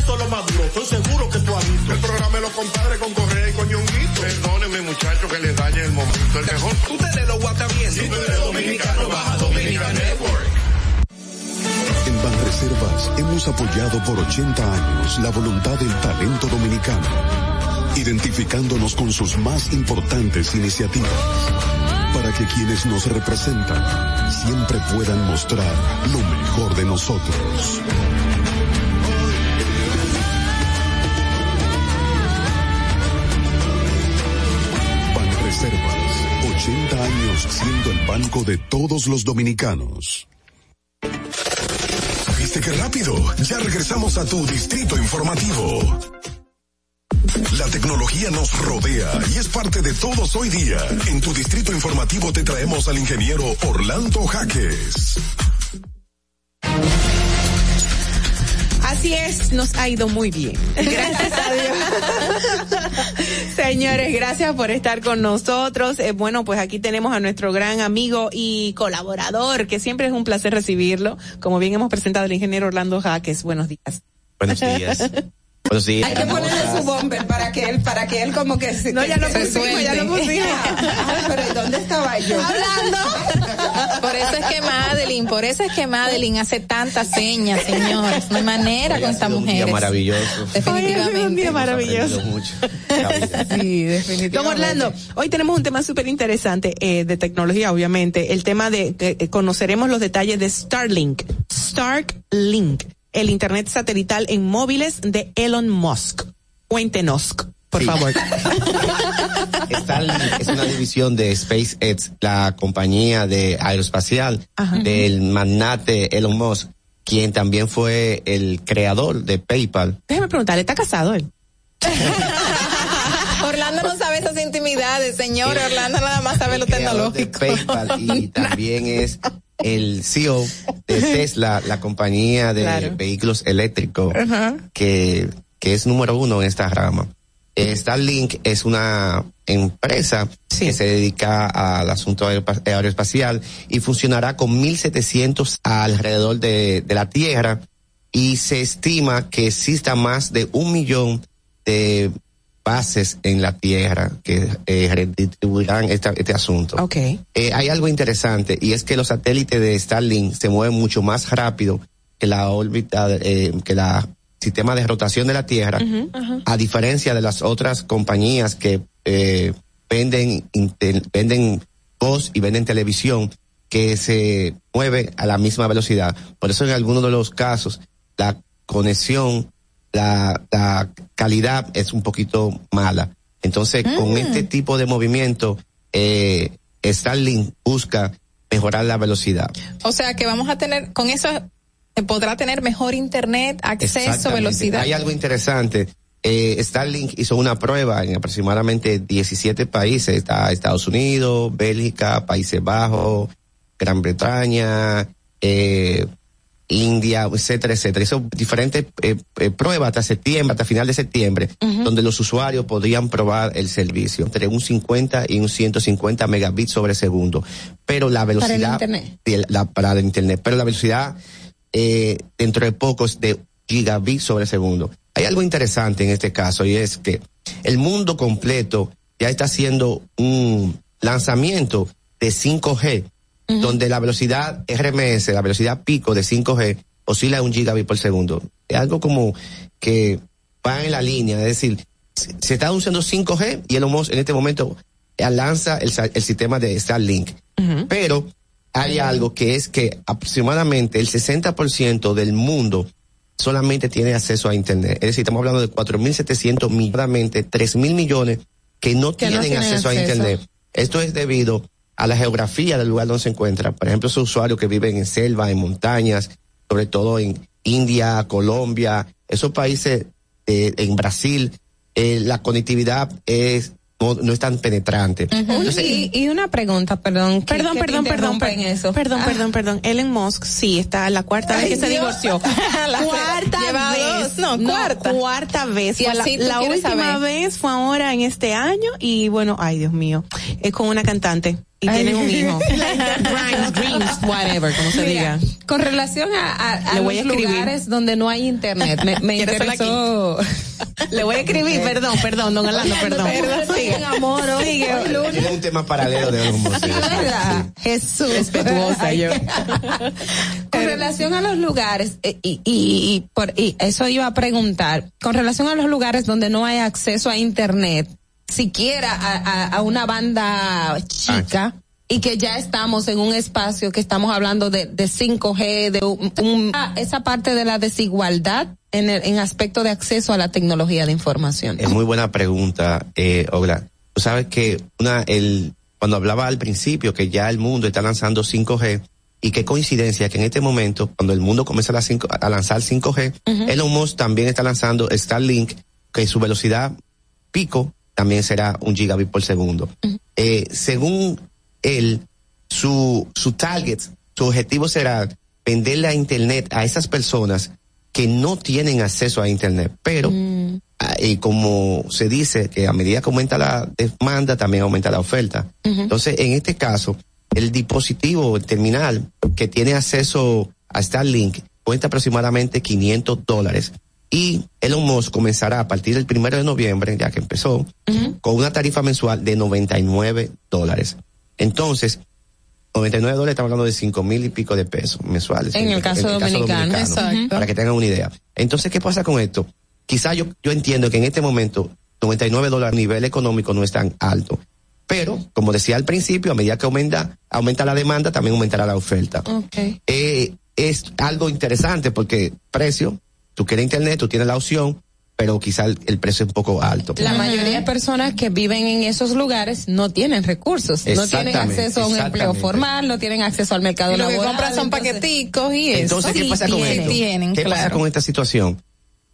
¿Cómo que eso es lo más duro? Estoy seguro que tú has visto. El programa de los compadres con Correa y con Ñonguito. Perdónenme, muchachos, que les dañe el momento. El mejor. Ustedes lo guatan bien. Si tú eres dominicano, baja Dominican Network. En Banreservas hemos apoyado por 80 años la voluntad del talento dominicano, identificándonos con sus más importantes iniciativas, para que quienes nos representan siempre puedan mostrar lo mejor de nosotros. Siendo el banco de todos los dominicanos. ¿Viste qué rápido? Ya regresamos a tu Distrito Informativo. La tecnología nos rodea y es parte de todos hoy día. En tu Distrito Informativo te traemos al ingeniero Orlando Jaques. Así es, nos ha ido muy bien. Gracias a Dios. Señores, gracias por estar con nosotros. Eh, bueno, pues aquí tenemos a nuestro gran amigo y colaborador, que siempre es un placer recibirlo. Como bien hemos presentado el ingeniero Orlando Jaques. Buenos días. Buenos días. Buenos días. Hay que ponerle su bomber para que él, para que él como que se. No, ya lo pusimos, ya lo pusimos. Pero ¿y ¿dónde estaba yo? Hablando. Por eso es que Madeline por eso es que Madeline hace tantas señas, señores. No hay manera con estas Un día maravilloso. Definitivamente. un día maravilloso. Mucho. Sí, definitivamente. Don Orlando, hoy tenemos un tema súper interesante eh, de tecnología, obviamente. El tema de que eh, conoceremos los detalles de Starlink. Starlink, el internet satelital en móviles de Elon Musk. Cuéntenos, por Sí. favor. Es una división de SpaceX, la compañía de aeroespacial del magnate Elon Musk, quien también fue el creador de PayPal. Déjeme preguntarle, ¿está casado él? Orlando no sabe esas intimidades, señor. Orlando nada más sabe lo creador de tecnológico. PayPal y también es el CEO de Tesla, la compañía de Claro. vehículos eléctricos que, que es número uno en esta rama. Starlink es una empresa que se dedica al asunto aeroespacial y funcionará con 1.700 alrededor de, de la Tierra y se estima que exista más de un millón de bases en la Tierra que eh, redistribuirán esta- este asunto. Ok. Eh, hay algo interesante y es que los satélites de Starlink se mueven mucho más rápido que la órbita, eh, que la sistema de rotación de la Tierra, a diferencia de las otras compañías que venden venden voz y venden televisión que se mueve a la misma velocidad. Por eso en algunos de los casos la conexión, la, la calidad es un poquito mala. Entonces, con este tipo de movimiento, eh, Starlink busca mejorar la velocidad. O sea que vamos a tener, con eso se podrá tener mejor internet, acceso, velocidad. Hay algo interesante. Eh, Starlink hizo una prueba en aproximadamente 17 países. Está Estados Unidos, Bélgica, Países Bajos, Gran Bretaña, eh, India, etcétera, etcétera. Hizo diferentes eh, eh, pruebas hasta septiembre, hasta final de septiembre, donde los usuarios podrían probar el servicio entre un 50 y un 150 megabits sobre segundo. Pero la Para el velocidad internet. de la, para el internet, pero la velocidad eh, dentro de poco es de gigabits sobre segundo. Hay algo interesante en este caso y es que el mundo completo ya está haciendo un lanzamiento de 5G, donde la velocidad RMS, la velocidad pico de 5G, oscila a un gigabit por segundo. Es algo como que va en la línea, es decir, se está usando 5G y Elon Musk en este momento eh, lanza el, el sistema de Starlink. Pero hay algo que es que aproximadamente el 60% del mundo solamente tiene acceso a Internet. Es decir, estamos hablando de 4.700 millones, 3.000 millones que no Que no tienen acceso, a. Internet. Esto es debido a la geografía del lugar donde se encuentra. Por ejemplo, esos usuarios que viven en selva, en montañas, sobre todo en India, Colombia, esos países, eh, en Brasil, eh, la conectividad es no, no es tan penetrante. Entonces, y, y una pregunta, perdón. que- Perdón, que perdón, perdón, perdón, eso. perdón, Ah. perdón, perdón. Elon Musk, sí, está la cuarta vez que se divorció. La cuarta vez. dos, no, cuarta. cuarta vez. Y la última saber. vez fue ahora en este año y bueno, ay Dios mío, es con una cantante y Ay. tienen un hijo. Grimes, Dreams, whatever, como se Mira, diga. Con relación a, a- a los voy a escribir. lugares donde no hay internet, me, me ¿Quieres sola interesó. Le voy a escribir, perdón, perdón, don Orlando, perdón. Sigue. Sigue. amor, Sigue. tiene un tema paralelo de Musk. ¿Verdad? Jesús. Respetuosa yo. Con relación a los lugares, eh, y, y, y por, y eso iba a preguntar, con relación a los lugares donde no hay acceso a internet, siquiera a, a, a una banda chica, y que ya estamos en un espacio que estamos hablando de, de 5G, de un, un- ah, esa parte de la desigualdad en, el, en aspecto de acceso a la tecnología de información. Es muy buena pregunta, eh, Ogla. Tú sabes que una, el, cuando hablaba al principio que ya el mundo está lanzando 5G, y qué coincidencia que en este momento, cuando el mundo comienza a, la cinco- a lanzar 5G, Elon Musk también está lanzando Starlink, que su velocidad pico también será un gigabit por segundo. Eh, según él, su, su target, su objetivo será venderle a Internet a esas personas que no tienen acceso a Internet, pero ah, y como se dice que a medida que aumenta la demanda, también aumenta la oferta. Entonces, en este caso, el dispositivo el terminal que tiene acceso a Starlink cuesta aproximadamente 500 dólares. Y Elon Musk comenzará a partir del primero de noviembre, ya que empezó, con una tarifa mensual de 99 dólares. Entonces, 99 dólares estamos hablando de 5 mil y pico de pesos mensuales. En el caso dominicano, exacto. Para que tengan una idea. Entonces, ¿qué pasa con esto? Quizá yo, yo entiendo que en este momento 99 dólares a nivel económico no es tan alto. Pero, como decía al principio, a medida que aumenta, aumenta la demanda, también aumentará la oferta. Okay. Eh, es algo interesante porque precio, tú quieres internet, tú tienes la opción, pero quizá el, el precio es un poco alto. La mayoría de personas que viven en esos lugares no tienen recursos, no tienen acceso a un empleo formal, no tienen acceso al mercado Y lo que laboral. compran son entonces- paqueticos y eso. Entonces, ¿qué Sí pasa con tienen, esto? tienen, ¿Qué pasa con esta situación?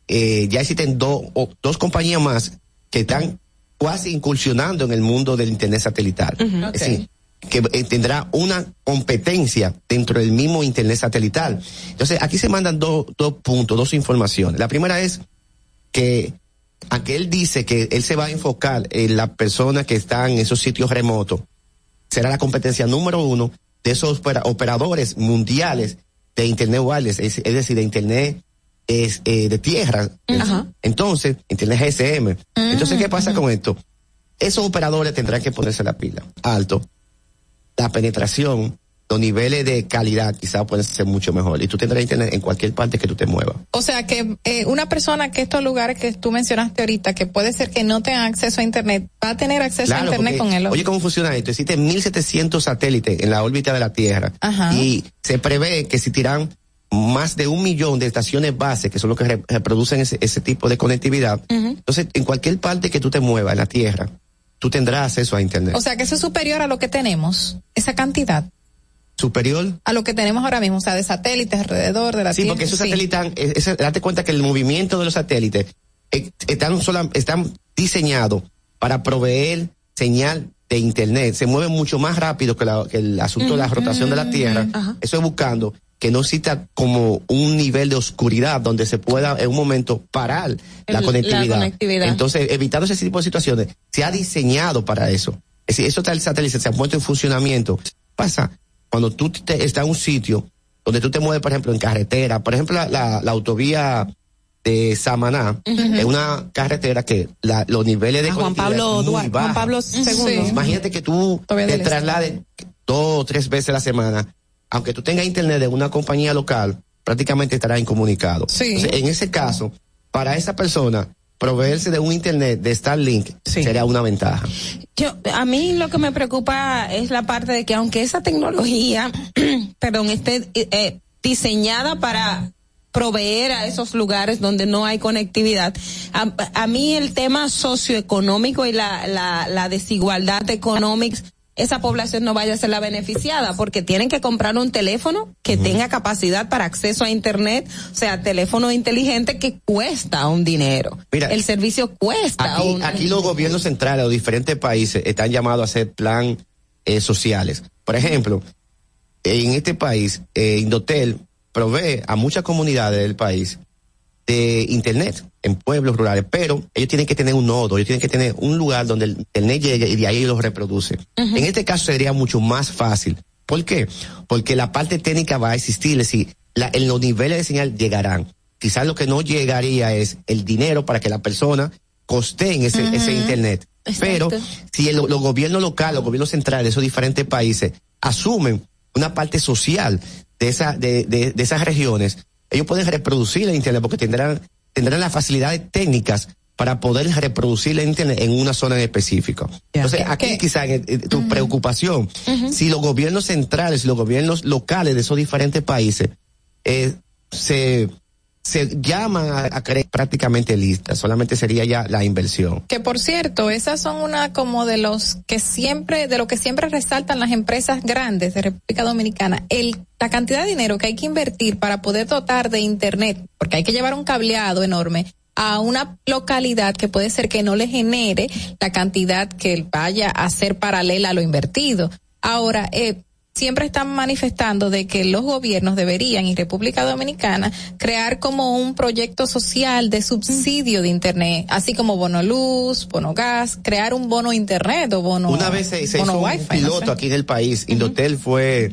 Eh, ya existen dos o- dos compañías más que están casi incursionando en el mundo del Internet satelital. Es decir, que eh, tendrá una competencia dentro del mismo Internet satelital. Entonces, aquí se mandan dos puntos, dos informaciones. La primera es que aunque él dice que él se va a enfocar en las personas que están en esos sitios remotos, será la competencia número uno de esos opera- operadores mundiales de Internet wireless, es, es decir, de Internet es, eh, de tierra. Entonces, Internet GSM. Entonces, ¿qué pasa con esto? Esos operadores tendrán que ponerse la pila alto. La penetración, los niveles de calidad quizás pueden ser mucho mejor. Y tú tendrás Internet en cualquier parte que tú te muevas. O sea que eh, una persona que estos lugares que tú mencionaste ahorita, que puede ser que no tenga acceso a internet, va a tener acceso a internet porque, con él. Oye, ¿cómo funciona esto? Existen 1700 satélites en la órbita de la Tierra. Ajá. Y se prevé que si tiran más de un millón de estaciones base, que son los que re- reproducen ese, ese tipo de conectividad, entonces en cualquier parte que tú te muevas en la Tierra, tú tendrás acceso a Internet. O sea que eso es superior a lo que tenemos, esa cantidad, Superior. a lo que tenemos ahora mismo, o sea, de satélites alrededor de la Sí, Tierra. porque esos satélites, están- es- es- date cuenta que el movimiento de los satélites eh, están, sola- están diseñados para proveer señal de internet. Se mueven mucho más rápido que, la- que el asunto de la rotación de la Tierra. Eso es buscando que no exista como un nivel de oscuridad donde se pueda en un momento parar la conectividad. la conectividad. Entonces, evitando ese tipo de situaciones, se ha diseñado para eso. Es decir, eso está el satélite, se ha puesto en funcionamiento. Pasa cuando tú te- estás en un sitio donde tú te mueves, por ejemplo, en carretera, por ejemplo, la, la- la autovía de Samaná, es una carretera que la- los niveles de A Juan conectividad Pablo es muy Duarte, Juan bajos. Pablo II. Imagínate que tú Todavía te Este. traslades dos o tres veces a la semana, aunque tú tengas internet de una compañía local, prácticamente estarás incomunicado. Entonces, en ese caso, para esa persona, proveerse de un internet de Starlink sería una ventaja. Yo, a mí lo que me preocupa es la parte de que aunque esa tecnología, perdón, esté eh, diseñada para proveer a esos lugares donde no hay conectividad. A, a mí el tema socioeconómico y la, la, la desigualdad económica, esa población no vaya a ser la beneficiada porque tienen que comprar un teléfono que tenga capacidad para acceso a internet, o sea, teléfono inteligente que cuesta un dinero. Mira, el servicio cuesta Aquí, un aquí los gobiernos centrales o diferentes países están llamados a hacer plan eh, sociales. Por ejemplo, en este país, eh, Indotel provee a muchas comunidades del país de internet en pueblos rurales, pero ellos tienen que tener un nodo, ellos tienen que tener un lugar donde el internet llegue y de ahí lo reproduce. En este caso sería mucho más fácil. ¿Por qué? Porque la parte técnica va a existir, es decir, la- en los niveles de señal llegarán. Quizás lo que no llegaría es el dinero para que la persona costeen ese, ese internet. Pero si el- los gobiernos locales, los gobiernos centrales de esos diferentes países asumen una parte social de, esa, de, de, de esas regiones, ellos pueden reproducir el Internet porque tendrán, tendrán las facilidades técnicas para poder reproducir el Internet en una zona en específico. Entonces, aquí quizá en, en tu preocupación, si los gobiernos centrales, si los gobiernos locales de esos diferentes países eh, se, se llaman a, a crear prácticamente listas, solamente sería ya la inversión. Que por cierto, esas son una como de los que siempre, de lo que siempre resaltan las empresas grandes de República Dominicana, el, la cantidad de dinero que hay que invertir para poder dotar de internet, porque hay que llevar un cableado enorme a una localidad que puede ser que no le genere la cantidad que vaya a ser paralela a lo invertido. Ahora, eh, siempre están manifestando de que los gobiernos deberían, y República Dominicana, crear como un proyecto social de subsidio de Internet, así como bono luz, bono gas, crear un bono Internet o bono, Una vez se, se hizo un Wi-Fi, no piloto sé. aquí en el país, Indotel fue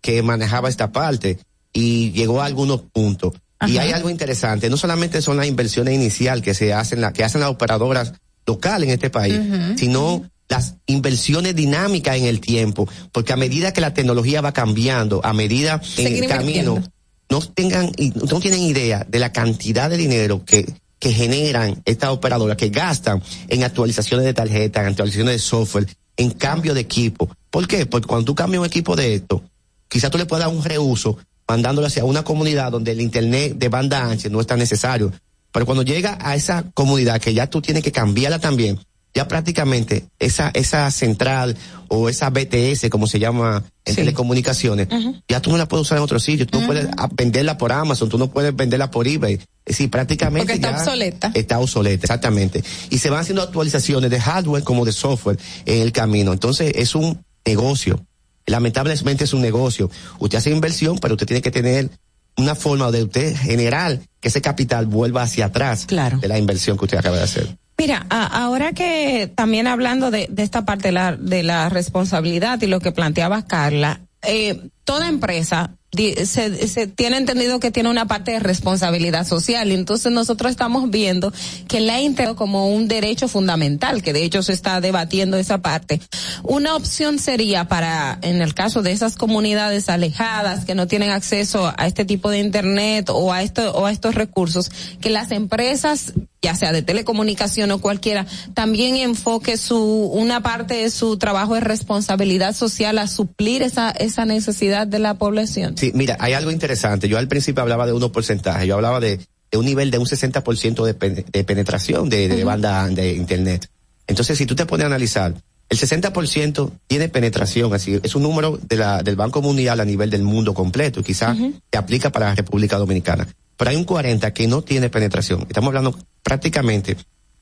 que manejaba esta parte y llegó a algunos puntos. Y hay algo interesante, no solamente son las inversiones inicial que se hacen, la, que hacen las operadoras locales en este país, sino las inversiones dinámicas en el tiempo, porque a medida que la tecnología va cambiando, a medida en Seguir el camino, no tengan, no tienen idea de la cantidad de dinero que, que generan estas operadoras, que gastan en actualizaciones de tarjetas, en actualizaciones de software, en cambio de equipo. ¿Por qué? Porque cuando tú cambias un equipo de esto, quizás tú le puedas dar un reuso mandándolo hacia una comunidad donde el internet de banda ancha no es tan necesario. Pero cuando llega a esa comunidad que ya tú tienes que cambiarla también, ya prácticamente esa, esa central o esa BTS, como se llama en telecomunicaciones, ya tú no la puedes usar en otro sitio. Tú no puedes ah, venderla por Amazon, tú no puedes venderla por eBay. Es decir, prácticamente Porque está ya obsoleta. Está obsoleta, exactamente. Y se van haciendo actualizaciones de hardware como de software en el camino. Entonces es un negocio. Lamentablemente es un negocio. Usted hace inversión, pero usted tiene que tener una forma de usted generar que ese capital vuelva hacia atrás de la inversión que usted acaba de hacer. Mira, a- ahora que también hablando de, de esta parte de la, de la responsabilidad y lo que planteaba Carla, eh, toda empresa se, se tiene entendido que tiene una parte de responsabilidad social. Entonces nosotros estamos viendo que la integrado como un derecho fundamental, que de hecho se está debatiendo esa parte. Una opción sería para, en el caso de esas comunidades alejadas que no tienen acceso a este tipo de internet o a esto, o a estos recursos, que las empresas ya sea de telecomunicación o cualquiera, también enfoque su, una parte de su trabajo de responsabilidad social a suplir esa, esa necesidad de la población. Mira, hay algo interesante. Yo al principio hablaba de unos porcentajes. Yo hablaba de, de un nivel de un 60% de, pen- de penetración de, de banda de internet. Entonces, si tú te pones a analizar, el 60% tiene penetración, así es un número de la, del Banco Mundial a nivel del mundo completo, y quizás se aplica para la República Dominicana. Pero hay un 40 que no tiene penetración. Estamos hablando prácticamente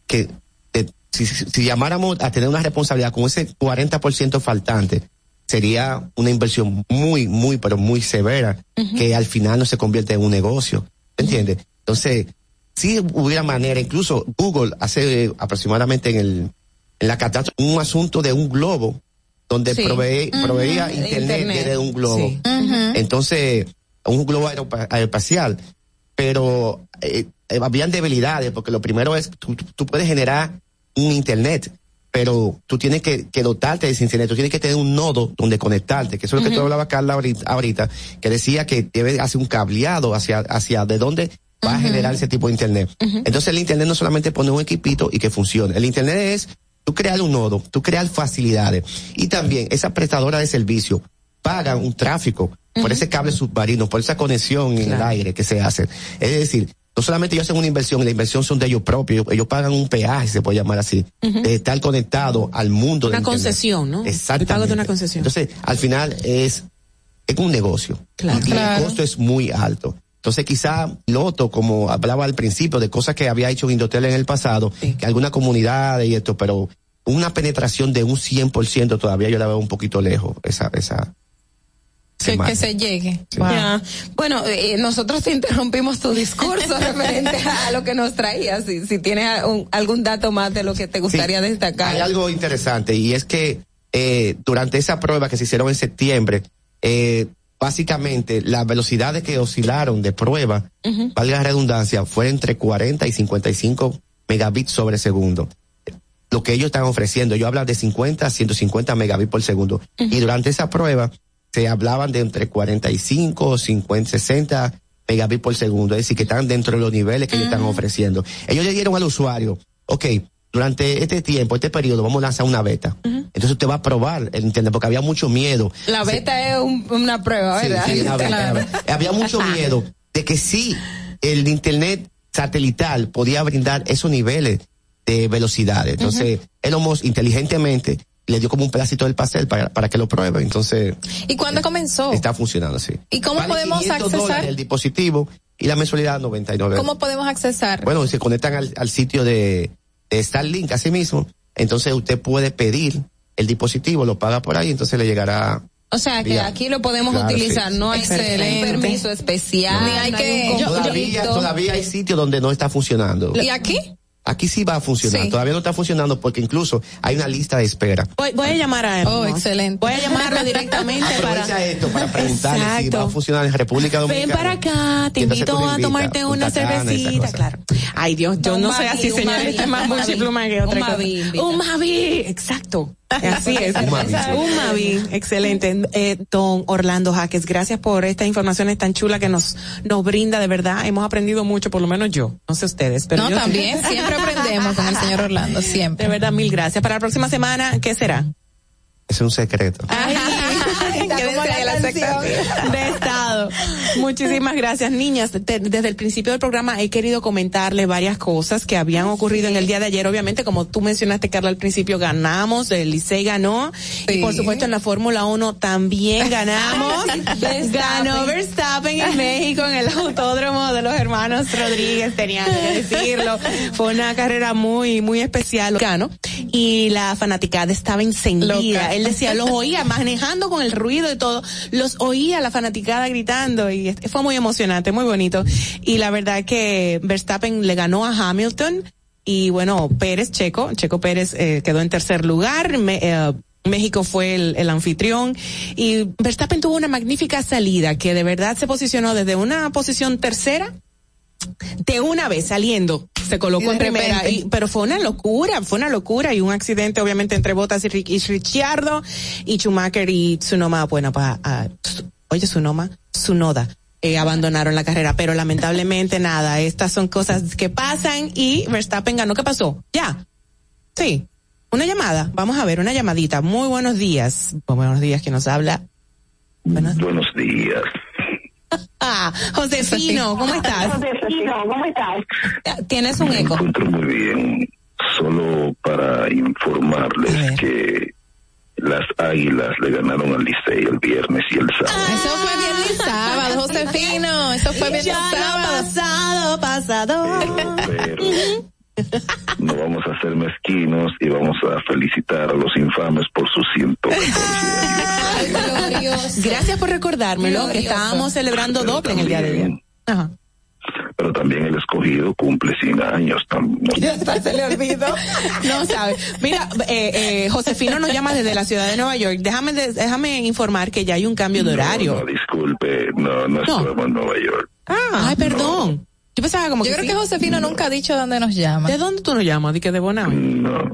que de- si, si- si llamáramos a tener una responsabilidad con ese 40% faltante, sería una inversión muy, muy, pero muy severa, que al final no se convierte en un negocio. ¿Entiendes? Entonces, si hubiera manera, incluso Google hace aproximadamente en el, en la catástrofe un asunto de un globo donde Sí. provee- proveía internet, internet. desde un globo. Sí. Entonces, un globo aeroespacial. Pero eh, eh, habían debilidades, porque lo primero es, tú- tú puedes generar un internet, pero tú tienes que, que dotarte de ese internet, tú tienes que tener un nodo donde conectarte, que eso es lo que tú Ujú. hablaba Carla ahorita, ahorita, que decía que debe hacer un cableado hacia, hacia de dónde va a generar ese tipo de internet. Entonces el internet no solamente pone un equipito y que funcione, el internet es tú crear un nodo, tú crear facilidades y también esa prestadora de servicio pagan un tráfico por ese cable submarino, por esa conexión en el aire que se hace. Es decir, no solamente ellos hacen una inversión, y la inversión son de ellos propios, ellos, ellos pagan un peaje, se puede llamar así, de estar conectado al mundo de Una Internet. concesión, ¿no? Exactamente. El pago de una concesión. Entonces, al final es, es un negocio. Claro. Y Claro. el costo es muy alto. Entonces, quizá Loto, como hablaba al principio, de cosas que había hecho Indotel en el pasado, que alguna comunidad y esto, pero una penetración de un 100% todavía yo la veo un poquito lejos, esa, esa. Que, se llegue. Bueno, eh, nosotros te interrumpimos tu discurso referente a lo que nos traías. Si, si tienes un- algún dato más de lo que te gustaría destacar. Hay algo interesante y es que eh, durante esa prueba que se hicieron en septiembre, eh, básicamente las velocidades que oscilaron de prueba, valga la redundancia, fue entre 40 y 55 megabits sobre segundo. Lo que ellos están ofreciendo, ellos hablan de 50 a 150 megabits por segundo. Y durante esa prueba se hablaban de entre 45, 50, 60 megabits por segundo. Es decir, que están dentro de los niveles que ellos están ofreciendo. Ellos le dieron al usuario, ok, durante este tiempo, este periodo, vamos a lanzar una beta. Entonces usted va a probar el internet porque había mucho miedo. La beta es un- una prueba, ¿verdad? sí, una beta. Había mucho miedo de que sí, el internet satelital podía brindar esos niveles de velocidades. Entonces, Elon Musk inteligentemente le dio como un pedacito del pastel para, para que lo pruebe. Entonces, ¿Y cuándo comenzó? está funcionando así. ¿Y cómo Vale podemos 500 dólares accesar? el dispositivo y la mensualidad 99. ¿Cómo podemos accesar? Bueno, se conectan al, al sitio de, de Starlink así mismo. Entonces usted puede pedir el dispositivo, lo paga por ahí, entonces le llegará O sea, que aquí lo podemos Claro, utilizar, sí. no hay un permiso especial, Ni hay no que- yo- todavía, todavía hay sitios donde no está funcionando. ¿Y aquí? Aquí sí va a funcionar. Sí. Todavía no está funcionando porque incluso hay una lista de espera. Voy, voy a llamar a él. Oh, excelente. Voy a llamarlo directamente para. Esto para preguntarle si va a funcionar en República Ven Dominicana. para acá, te invito a tomarte una cervecita, claro. Ay Dios, yo Un no soy Mavi, así, un señor. Mavi, Este es más que otra Un cosa. Mavi. Un Mavi, exacto. Así es. Un Mavi, sí. Un Mavi, excelente. Eh, don Orlando Jaques, gracias por estas informaciones tan chulas que nos, nos brinda, de verdad. Hemos aprendido mucho, por lo menos yo. No sé ustedes, pero no, yo- también, siempre aprendemos con el señor Orlando, siempre. De verdad, mil gracias. Para la próxima semana, ¿qué será? Es un secreto. Quédense ahí a la expectativa de estado. Muchísimas gracias, niñas. Te- desde el principio del programa he querido comentarle varias cosas que habían ocurrido en el día de ayer. Obviamente, como tú mencionaste, Carla, al principio ganamos, el Licey ganó. Y por supuesto, en la Fórmula 1 también ganamos. Ganó Verstappen en México, en el autódromo de los hermanos Rodríguez, tenía que decirlo. Fue una carrera muy, muy especial. Ganó. Y la fanaticada estaba encendida. Loca. Él decía, los oía manejando con el ruido y todo, los oía la fanaticada gritando y fue muy emocionante, muy bonito. Y la verdad que Verstappen le ganó a Hamilton y bueno, Pérez, Checo, Checo Pérez eh, quedó en tercer lugar. Me- eh, México fue el, el anfitrión y Verstappen tuvo una magnífica salida que de verdad se posicionó desde una posición tercera de una vez saliendo se colocó en primera y- pero fue una locura fue una locura y un accidente obviamente entre Bottas y, y Ricciardo y Schumacher y Tsunoma bueno pa, ah, Tsu- oye Tsunoma Tsunoda eh, abandonaron la carrera pero lamentablemente nada estas son cosas que pasan y Verstappen ganó ¿qué pasó? ya sí una llamada vamos a ver una llamadita muy buenos días buenos días que nos habla Buenos días. ah Josefino ¿cómo estás? Josefino, ¿cómo estás? tienes un Me eco encuentro muy bien. Solo para informarles que las águilas le ganaron al Licey el viernes y el sábado. Eso fue viernes y sábado, Josefino. Eso fue viernes y sábado. pasado, pasado. Pero no vamos a ser mezquinos y vamos a felicitar a los infames por sus 114 años. Gracias por recordármelo, que estábamos celebrando Pero doble en el día de ayer. Ajá. Pero también el escogido cumple 100 años. tam- no- Ya está, se le olvidó. No sabe. Mira, eh, eh, Josefino nos llama desde la ciudad de Nueva York. Déjame, de- déjame informar que ya hay un cambio de No, horario. no, disculpe, no, no, estamos en Nueva York. Ay, perdón. Yo pensaba como Yo que creo sí. que Josefino nunca ha dicho dónde nos llama. ¿De dónde tú nos llamas? ¿De que de Bonao? No.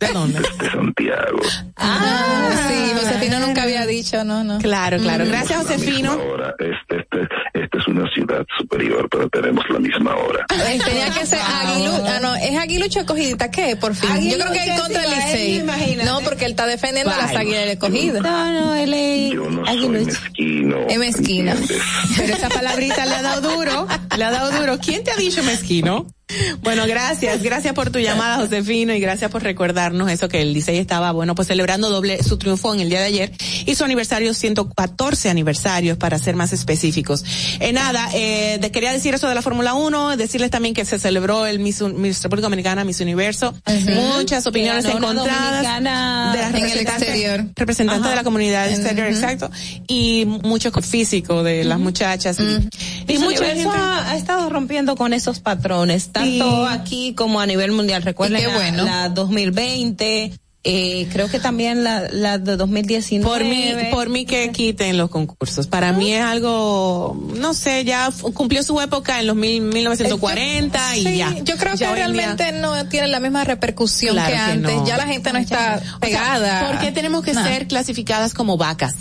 ¿De dónde? De Santiago. Ah, sí, Josefino nunca había dicho, no, no. Claro, claro. Mm. Gracias, La misma hora. Este, este, esta es una ciudad superior, pero tenemos la misma hora. Tenía que ser Aguilucho. Ah, no, es Aguilucho escogidita. ¿Qué? Por fin. Yo creo que es contra el Licey. No, porque él está defendiendo a las águilas escogidas. No, no, él es Yo no soy mezquino. Es mezquina. ¿entiendes? Pero esa palabrita le ha dado duro, le ha dado duro. ¿Quién te ha dicho mezquino? Bueno, gracias, gracias por tu llamada, Josefino, y gracias por recordarnos eso que el Licey estaba, bueno, pues celebrando doble su triunfo en el día de ayer y su aniversario, 114 aniversarios, para ser más específicos. Eh, nada, eh, quería decir eso de la Fórmula 1, decirles también que se celebró el Miss, Miss República Dominicana, Miss Universo, muchas opiniones Que ganó una encontradas de las en representantes- exterior. representantes Ajá. de la comunidad exterior, exacto, y mucho físico de las muchachas. Y, y Y gente- ha, ha estado rompiendo con esos patrones, tanto Sí. aquí como a nivel mundial. Recuerden bueno. la, 2020, eh, creo que también la, la de 2019. Por mí, por mí que quiten los concursos. Para mí es algo, no sé, ya cumplió su época en los mil, 1940 y Sí, ya. Yo creo Ya que día- realmente no tiene la misma repercusión Claro que que antes. no. Ya la gente no está O sea, pegada. ¿Por qué tenemos que Nah. ser clasificadas como vacas?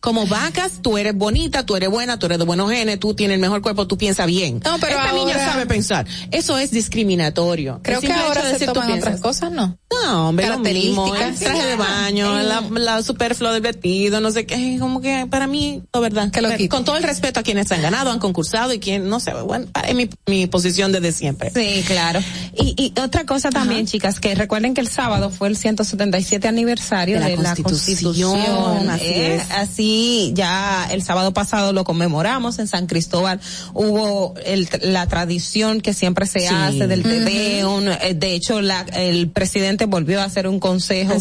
Como vacas, tú eres bonita, tú eres buena, tú eres de buenos genes, tú tienes el mejor cuerpo, tú piensas bien. No, pero Esta niña sabe pensar. Eso es discriminatorio. Creo que ahora de se decir toman otras cosas, ¿no? No, hombre, lo mismo, el traje de baño, la, la superfluo del vestido, no sé qué, como que para mí, la verdad, con todo el respeto a quienes han ganado, han concursado y quien, no sé, bueno, es mi, mi posición desde siempre. Sí, claro. Y, y otra cosa también, chicas, que recuerden que el sábado fue el 177 aniversario De de la la, Constitución, Constitución. así ¿eh? es. Así y ya el sábado pasado lo conmemoramos en San Cristóbal. Hubo el, la tradición que siempre se hace del Tedeum. Eh, De hecho, la, el presidente volvió a hacer un consejo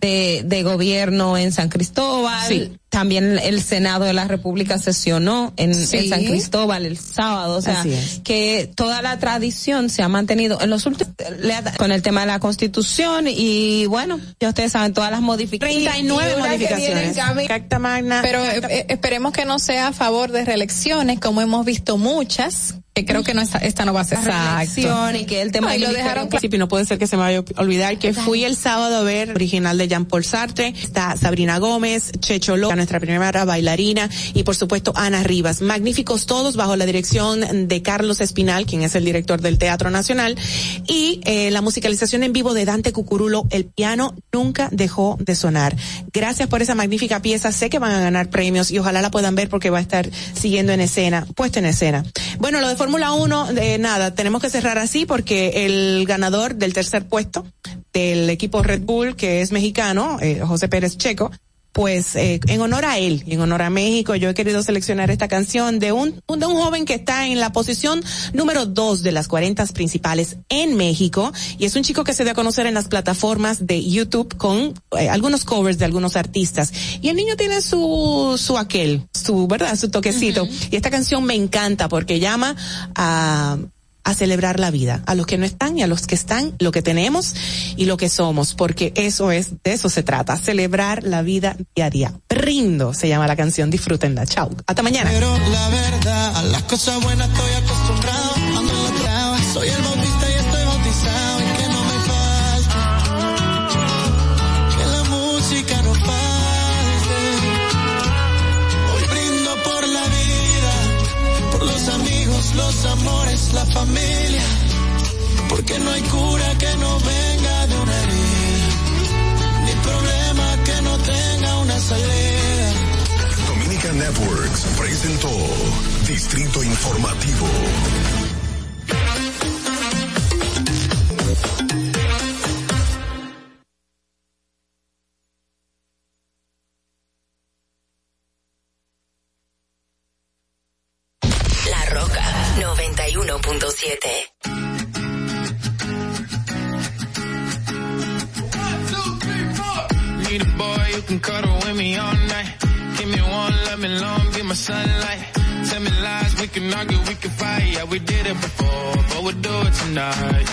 De, de gobierno en San Cristóbal. También el Senado de la República sesionó en, Sí. en San Cristóbal el sábado. O sea, Así es. que toda la tradición se ha mantenido en los últimos, con el tema de la constitución y bueno, ya ustedes saben todas las modificaciones. 39 modificaciones. Carta magna. Pero eh, esperemos que no sea a favor de reelecciones, como hemos visto muchas, que creo que no esta, esta no va a ser reelección y que el tema No, y lo dejaron claro. principio, no puede ser que se me vaya a olvidar que fui el sábado a ver original de Jean-Paul Sartre, está Sabrina Gómez, Checho López, nuestra primera bailarina, y por supuesto Ana Rivas. Magníficos todos bajo la dirección de Carlos Espinal, quien es el director del Teatro Nacional, y eh, la musicalización en vivo de Dante Cucurulo, el piano nunca dejó de sonar. Gracias por esa magnífica pieza, sé que van a ganar premios y ojalá la puedan ver porque va a estar siguiendo en escena, puesta en escena. Bueno, lo de Fórmula 1, de nada, tenemos que cerrar así porque el ganador del tercer puesto del equipo Red Bull, que es mexicano, eh, José Pérez Checo, pues eh, en honor a él, y en honor a México, yo he querido seleccionar esta canción de un, un- de un joven que está en la posición número dos de las 40 principales en México, y es un chico que se dio a conocer en las plataformas de YouTube con eh, algunos covers de algunos artistas. Y el niño tiene su, su aquel, su, ¿verdad? Su toquecito. Y esta canción me encanta porque llama a, a celebrar la vida, a los que no están y a los que están, lo que tenemos y lo que somos, porque eso es, de eso se trata, celebrar la vida día a día. Brindo se llama la canción, disfrútenla, chao, hasta mañana. La familia. Porque no hay cura que no venga de una herida, ni problema que no tenga una salida. Dominica Networks presentó Distrito Informativo. My sunlight. Tell me lies, we can argue, we can fight. Yeah, we did it before, but we'll do it tonight.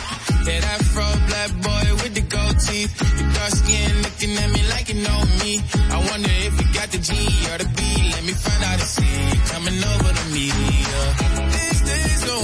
Yeah, that fro black boy with the gold teeth. Your dark skin looking at me like you know me. I wonder if you got the G or the B. Let me find out and see you coming over to me. Yeah. These days are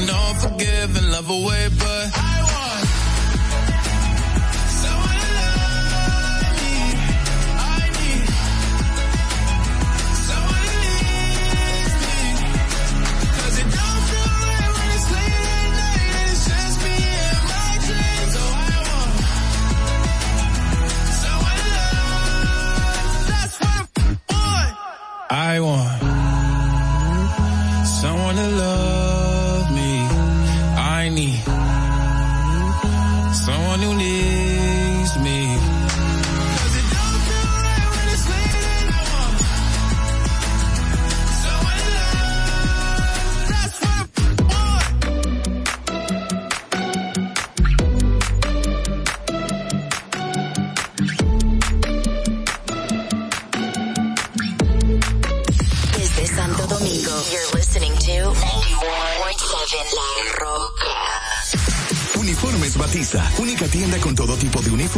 I'm not forgiving, love away, but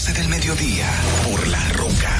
12 del mediodía, por La Roca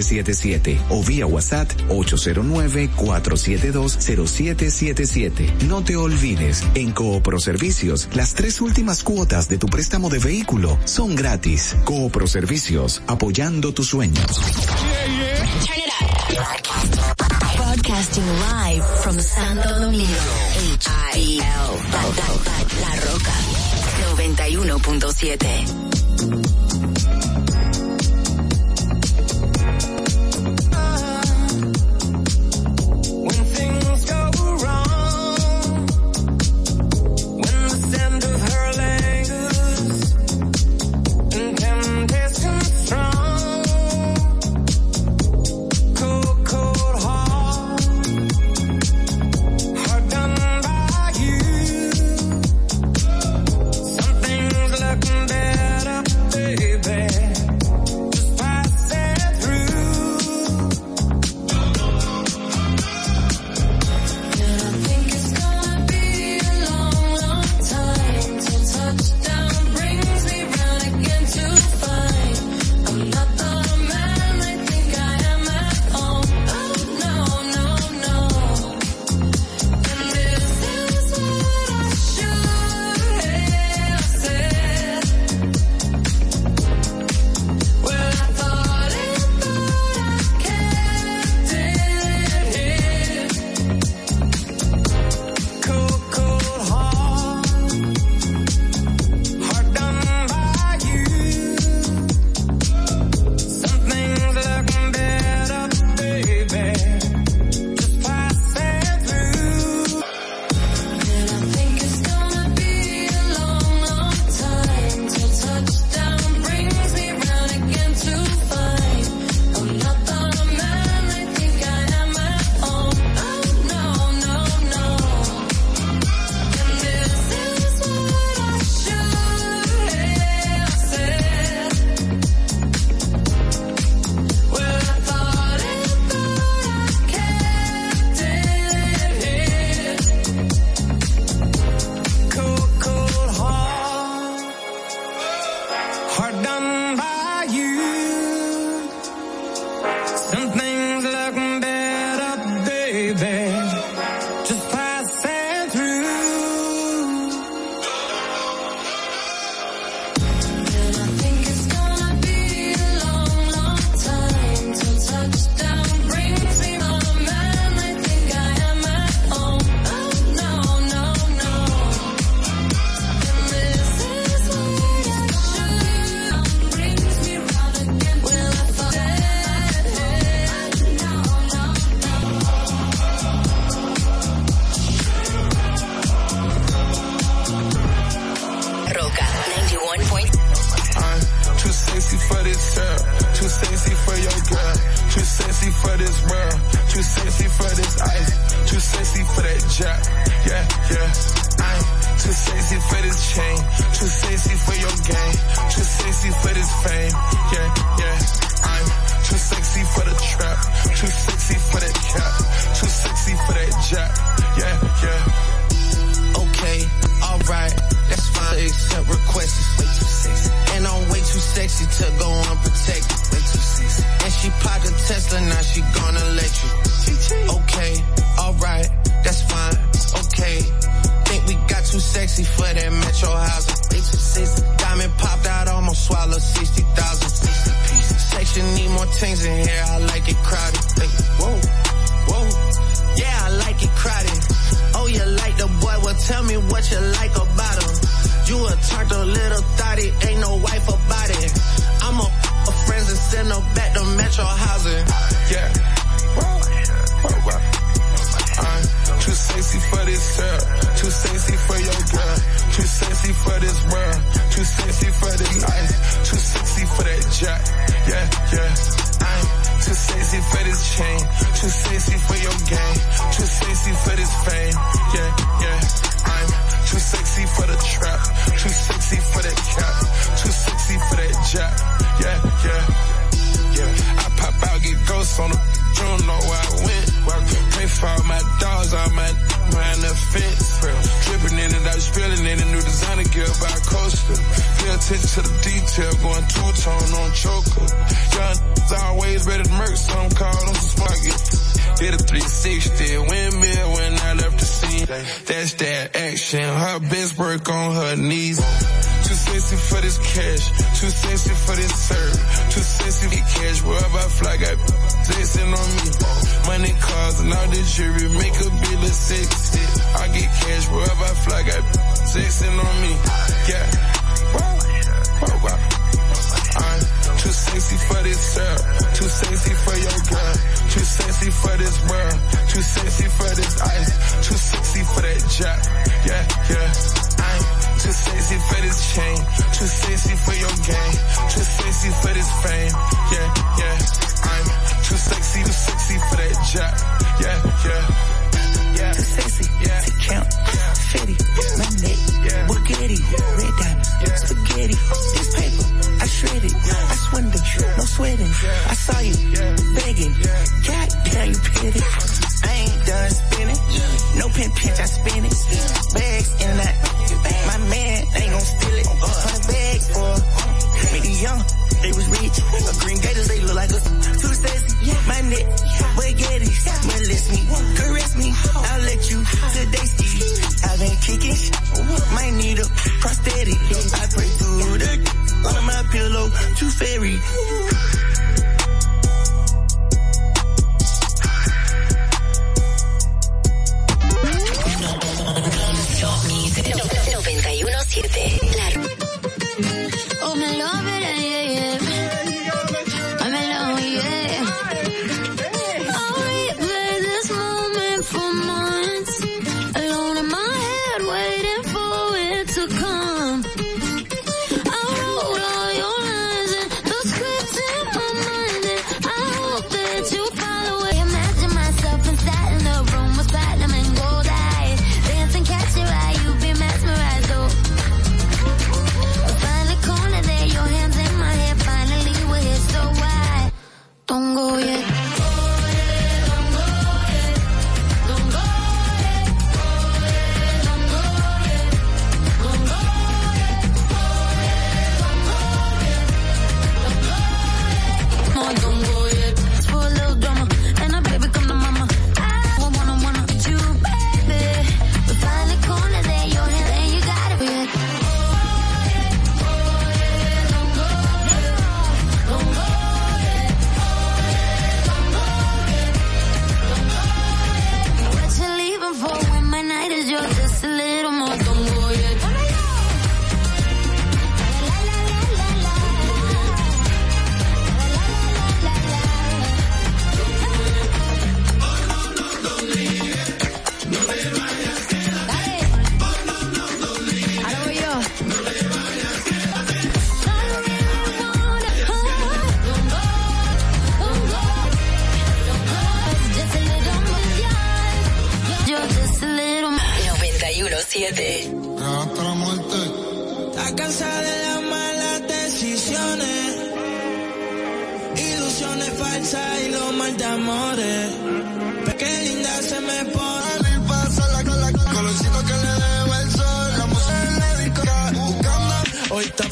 809-4720777 o vía WhatsApp 809-4720777. No te olvides, en Coopro Servicios, las tres últimas cuotas de tu préstamo de vehículo son gratis. Coopro Servicios, apoyando tus sueños. Turn it up. Broadcasting live from Santo Domingo. H-I-L. La Roca. 91.7.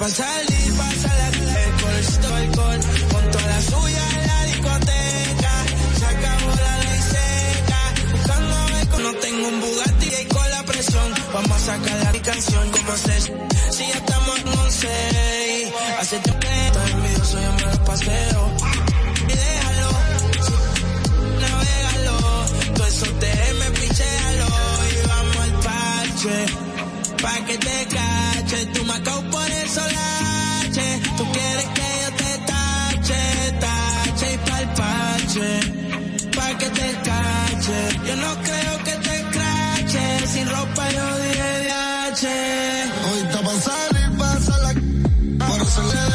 Hoy Por